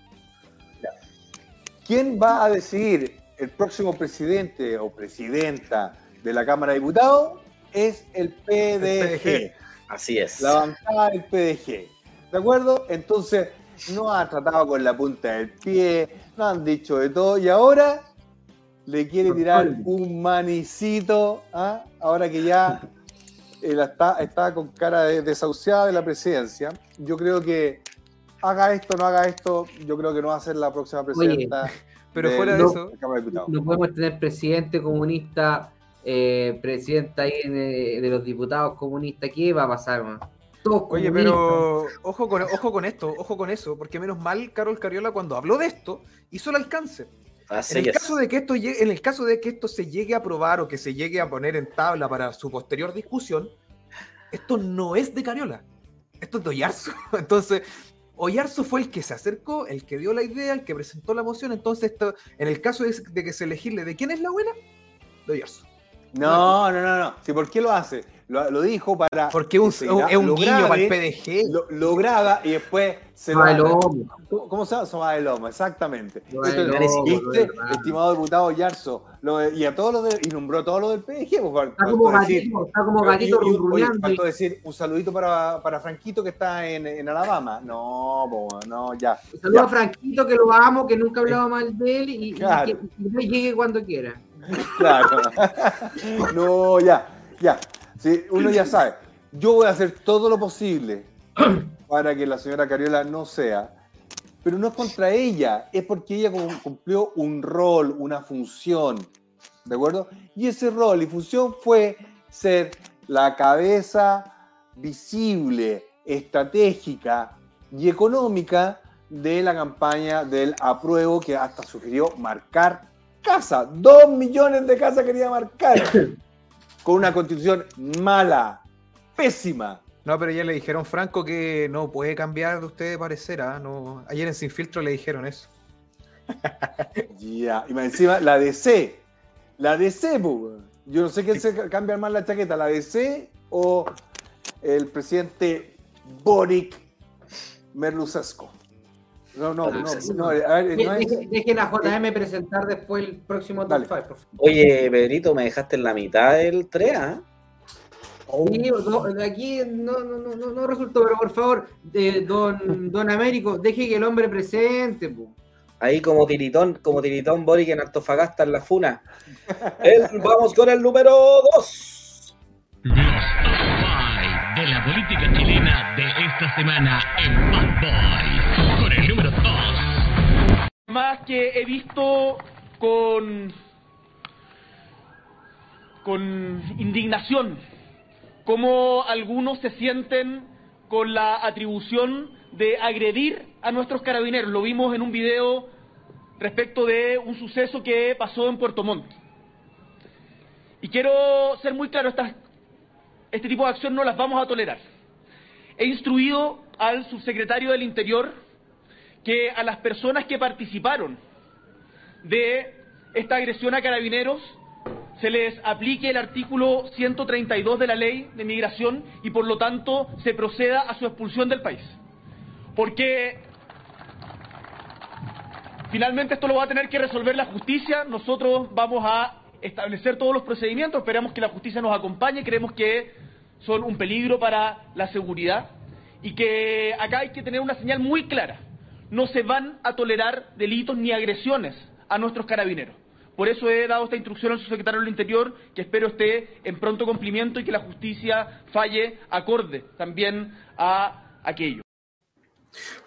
¿Quién va a decidir el próximo presidente o presidenta de la Cámara de Diputados? Es el PDG. Así es. La bancada del PDG. ¿De acuerdo? Entonces, no ha tratado con la punta del pie, no han dicho de todo y ahora le quiere tirar un manicito, ¿ah? ahora que ya él está, está con cara de desahuciada de la presidencia. Yo creo que haga esto, no haga esto, yo creo que no va a ser la próxima presidenta. pero fuera de eso-. No podemos tener presidente comunista, eh, presidenta ahí en, eh, de los diputados comunistas. ¿Qué va a pasar, man? Todos Oye, pero ojo con, ojo con esto, ojo con eso, porque menos mal Carol Cariola cuando habló de esto hizo el alcance. Así en, el es. caso de que esto llegue, en el caso de que esto se llegue a aprobar o que se llegue a poner en tabla para su posterior discusión, esto no es de Cariola, esto es de Oyarzo. Entonces, Oyarzo fue el que se acercó, el que dio la idea, el que presentó la moción. Entonces, esto, en el caso de, de que se elegirle de quién es la buena, de Oyarzo. No, no, no, no. ¿Sí, ¿Por qué lo hace? Lo, lo dijo para. Porque un- es un- un lo guiño para el PDG. Lo, lo graba y después se lo. lomo. ¿Cómo, cómo se llama? Soba de lomo, exactamente. ¿Viste, lo estimado diputado Yarzo? Y a todos los de- y nombró todo lo del PDG. pues, Está como faltó decir- gatito, está como y- gatito y- oye, faltó decir un saludito para, para Franquito que está en, en Alabama. No, po, no, ya. Saludos ya. a Franquito, que lo amo, que nunca hablaba mal de él y, y Claro. que y que llegue cuando quiera. Claro. no, ya, ya. Sí, uno ya sabe. Yo voy a hacer todo lo posible para que la señora Cariola no sea. Pero no es contra ella, es porque ella cum- cumplió un rol, una función. ¿De acuerdo? Y ese rol y función fue ser la cabeza visible, estratégica y económica de la campaña del apruebo que hasta sugirió marcar casa. Dos millones de casas quería marcar. Con una constitución mala, pésima. No, pero ya le dijeron Franco que no puede cambiar de usted de parecer. ¿ah? No, ayer en Sin Filtro le dijeron eso. Ya, y más encima la DC. La DC, po, weón. Yo no sé quién se ca- cambia más la chaqueta, la DC o el presidente Boric Merlusesco? No, no, no, no, a ver, no es- Dejen a JM presentar después el próximo top 5, por favor. Oye, Pedrito, me dejaste en la mitad del TREA. Sí, no, aquí no, no, no, no, no resultó, pero por favor, don, don Américo, deje que el hombre presente. po. Ahí como tiritón, como tiritón Boric en Antofagasta en la funa. El- vamos con el número 2. Los top 5 de la política chilena de esta semana en Bad Boys. Más que he visto con, con indignación cómo algunos se sienten con la atribución de agredir a nuestros carabineros. Lo vimos en un video respecto de un suceso que pasó en Puerto Montt. Y quiero ser muy claro, estas, este tipo de acción no las vamos a tolerar. He instruido al subsecretario del Interior que a las personas que participaron de esta agresión a carabineros se les aplique el artículo 132 de la ley de migración y por lo tanto se proceda a su expulsión del país. Porque finalmente esto lo va a tener que resolver la justicia, nosotros vamos a establecer todos los procedimientos, esperamos que la justicia nos acompañe, creemos que son un peligro para la seguridad y que acá hay que tener una señal muy clara. No se van a tolerar delitos ni agresiones a nuestros carabineros. Por eso he dado esta instrucción al subsecretario del Interior, que espero esté en pronto cumplimiento y que la justicia falle acorde también a aquello.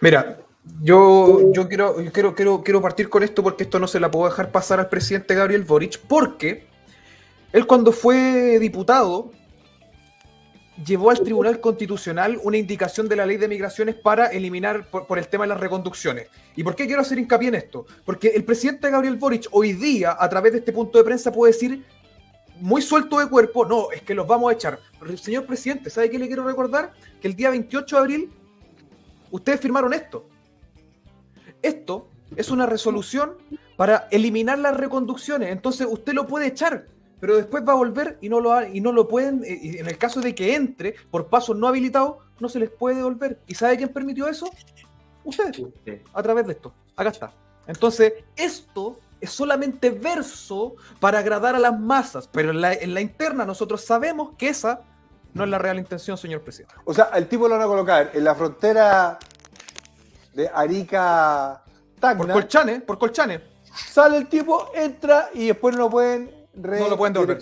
Mira, yo, yo quiero, yo quiero, quiero, quiero partir con esto porque esto no se la puedo dejar pasar al presidente Gabriel Boric, porque él cuando fue diputado llevó al Tribunal Constitucional una indicación de la ley de migraciones para eliminar por, el tema de las reconducciones. ¿Y por qué quiero hacer hincapié en esto? Porque el presidente Gabriel Boric hoy día, a través de este punto de prensa, puede decir muy suelto de cuerpo, no, es que los vamos a echar. Señor presidente, ¿sabe qué le quiero recordar? Que el día 28 de abril ustedes firmaron esto. Esto es una resolución para eliminar las reconducciones. Entonces usted lo puede echar, pero después va a volver y no lo, y no lo pueden, eh, y en el caso de que entre por pasos no habilitados, no se les puede devolver. ¿Y sabe quién permitió eso? Ustedes, a través de esto. Acá está. Entonces, esto es solamente verso para agradar a las masas, pero en la, en la interna nosotros sabemos que esa no es la real intención, señor presidente. O sea, el tipo lo van a colocar en la frontera de Arica Tacna. Por Colchane, por Colchane. Sale el tipo, entra y después no lo pueden No lo pueden devolver.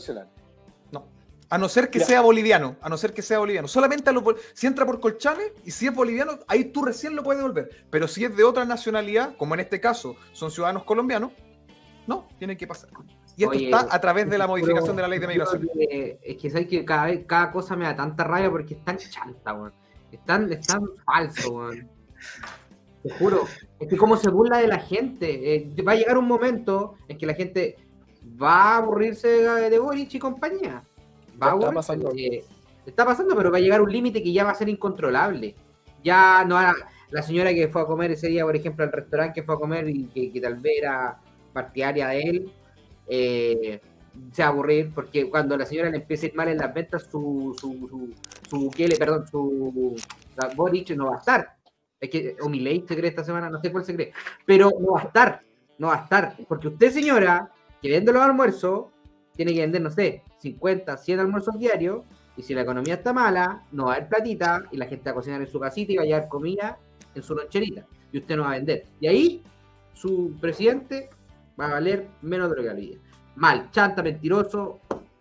No. A no ser que Ya. sea boliviano. A no ser que sea boliviano. Solamente a lo bol- si entra por Colchane y si es boliviano, ahí tú recién lo puedes devolver. Pero si es de otra nacionalidad, como en este caso son ciudadanos colombianos, no, tienen que pasar. Y esto Oye, está a través de la pero modificación de la ley de migración. que- es que sabes que cada vez, cada cosa me da tanta rabia porque es tan chanta, weón. Es tan, es tan falso, weón. Te juro. Es que como se burla de la gente. eh, va a llegar un momento en que la gente va a aburrirse de, Boric y compañía. Va a está pasando. eh, está pasando, pero va a llegar un límite que ya va a ser incontrolable. Ya no va- la señora que fue a comer ese día, por ejemplo, al restaurante que fue a comer y que, que tal vez era partidaria de él, eh, se va a aburrir porque cuando la señora le empiece a ir mal en las ventas, su, su, su, su perdón, su la Boric no va a estar. Es que, o Milei se cree esta semana, no sé cuál se cree, pero no va a estar, no va a estar, porque usted, señora, que vende los almuerzos, tiene que vender, no sé, 50, 100 almuerzos diarios, y si la economía está mala, no va a haber platita, y la gente va a cocinar en su casita y va a llevar comida en su loncherita, y usted no va a vender. Y ahí, su presidente va a valer menos de lo que valía. Mal, chanta, mentiroso,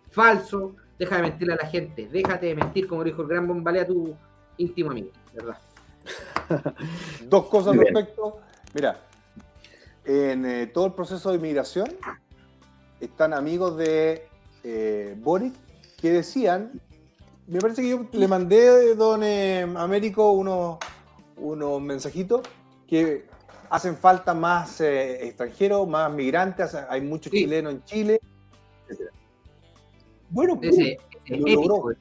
falso, deja de mentirle a la gente, déjate de mentir, como dijo el gran bombalea tu íntimo amigo, ¿verdad? Dos cosas al Muy bien. respecto. Mira, en eh, todo el proceso de inmigración están amigos de eh, Boric que decían, me parece que yo le mandé, don eh, Américo, unos, unos mensajitos que hacen falta más eh, extranjeros, más migrantes, hay muchos chilenos en Chile. Bueno, Ese, ese lo logró.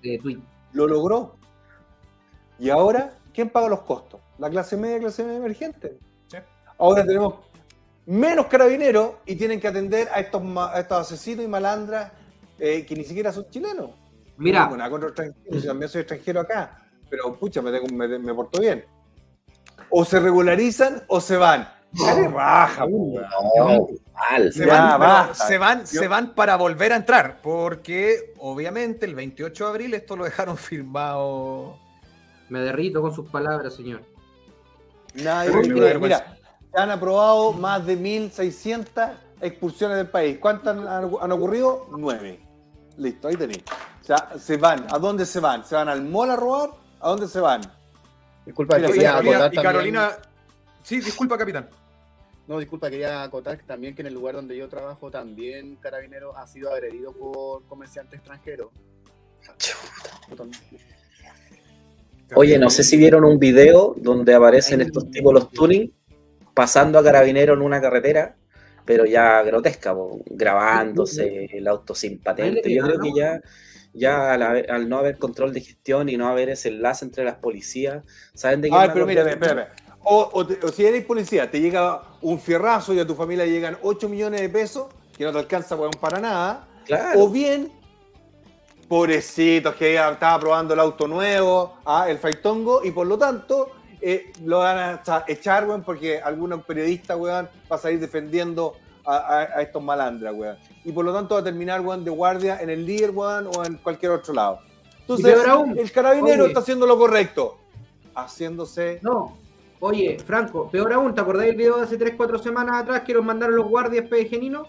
Lo logró. Y ahora, ¿quién paga los costos? La clase media, clase media emergente. Ahora tenemos menos carabineros y tienen que atender a estos, a estos asesinos y malandras eh, que ni siquiera son chilenos. Mira. No tengo nada contra los extranjeros, yo también soy extranjero acá. Pero pucha, me, tengo- me, me porto bien. O se regularizan o se van. Dale baja. No, mal. Se Ya, van, se, van, Yo- se van para volver a entrar, porque obviamente el 28 de abril esto lo dejaron firmado. Me derrito con sus palabras, señor. Nadie vergüenza. Mira, se han aprobado más de 1.600 expulsiones del país. ¿Cuántas han, han ocurrido? Nueve. Listo, ahí tenéis. O sea, se van. ¿A dónde se van? ¿Se van al mall a robar? ¿A dónde se van? Disculpa, Mira, quería Carolina- acotar y también- Carolina. Sí, disculpa, capitán. No, disculpa, quería acotar que también que en el lugar donde yo trabajo también Carabinero ha sido agredido por comerciantes extranjeros. Oye, no sé si vieron un video donde aparecen estos tipos los tuning pasando a carabinero en una carretera, pero ya grotesca, po, grabándose el auto sin patente. Yo creo que ya, ya al, haber- al no haber control de gestión y no haber ese enlace entre las policías, ¿saben de qué? A ver, pero mira, espera, espera. O, o si eres policía, te llega un fierrazo y a tu familia llegan 8 millones de pesos, que no te alcanza weón, para nada. Claro. O bien, pobrecitos que estaba probando el auto nuevo, ah, el Faitongo, y por lo tanto eh, lo van a echa- echar, weón, porque algún periodista, weón, va a salir defendiendo a, a- a estos malandras, weón. Y por lo tanto va a terminar, weón, de guardia en el líder, weón, o en cualquier otro lado. Entonces, aún, el carabinero oye. está haciendo lo correcto. Haciéndose... No. Oye, Franco, peor aún, ¿te acordáis del video de hace 3-4 semanas atrás que los mandaron los guardias pegeninos?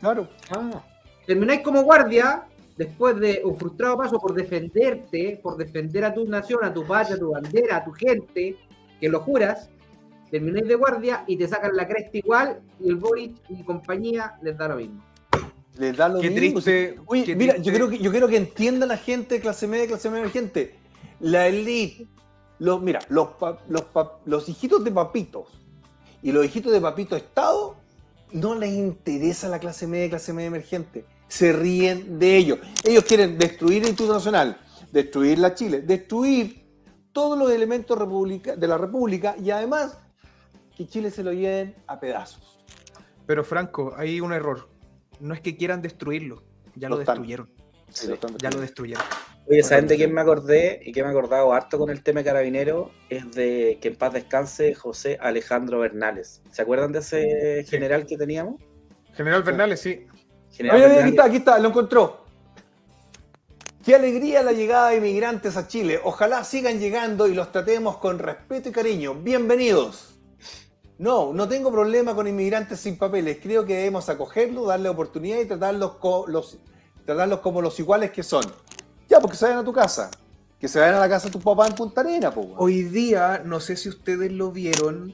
Claro. Ah. Termináis como guardia después de un frustrado paso por defenderte, por defender a tu nación, a tu patria, a tu bandera, a tu gente, que lo juras, termináis de guardia y te sacan la cresta igual y el Boric y compañía les da lo mismo. Les da lo Qué mismo. triste, qué mira, triste. yo creo que yo quiero que entienda la gente de clase media, clase media gente. La elite, los, mira, los, pa- los, pa- los hijitos de papitos y los hijitos de papito Estado no les interesa la clase media, clase media emergente. Se ríen de ellos. Ellos quieren destruir el Instituto Nacional, destruir la Chile, destruir todos los elementos de la República y además que Chile se lo lleven a pedazos. Pero Franco, hay un error. No es que quieran destruirlo, ya lo, destruyeron. Sí, lo están ya lo destruyeron. Oye, ¿saben de quién me acordé y que me he acordado harto con el tema de carabinero? Es de que en paz descanse José Alejandro Bernales. ¿Se acuerdan de ese general que teníamos? General Bernales, sí. Oye, oye, aquí está, aquí está, lo encontró. Qué alegría la llegada de inmigrantes a Chile. Ojalá sigan llegando y los tratemos con respeto y cariño. Bienvenidos. No, no tengo problema con inmigrantes sin papeles. Creo que debemos acogerlos, darle oportunidad y tratarlos, co- los, tratarlos como los iguales que son. Ya, porque se vayan a tu casa. Que se vayan a la casa de tu papá en Punta Arena, po. weón. Hoy día, no sé si ustedes lo vieron,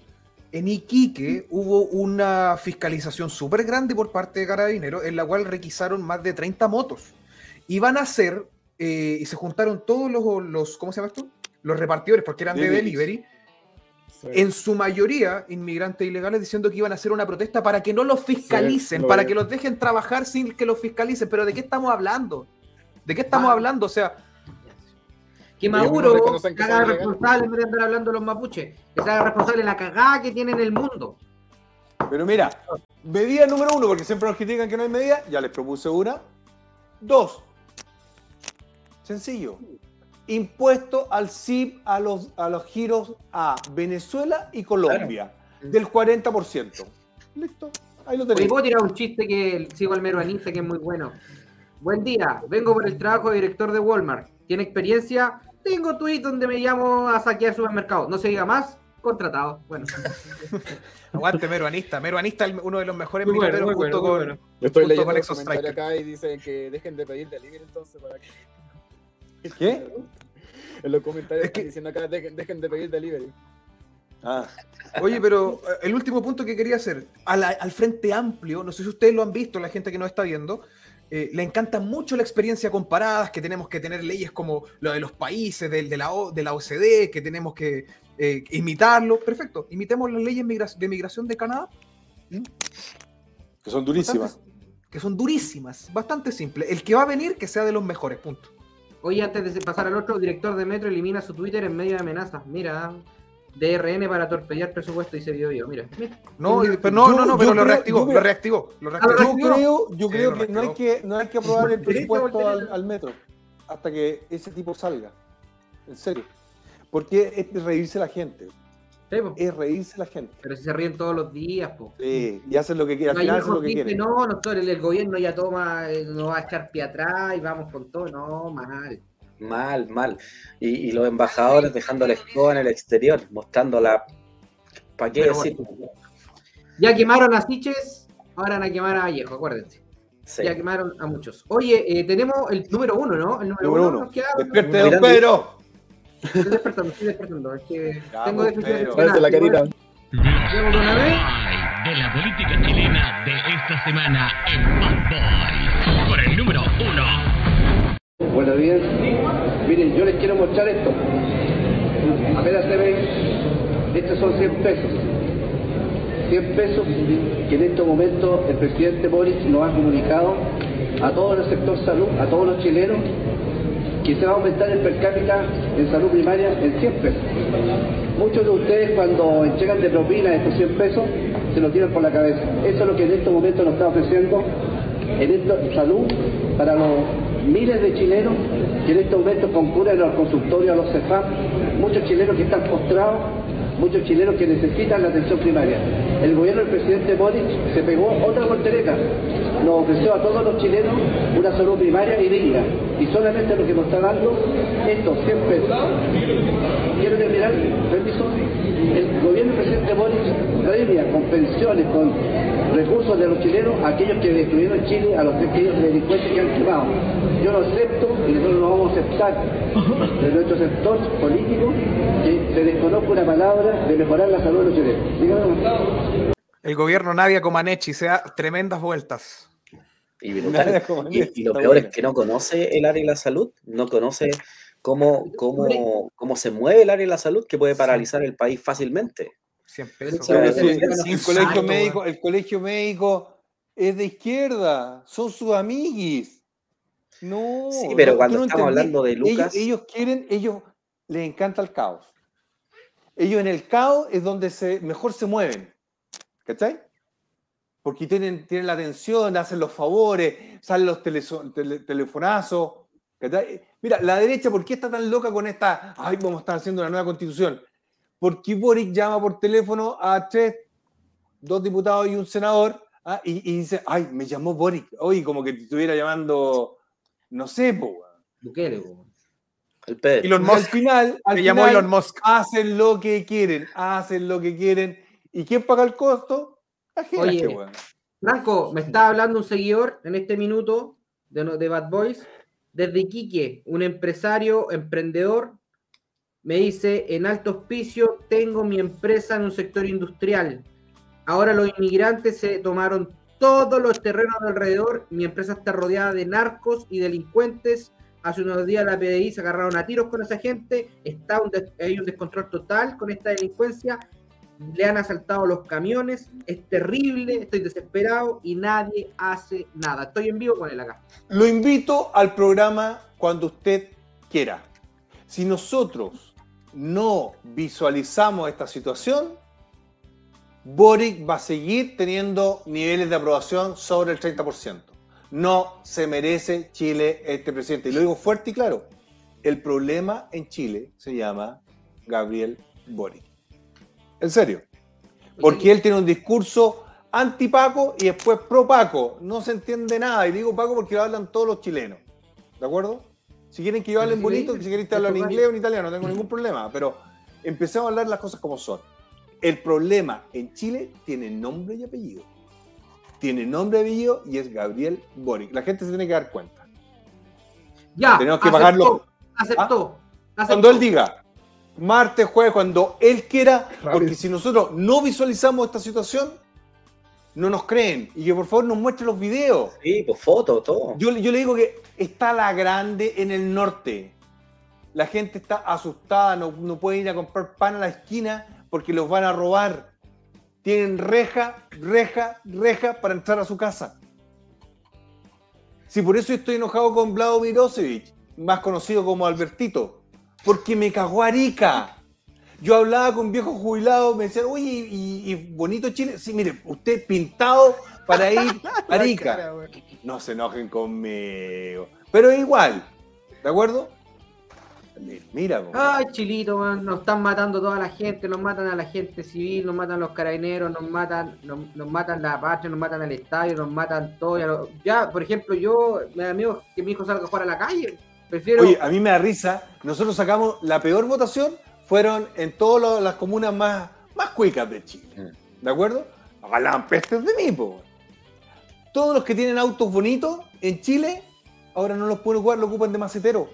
en Iquique hubo una fiscalización súper grande por parte de Carabineros, en la cual requisaron más de 30 motos. Iban a hacer, eh, y se juntaron todos los, los, ¿cómo se llama esto? Los repartidores, porque eran de delivery, en su mayoría inmigrantes ilegales, diciendo que iban a hacer una protesta para que no los fiscalicen, lo para que los dejen trabajar sin que los fiscalicen. Pero ¿de qué estamos hablando? ¿De qué estamos Ah. hablando? O sea, Que Maduro que se haga ilegales. responsable en vez de andar hablando de los mapuches, que se haga responsable de la cagada que tiene en el mundo. Pero mira, medida número uno, porque siempre nos critican que no hay medida, ya les propuse una. Dos, sencillo, impuesto al CIP a los, a los giros a Venezuela y Colombia, del 40%. Listo, ahí lo tenéis. puedo tirar un chiste que sigo al meruanista que es muy bueno. Buen día, vengo por el trabajo de director de Walmart. ¿Tiene experiencia? Tengo tweet donde me llamo a saquear supermercados. No se diga más, contratado. Bueno. aguante Meruanista. Meruanista, el- uno de los mejores Muy bueno, muy junto bueno, con, bueno. Yo estoy junto leyendo con Exo acá y dicen que dejen de pedir delivery entonces para que... ¿Qué? En los comentarios Es que- están diciendo acá dejen, dejen de pedir delivery. Ah, Oye, pero eh, el último punto que quería hacer, a la- al Frente Amplio, no sé si ustedes lo han visto, la gente que nos está viendo, eh, le encanta mucho la experiencia comparadas, que tenemos que tener leyes como lo de los países, de, la, O- de la OCDE, que tenemos que eh, imitarlo. Perfecto, imitemos las leyes de migración de Canadá, que son durísimas. Bastante- que son durísimas, bastante simple. El que va a venir, que sea de los mejores, punto. Oye, antes de pasar al otro, el director de Metro elimina su Twitter en medio de amenazas. Mira, DRN para torpedear presupuesto, dice Bio Bio. Mira. mira. No, pero no, Yo- no, no, pero lo reactivó, lo creo- reactivó, lo Ah, reactivó. Yo creo, yo Sí, creo lo que no hay que, no hay que aprobar el presupuesto al, al metro. hasta que ese tipo salga. En serio. Porque es reírse la gente. Es reírse la gente. Pero si se ríen todos los días, po. Sí, y hacen lo que quieren. Al No, final hay hacen lo que dice, quieren. No, nosotros, el, el gobierno ya toma, eh, nos va a echar pie atrás y vamos con todo. No, mal. Mal, mal. Y, y los embajadores dejando la escoba en el exterior, mostrando la. ¿Para qué decir? Ya quemaron a Siches, ahora van a quemar a Vallejo, acuérdense. Sí. Ya quemaron a muchos. Oye, eh, tenemos el número uno, ¿no? El número, Número uno. uno. Despierte, don Pedro. Estoy despertando, estoy despertando. Es que Ya, tengo Pedro. la carita. Una vez. de la política chilena de esta semana en Bad Boys. Con el número uno. Buenos días. Mostrar esto. Apenas se ven, estos son 100 pesos. 100 pesos que en estos momentos el presidente Boris nos ha comunicado a todo el sector salud, a todos los chilenos, que se va a aumentar el per cápita en salud primaria en 100 pesos. Muchos de ustedes cuando entregan de propina estos 100 pesos, se los tiran por la cabeza. Eso es lo que en estos momentos nos está ofreciendo en esto, salud para los miles de chilenos en estos momentos concurren los consultorios, a los CEFAM, muchos chilenos que están postrados, muchos chilenos que necesitan la atención primaria. El gobierno del presidente Boric se pegó otra voltereta, nos ofreció a todos los chilenos una salud primaria y digna, y solamente lo que nos está dando estos 100 pesos. Quiero terminar, permiso, el gobierno del presidente Boric premia con pensiones, con recursos de los chilenos a aquellos que destruyeron Chile, a los aquellos delincuentes que han quemado. Yo lo acepto y nosotros no vamos a aceptar de nuestro sector político que se desconozca una palabra de mejorar la salud de los chilenos. Dígame nomás. El gobierno Nadia Comaneci se da tremendas vueltas. Y, brutal. Y- y lo peor es que no conoce el área de la salud, no conoce cómo, cómo, cómo se mueve el área de la salud, que puede paralizar el país fácilmente. 100 pesos. Pero Sí, si- sí, sí, el, colegio médico, el colegio médico es de izquierda, son sus amiguis. No. Sí, pero no, cuando no estamos entendí. hablando de Ellos- Lucas- Ellos, quieren, ellos les encanta el caos. Ellos en el caos es donde se, mejor se mueven. ¿Cachai? Porque tienen, tienen la atención, hacen los favores, salen los tele- telefonazos. Mira, la derecha, ¿por qué está tan loca con esta? Ay, vamos a estar haciendo una nueva constitución. Porque Boric llama por teléfono a tres, dos diputados y un senador, ah, y, y dice, ay, me llamó Boric. Oye, como que te estuviera llamando, no sé, po. Bukele, po. El Pedro. Elon Y Musk. Al final, al Me llamó final, Elon Musk. hacen lo que quieren, hacen lo que quieren. ¿Y quién paga el costo? Oye, weón. Franco, me está hablando un seguidor en este minuto de, de Bad Boys, desde Iquique, un empresario, emprendedor, me dice, en alto hospicio tengo mi empresa en un sector industrial. Ahora los inmigrantes se tomaron todos los terrenos de alrededor, mi empresa está rodeada de narcos y delincuentes. Hace unos días la PDI se agarraron a tiros con esa gente, está un hay un descontrol total con esta delincuencia le han asaltado los camiones, es terrible, estoy desesperado y nadie hace nada. Estoy en vivo con él acá. Lo invito al programa cuando usted quiera. Si nosotros no visualizamos esta situación, Boric va a seguir teniendo niveles de aprobación sobre el 30%. No se merece Chile este presidente. Y lo digo fuerte y claro. El problema en Chile se llama Gabriel Boric. En serio. Porque él tiene un discurso anti-Paco y después pro-Paco. No se entiende nada. Y digo Paco porque lo hablan todos los chilenos. ¿De acuerdo? Si quieren que yo hable en bonito, si quieren que hablen en inglés o en italiano, no tengo ningún problema. Pero empecemos a hablar las cosas como son. El problema en Chile tiene nombre y apellido. Tiene nombre y apellido y es Gabriel Boric. La gente se tiene que dar cuenta. Ya, Tenemos que aceptó, pagarlo. Aceptó. aceptó. Cuando él diga, martes, jueves, cuando él quiera, porque si nosotros no visualizamos esta situación, no nos creen. Y que por favor nos muestre los videos. Sí, pues fotos, todo. Yo, le- yo le digo que está la grande en el norte. La gente está asustada, no, no puede ir a comprar pan a la esquina porque los van a robar. Tienen reja, reja, reja para entrar a su casa. Si por eso estoy enojado con Vlado Mirosevic, más conocido como Albertito, porque me cagó Arica. Yo hablaba con viejos jubilados, me decían, oye, y, y bonito Chile. Sí, mire, usted pintado para ir a Arica. No se enojen conmigo. Pero igual, ¿De acuerdo? Mira, po. Ay, chilito, weón, nos están matando toda la gente, nos matan a la gente civil, nos matan los carabineros, nos matan, nos, nos matan la patria, nos matan el estadio, nos matan todo. Ya, por ejemplo, yo me da miedo que mi hijo salga a jugar a la calle. Prefiero. Oye, a mí me da risa. Nosotros sacamos la peor votación, fueron en todas las comunas más, más cuicas de Chile. ¿De acuerdo? Hablaban pestes de mí, po. Todos los que tienen autos bonitos en Chile, ahora no los pueden jugar, lo ocupan de macetero.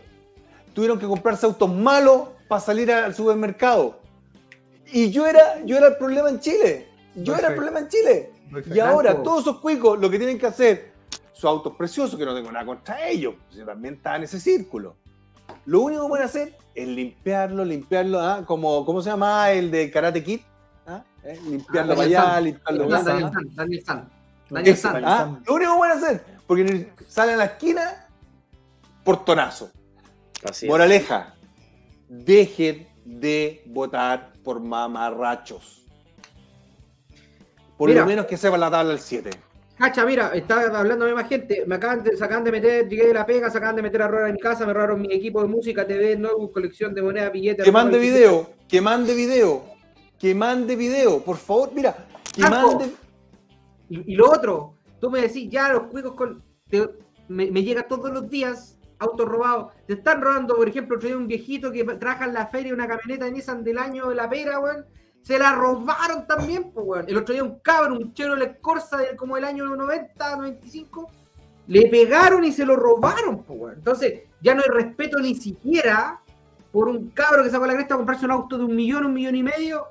Tuvieron que comprarse autos malos para salir al supermercado. Y yo era, yo era el problema en Chile. Yo era el problema en Chile. Y ahora todos esos cuicos lo que tienen que hacer, sus autos preciosos, que no tengo nada contra ellos, pues, yo también está en ese círculo. Lo único que pueden hacer es limpiarlo, limpiarlo, ¿ah? como, ¿cómo se llama el de Karate Kid? ¿Ah? ¿Eh? Limpiarlo Ah, para allá, San. limpiarlo Daniel para San, acá. Daniel San, Daniel Eso, San. ¿ah? Lo único que pueden hacer, porque salen a la esquina, portonazo. Así. Moraleja, dejen de votar por mamarrachos. Por Mira. lo menos que sepan la tabla del 7. Cacha, mira, estaba hablando de más gente. Me acaban de, se acaban de meter, llegué de la pega, se acaban de meter a robar en mi casa, me robaron mi equipo de música, TV, notebook, colección de monedas, billetes. Que mande video, que mande video, que mande video, por favor, mira, que mande. Y, y lo otro, tú me decís, ya los cuicos con. te- me, me llega todos los días autos robados. Te están robando, por ejemplo, otro día un viejito que trabaja en la feria una camioneta Nissan del año de la pera, weón. Se la robaron también, pues, weón. El otro día un cabrón, un Chevrolet Corsa de como el año 90, 95, le pegaron y se lo robaron, pues, weón. Entonces, ya no hay respeto ni siquiera por un cabro que sacó la cresta a comprarse un auto de un millón, un millón y medio.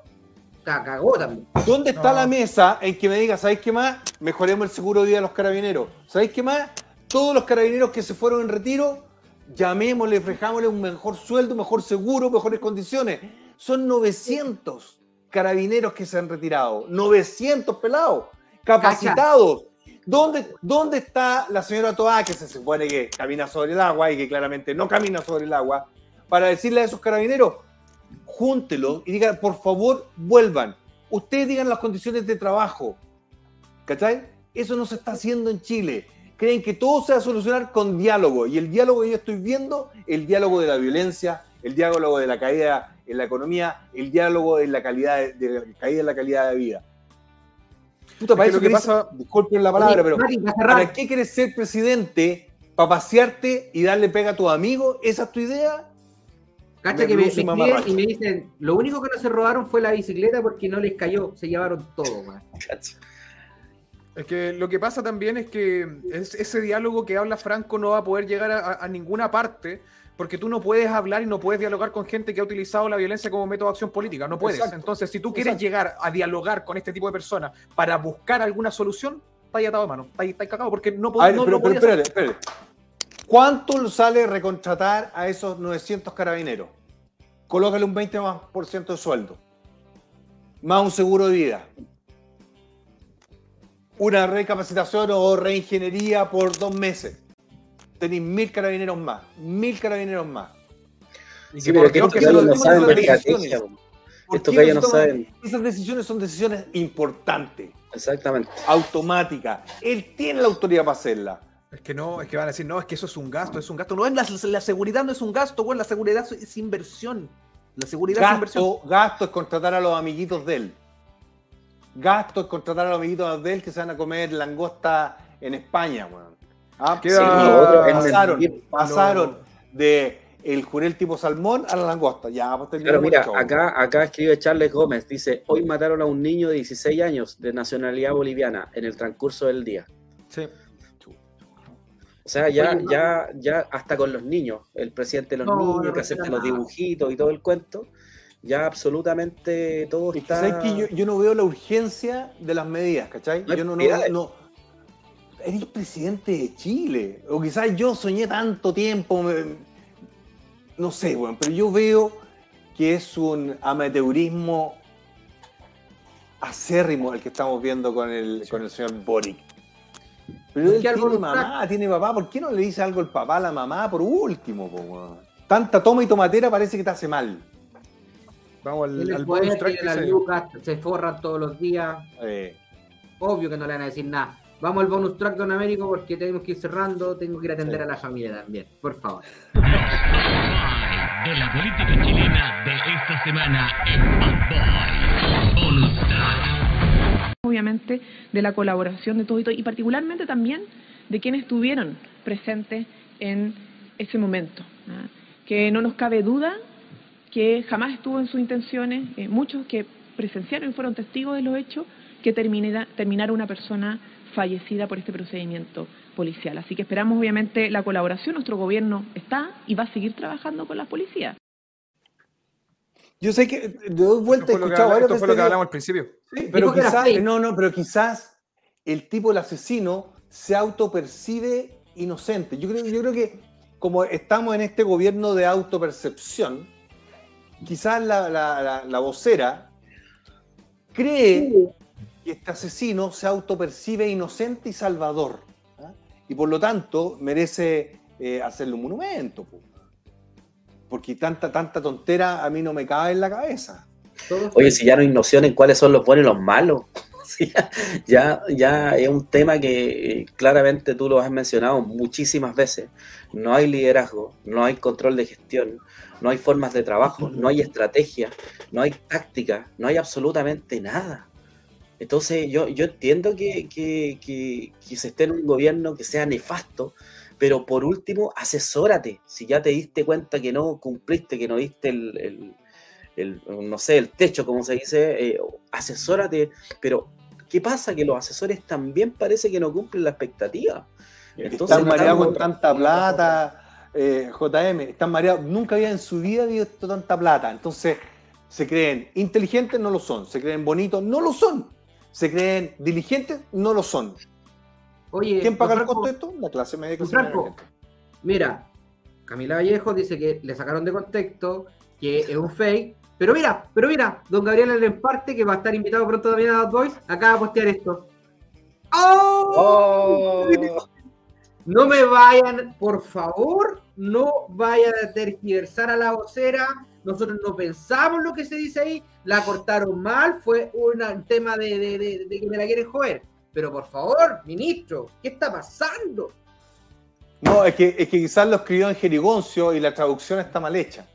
La cagó también. ¿Dónde está la mesa en que me diga, ¿sabéis qué más? Mejoremos el seguro de vida de los carabineros. ¿Sabéis qué más? Todos los carabineros que se fueron en retiro, llamémosle, ofrejámosle un mejor sueldo, mejor seguro, mejores condiciones. Son 900 carabineros que se han retirado. 900 pelados, capacitados. ¿Dónde, ¿Dónde está la señora Toá, que se supone que camina sobre el agua y que claramente no camina sobre el agua, para decirle a esos carabineros, júntelos y digan, por favor, vuelvan. Ustedes digan las condiciones de trabajo. ¿Cachai? Eso no se está haciendo en Chile. Creen que todo se va a solucionar con diálogo. Y el diálogo que yo estoy viendo, el diálogo de la violencia, el diálogo de la caída en la economía, el diálogo de la calidad de, caída en la calidad de vida. Puta, Es para que eso lo que pasa- disculpen la palabra, Oye, pero para cerrar. ¿para qué quieres ser presidente? ¿Para pasearte y darle pega a tus amigos? ¿Esa es tu idea? Cacha que me, me y me dicen, lo único que no se robaron fue la bicicleta porque no les cayó, se llevaron todo, weón. Es que lo que pasa también es que es- ese diálogo que habla Franco no va a poder llegar a ninguna parte porque tú no puedes hablar y no puedes dialogar con gente que ha utilizado la violencia como método de acción política. No puedes. Exacto. Entonces, si tú quieres Exacto. llegar a dialogar con este tipo de personas para buscar alguna solución, está ahí atado de mano. Está ahí, está ahí cagado porque no, pod- A ver, no pero, lo pero podías espérate, espérate. ¿Cuánto sale recontratar a esos 900 carabineros? Colócale un 20% más por ciento de sueldo. Más un seguro de vida. Una recapacitación o reingeniería por dos meses. Tenéis mil carabineros más. Mil carabineros más. Y Sí, que pero que estos gallos lo no saben esas de decisiones. estrategia. po. ¿Por Estos qué gallos se no toman- saben. Esas decisiones son decisiones importantes, Exactamente. automáticas. Él tiene la autoridad para hacerla. Es que no, es que van a decir, no, es que eso es un gasto, es un gasto. No, es la, la seguridad no es un gasto, güey, la seguridad es inversión. La seguridad es inversión. Gasto, gasto es contratar a los amiguitos de él. Gasto es contratar a los amiguitos de él que se van a comer langosta en España, weón. Ah, sí, pasaron, pasaron de el jurel tipo salmón a la langosta. Ya, pues Claro, mira, acá, acá escribe Charles Gómez, dice, hoy mataron a un niño de 16 años de nacionalidad boliviana en el transcurso del día. Sí. O sea, ya, ya, ya hasta con los niños, el presidente de los No, niños no que acepta los dibujitos y todo el cuento, ya absolutamente todo Es que, está... Yo, yo no veo la urgencia de las medidas, ¿cachai? No yo no, no, prioridades. no- Eres presidente de Chile. O quizás yo soñé tanto tiempo. me- no sé, weón, pero yo veo que es un amateurismo acérrimo el que estamos viendo con el, con el señor Boric. Pero él algo tiene mamá, tiene papá. ¿Por qué no le dice algo el papá a la mamá por último? po? Tanta toma y tomatera parece que te hace mal. Vamos al, al bonus track que se- lucas, se forran todos los días. Eh, Obvio que no le van a decir nada. Vamos al bonus track, don Américo, porque tenemos que ir cerrando. Tengo que ir a atender a la familia también, por favor. de la política chilena de esta semana en. Bonus track. obviamente de la colaboración de todos y todos, y particularmente también de quienes estuvieron presentes en ese momento. ¿ah? Que no nos cabe duda que jamás estuvo en sus intenciones, eh, muchos que presenciaron y fueron testigos de los hechos, que terminara, terminara una persona fallecida por este procedimiento policial. Así que esperamos obviamente la colaboración, nuestro gobierno está y va a seguir trabajando con la policía. Yo sé que de dos vueltas he Esto fue lo que escuchado varios esto fue lo que hablamos al principio. Sí, pero quizás, no, no, pero quizás el tipo, el asesino, se autopercibe inocente. Yo creo, yo creo que como estamos en este gobierno de autopercepción, quizás la, la- la- la vocera cree que este asesino se autopercibe inocente y salvador. ¿ah? Y por lo tanto merece eh, hacerle un monumento. po. Porque tanta, tanta tontera a mí no me cabe en la cabeza. Oye, si ya no hay noción en cuáles son los buenos y los malos. Ya, ya es un tema que eh, claramente tú lo has mencionado muchísimas veces. No hay liderazgo, no hay control de gestión, no hay formas de trabajo, no hay estrategia, no hay táctica, no hay absolutamente nada. Entonces yo, yo entiendo que, que, que- que se esté en un gobierno que sea nefasto, pero por último, asesórate. Si ya te diste cuenta que no cumpliste, que no diste el, el- el, no sé, el techo, como se dice, eh, asesórate, pero ¿qué pasa? Que los asesores también parece que no cumplen la expectativa. Entonces, están mareados con tanta plata, eh, JM, están mareados, nunca había en su vida visto tanta plata. Entonces, se creen inteligentes, no lo son. Se creen bonitos, no lo son. Se creen diligentes, no lo son. Oye, ¿Quién paga el costo de esto? La clase media que se Franco, Mira, Camila Vallejo dice que le sacaron de contexto, que es un fake. Pero mira, pero mira, don Gabriel Lemparte, que va a estar invitado pronto también a Bad Boys, acaba de postear esto. ¡Oh! No me vayan, por favor, no vayan a tergiversar a la vocera. Nosotros no pensamos lo que se dice ahí, la cortaron mal, fue una- un tema de, de- de- de que me la quieren joder. Pero por favor, ministro, ¿qué está pasando? No, es que, es que quizás lo escribió en jerigoncio y la traducción está mal hecha.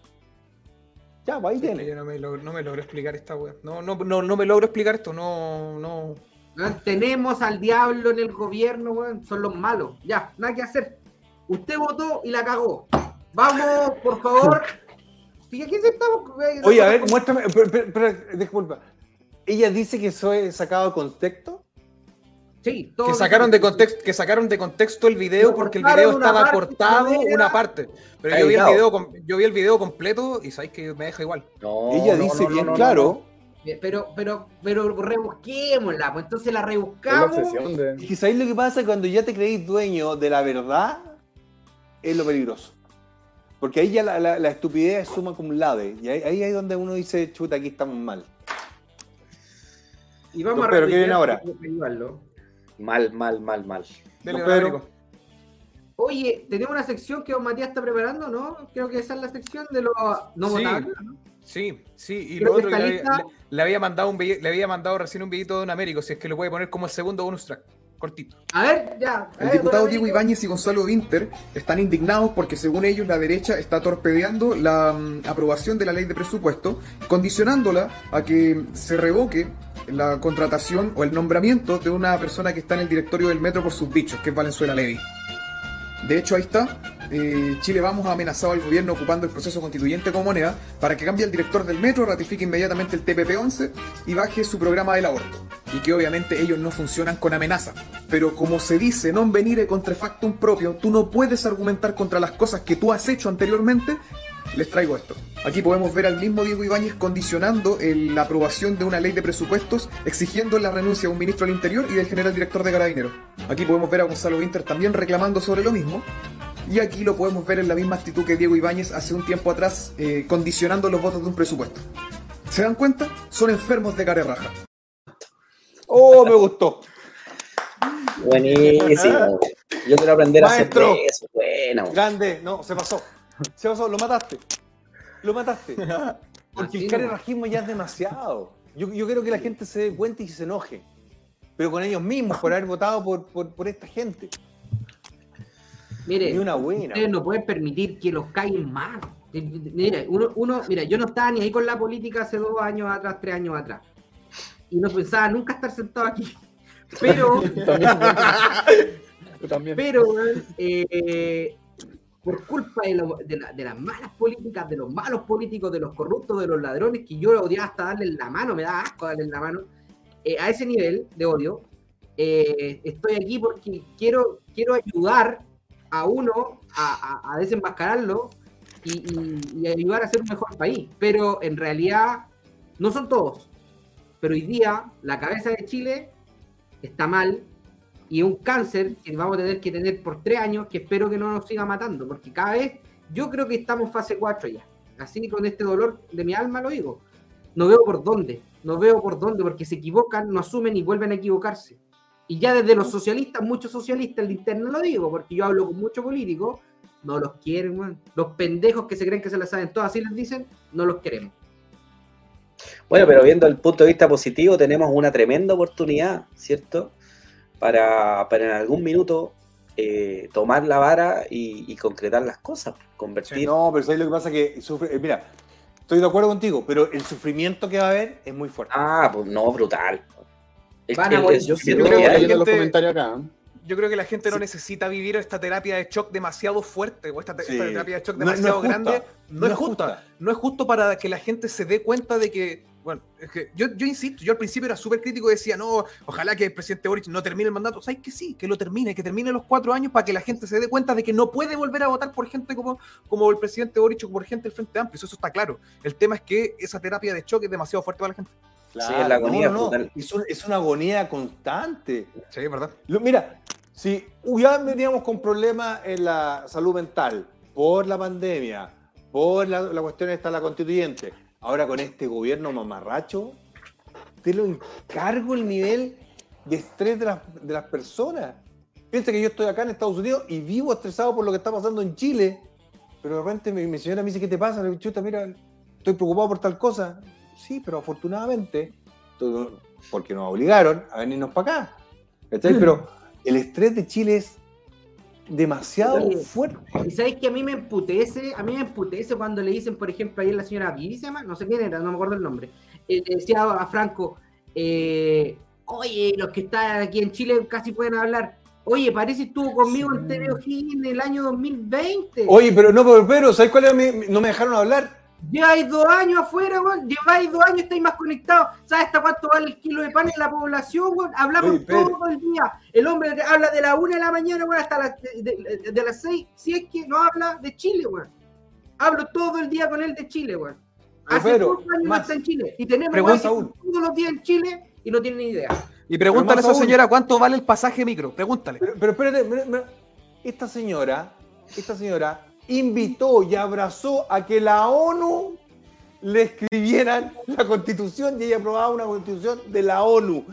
Ya, pues ahí tiene. yo no me, logro, no me logro explicar esta wea. No, no, no, no me logro explicar esto. No, no. Tenemos al diablo en el gobierno, weón. Son los malos. Ya, nada que hacer. Usted votó y la cagó. Vamos, por favor. ¿Y aquí estamos? Oye, a ver, muéstrame. Pero, pero- pero, disculpa. Ella dice que eso es sacado de contexto. Sí, Que sacaron, de contexto, que sacaron de contexto el video porque el video estaba parte, cortado una parte. Pero yo vi, el video, yo vi el video completo y sabéis que me deja igual. Ella dice bien claro. Eh, Pero, pero, pero rebusquémosla, pues entonces la rebuscamos. Es que sabéis lo que pasa cuando ya te creéis dueño de la verdad, es lo peligroso. Porque ahí ya la, la- la estupidez suma como un lave. Y ahí, ahí es donde uno dice, chuta, aquí estamos mal. Y vamos Don a Pedro, ¿qué viene ahora? Mal, mal, mal, mal. Dele, Don don Pedro. Américo. Oye, tenemos una sección que don Matías está preparando, ¿no? Creo que esa es la sección de los no Sí. votables, ¿no? Sí, sí, y Creo lo otro que le, había- le- le había mandado un le había mandado recién un videito de un Américo, si es que lo puede poner como el segundo bonus track, cortito. A ver, ya. a El ver, diputado Diego. Ibáñez y Gonzalo Winter están indignados porque según ellos la derecha está torpedeando la mm, aprobación de la ley de presupuesto, condicionándola a que se revoque la contratación o el nombramiento de una persona que está en el directorio del metro por sus bichos, que es Valenzuela Levy. De hecho, ahí está. eh, Chile Vamos ha amenazado al gobierno ocupando el proceso constituyente como moneda para que cambie el director del metro, ratifique inmediatamente el TPP-11 y baje su programa del aborto. Y que obviamente ellos no funcionan con amenaza. Pero como se dice, non venire contra factum propio, tú no puedes argumentar contra las cosas que tú has hecho anteriormente. Les traigo esto. Aquí podemos ver al mismo Diego Ibáñez condicionando el- la aprobación de una ley de presupuestos, exigiendo la renuncia de un ministro del Interior y del general director de Carabineros. Aquí podemos ver a Gonzalo Winter también reclamando sobre lo mismo. Y aquí lo podemos ver en la misma actitud que Diego Ibáñez hace un tiempo atrás, eh, condicionando los votos de un presupuesto. ¿Se dan cuenta? Son enfermos de cara raja. Oh, me gustó. Buenísimo. Yo quiero aprender a hacer eso. Bueno. Grande, no, se pasó. Se pasó, lo mataste. Lo mataste. Porque Así el carerrajismo ya es demasiado. Yo, yo quiero que la gente se dé cuenta y se enoje. pero con ellos mismos por haber votado por, por, por esta gente. Mire, Ni una buena. ustedes no pueden permitir que los caigan más. Mira, uno, uno, mira, yo no estaba ni ahí con la política hace dos años atrás, tres años atrás. Y no pensaba nunca estar sentado aquí. Pero, Yo también. pero, eh, por culpa de, lo- de la- de las malas políticas, de los malos políticos, de los corruptos, de los ladrones, que yo odiaba hasta darle la mano, me da asco darle la mano, eh, a ese nivel de odio, eh, estoy aquí porque quiero, ayudar a uno a, a- desenmascararlo y, y- ayudar a ser un mejor país. Pero en realidad no son todos. Pero hoy día la cabeza de Chile está mal y un cáncer que vamos a tener que tener por tres años que espero que no nos siga matando, porque cada vez yo creo que estamos fase 4 ya. Así con este dolor de mi alma lo digo. No veo por dónde, no veo por dónde, porque se equivocan, no asumen y vuelven a equivocarse. Y ya desde los socialistas, muchos socialistas, el interno lo digo, porque yo hablo con muchos políticos, no los quieren, weón. Los pendejos que se creen que se las saben todas, así les dicen, no los queremos. Bueno, pero viendo el punto de vista positivo, tenemos una tremenda oportunidad, ¿cierto? Para, para en algún minuto eh, tomar la vara y, y concretar las cosas, convertir. No, pero ¿sabes lo que pasa? Que sufre, eh, mira, estoy de acuerdo contigo, pero el sufrimiento que va a haber es muy fuerte. Ah, pues no, brutal. Van a el- Yo creo que hay- los gente- comentarios acá. ¿eh? Yo creo que la gente no necesita vivir esta terapia de shock demasiado fuerte o esta, te- Sí. esta terapia de shock No- no es demasiado grande. No, es justa. No es justo para que la gente se dé cuenta de que, bueno, es que yo, yo insisto, yo al principio era súper crítico y decía, no, ojalá que el presidente Boric no termine el mandato. ¿Sabes que sí? Que lo termine, que termine los cuatro años para que la gente se dé cuenta de que no puede volver a votar por gente como, como el presidente Boric o por gente del Frente Amplio. Eso, eso está claro. El tema es que esa terapia de shock es demasiado fuerte para la gente. Sí, es la agonía no, no, no. brutal. Es, un- es una agonía constante. Sí, ¿verdad? Lo- mira, si ya veníamos con problemas en la salud mental por la pandemia, por la, la cuestión esta de la constituyente, ahora con este gobierno mamarracho, te lo encargo el nivel de estrés de las, de las personas. Piensa que yo estoy acá en Estados Unidos y vivo estresado por lo que está pasando en Chile, pero de repente mi, mi señora me dice, ¿qué te pasa? Le digo, Chuta, mira, estoy preocupado por tal cosa. Sí, pero afortunadamente, todo- porque nos obligaron a venirnos para acá. ¿Cachai? Pero el estrés de Chile es demasiado fuerte. Y sabéis que a mí me emputece, a mí me emputece cuando le dicen, por ejemplo, ayer la señora Vivi se llama, no sé quién era, no me acuerdo el nombre, eh, le decía a Franco, eh, oye, los que están aquí en Chile casi pueden hablar. Oye, parece estuvo conmigo en TV en el año 2020. Oye, pero no, pero, pero ¿sabes cuál mi- mi- no me dejaron hablar. Lleváis dos años afuera, weón. Lleváis dos años, estáis más conectados. ¿Sabes hasta cuánto vale el kilo de pan en la población, weón? Hablamos Oye, todo el día. El hombre habla de la una de la mañana, weón, hasta las de, de- de las seis. Si es que no habla de Chile, weón. Hablo todo el día con él de Chile, weón. Hace dos años no más. está en Chile. Y tenemos Pregunta weón, todos los días en Chile y no tienen ni idea. Y pregúntale a esa aún- señora cuánto vale el pasaje micro. Pregúntale. Pero, pero espérate, esta señora, esta señora invitó y abrazó a que la ONU le escribieran la constitución y ella aprobaba una constitución de la ONU.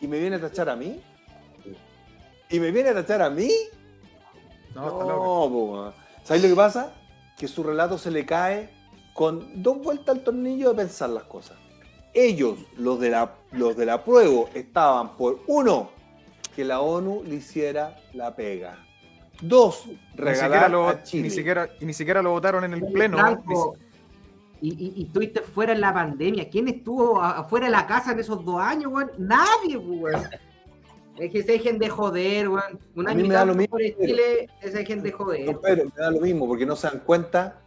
¿Y me viene a tachar a mí? ¿Y me viene a tachar a mí? No, No, po. ¿Sabes lo que pasa? Que su relato se le cae con dos vueltas al tornillo de pensar las cosas. Ellos, los de la, los de la prueba, estaban por uno, que la ONU le hiciera la pega. Dos, Ni siquiera, regalar lo, a Chile. ni, siquiera, y ni siquiera lo votaron en el pleno. Franco, y, y, y estuviste fuera en la pandemia. ¿Quién estuvo afuera de la casa en esos dos años, weón? Nadie, weón. Es que se dejen de joder, weón. Un año mí y me da lo tanto mismo, por Chile, se dejen de joder. No, Pedro, me da lo mismo, porque no se dan cuenta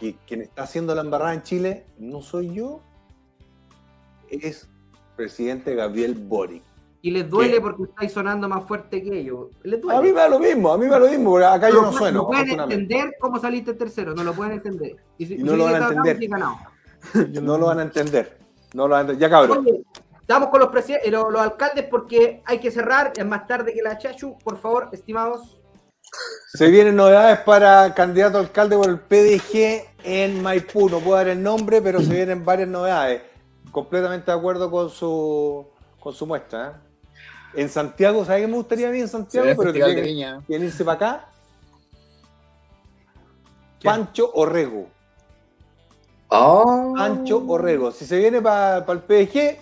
que quien está haciendo la embarrada en Chile no soy yo, es presidente Gabriel Boric. Y les duele ¿Qué? porque estáis sonando más fuerte que ellos. Les duele. A mí me da lo mismo, a mí me da lo mismo, porque acá yo no sueno. No pueden entender cómo saliste tercero, no lo pueden entender. Y, si- Y no si lo van a entender. No lo van a entender. No lo van a entender. Ya cabrón. Oye, estamos con los, eh, los, los alcaldes porque hay que cerrar. Es más tarde que la Chachu. Por favor, estimados. Se vienen novedades para candidato a alcalde por el PDG en Maipú. No puedo dar el nombre, pero se vienen varias novedades. Completamente de acuerdo con su, con su muestra. ¿eh? En Santiago, ¿sabes qué me gustaría a mí en Santiago? Sí, pero que que irse para acá. Pancho Orrego. Oh. Pancho Orrego. Si se viene para el PDG,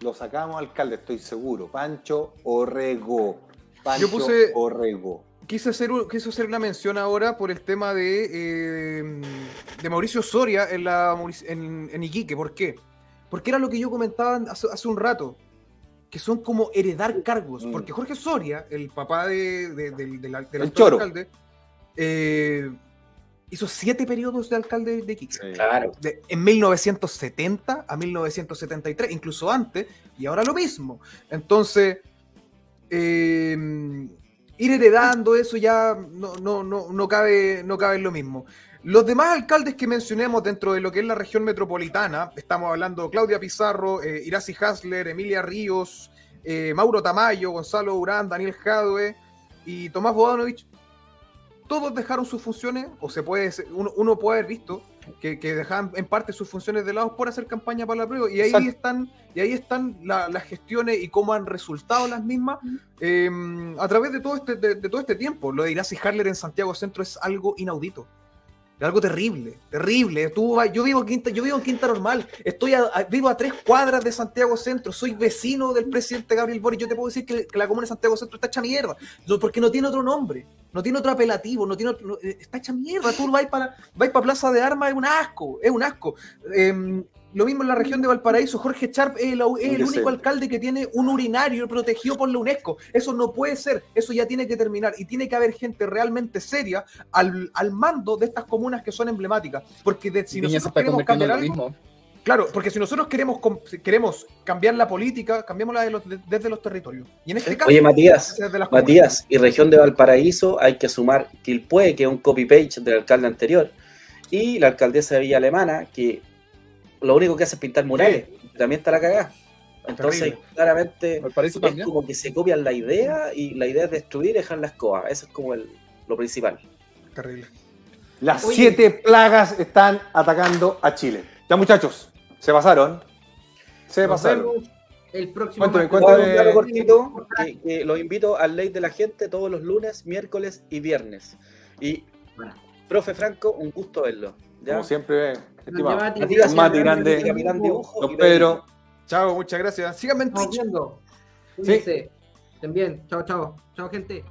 lo sacamos alcalde, estoy seguro. Pancho Orrego. Pancho Yo puse- Orrego. Quise hacer, un- quise hacer una mención ahora por el tema de, eh, de Mauricio Soria en, la, en, en Iquique. ¿Por qué? Porque era lo que yo comentaba hace, hace un rato, que son como heredar cargos. Porque Jorge Soria, el papá de, de- del- Choro. alcalde, eh, hizo siete periodos de alcalde de Iquique. Claro. De- en 1970 a 1973, incluso antes, y ahora lo mismo. Entonces, eh, ir heredando eso ya no, no, no, no, cabe, no cabe en lo mismo. Los demás alcaldes que mencionemos dentro de lo que es la región metropolitana, estamos hablando Claudia Pizarro, eh, Iracy Hasler, Emilia Ríos, eh, Mauro Tamayo, Gonzalo Urán, Daniel Jadwe y Tomás Bodanovich, todos dejaron sus funciones, o se puede, uno, uno puede haber visto que, que dejaban en parte sus funciones de lado por hacer campaña para la prueba. Y ahí Exacto. están, y ahí están la- las gestiones y cómo han resultado las mismas eh, a través de todo este, de, de todo este tiempo. Lo de Iracy Harler en Santiago Centro es algo inaudito. Es algo terrible, terrible. Tú yo, vivo en Quinta, yo vivo en Quinta Normal, estoy a- vivo a tres cuadras de Santiago Centro, soy vecino del presidente Gabriel Boric. Yo te puedo decir que, la comuna de Santiago Centro está hecha mierda, no- porque no tiene otro nombre, no tiene otro apelativo, no tiene otro- eh, está hecha mierda. Tú vas para, vais para Plaza de Armas, es un asco, es un asco. Em, lo mismo en la región de Valparaíso, Jorge Charp es el, es el Yo único alcalde que tiene un urinario protegido por la UNESCO. Eso no puede ser, eso ya tiene que terminar y tiene que haber gente realmente seria al, al mando de estas comunas que son emblemáticas. Porque de- si nosotros queremos cambiar algo, mismo. claro, porque si nosotros queremos, queremos cambiar la política, cambiémosla de los- de- desde los territorios. Y en este caso, Oye, Matías, desde las comunas. Matías, y región de Valparaíso hay que sumar Quilpué, que es un copy-page del alcalde anterior, y la alcaldesa de Villa Alemana, que lo único que hace es pintar murales, también está la cagada. Entonces, Terrible. claramente, es también. como que se copian la idea, y la idea es destruir y dejar la escoba. Eso es como el- lo principal. Terrible. Las Oye. siete plagas están atacando a Chile. Ya, muchachos, se pasaron. Se Nos pasaron. el próximo Cuéntame, cuéntame. Cortito, que, que los invito al Ley de la Gente todos los lunes, miércoles y viernes. Y, profe Franco, un gusto verlo. ¿ya? Como siempre, estimado. Mati, Grande, Capitán Dibujo Don Pedro. Chao, muchas gracias. Síganme en Twitch. bien. Chao, chao. Chao, gente.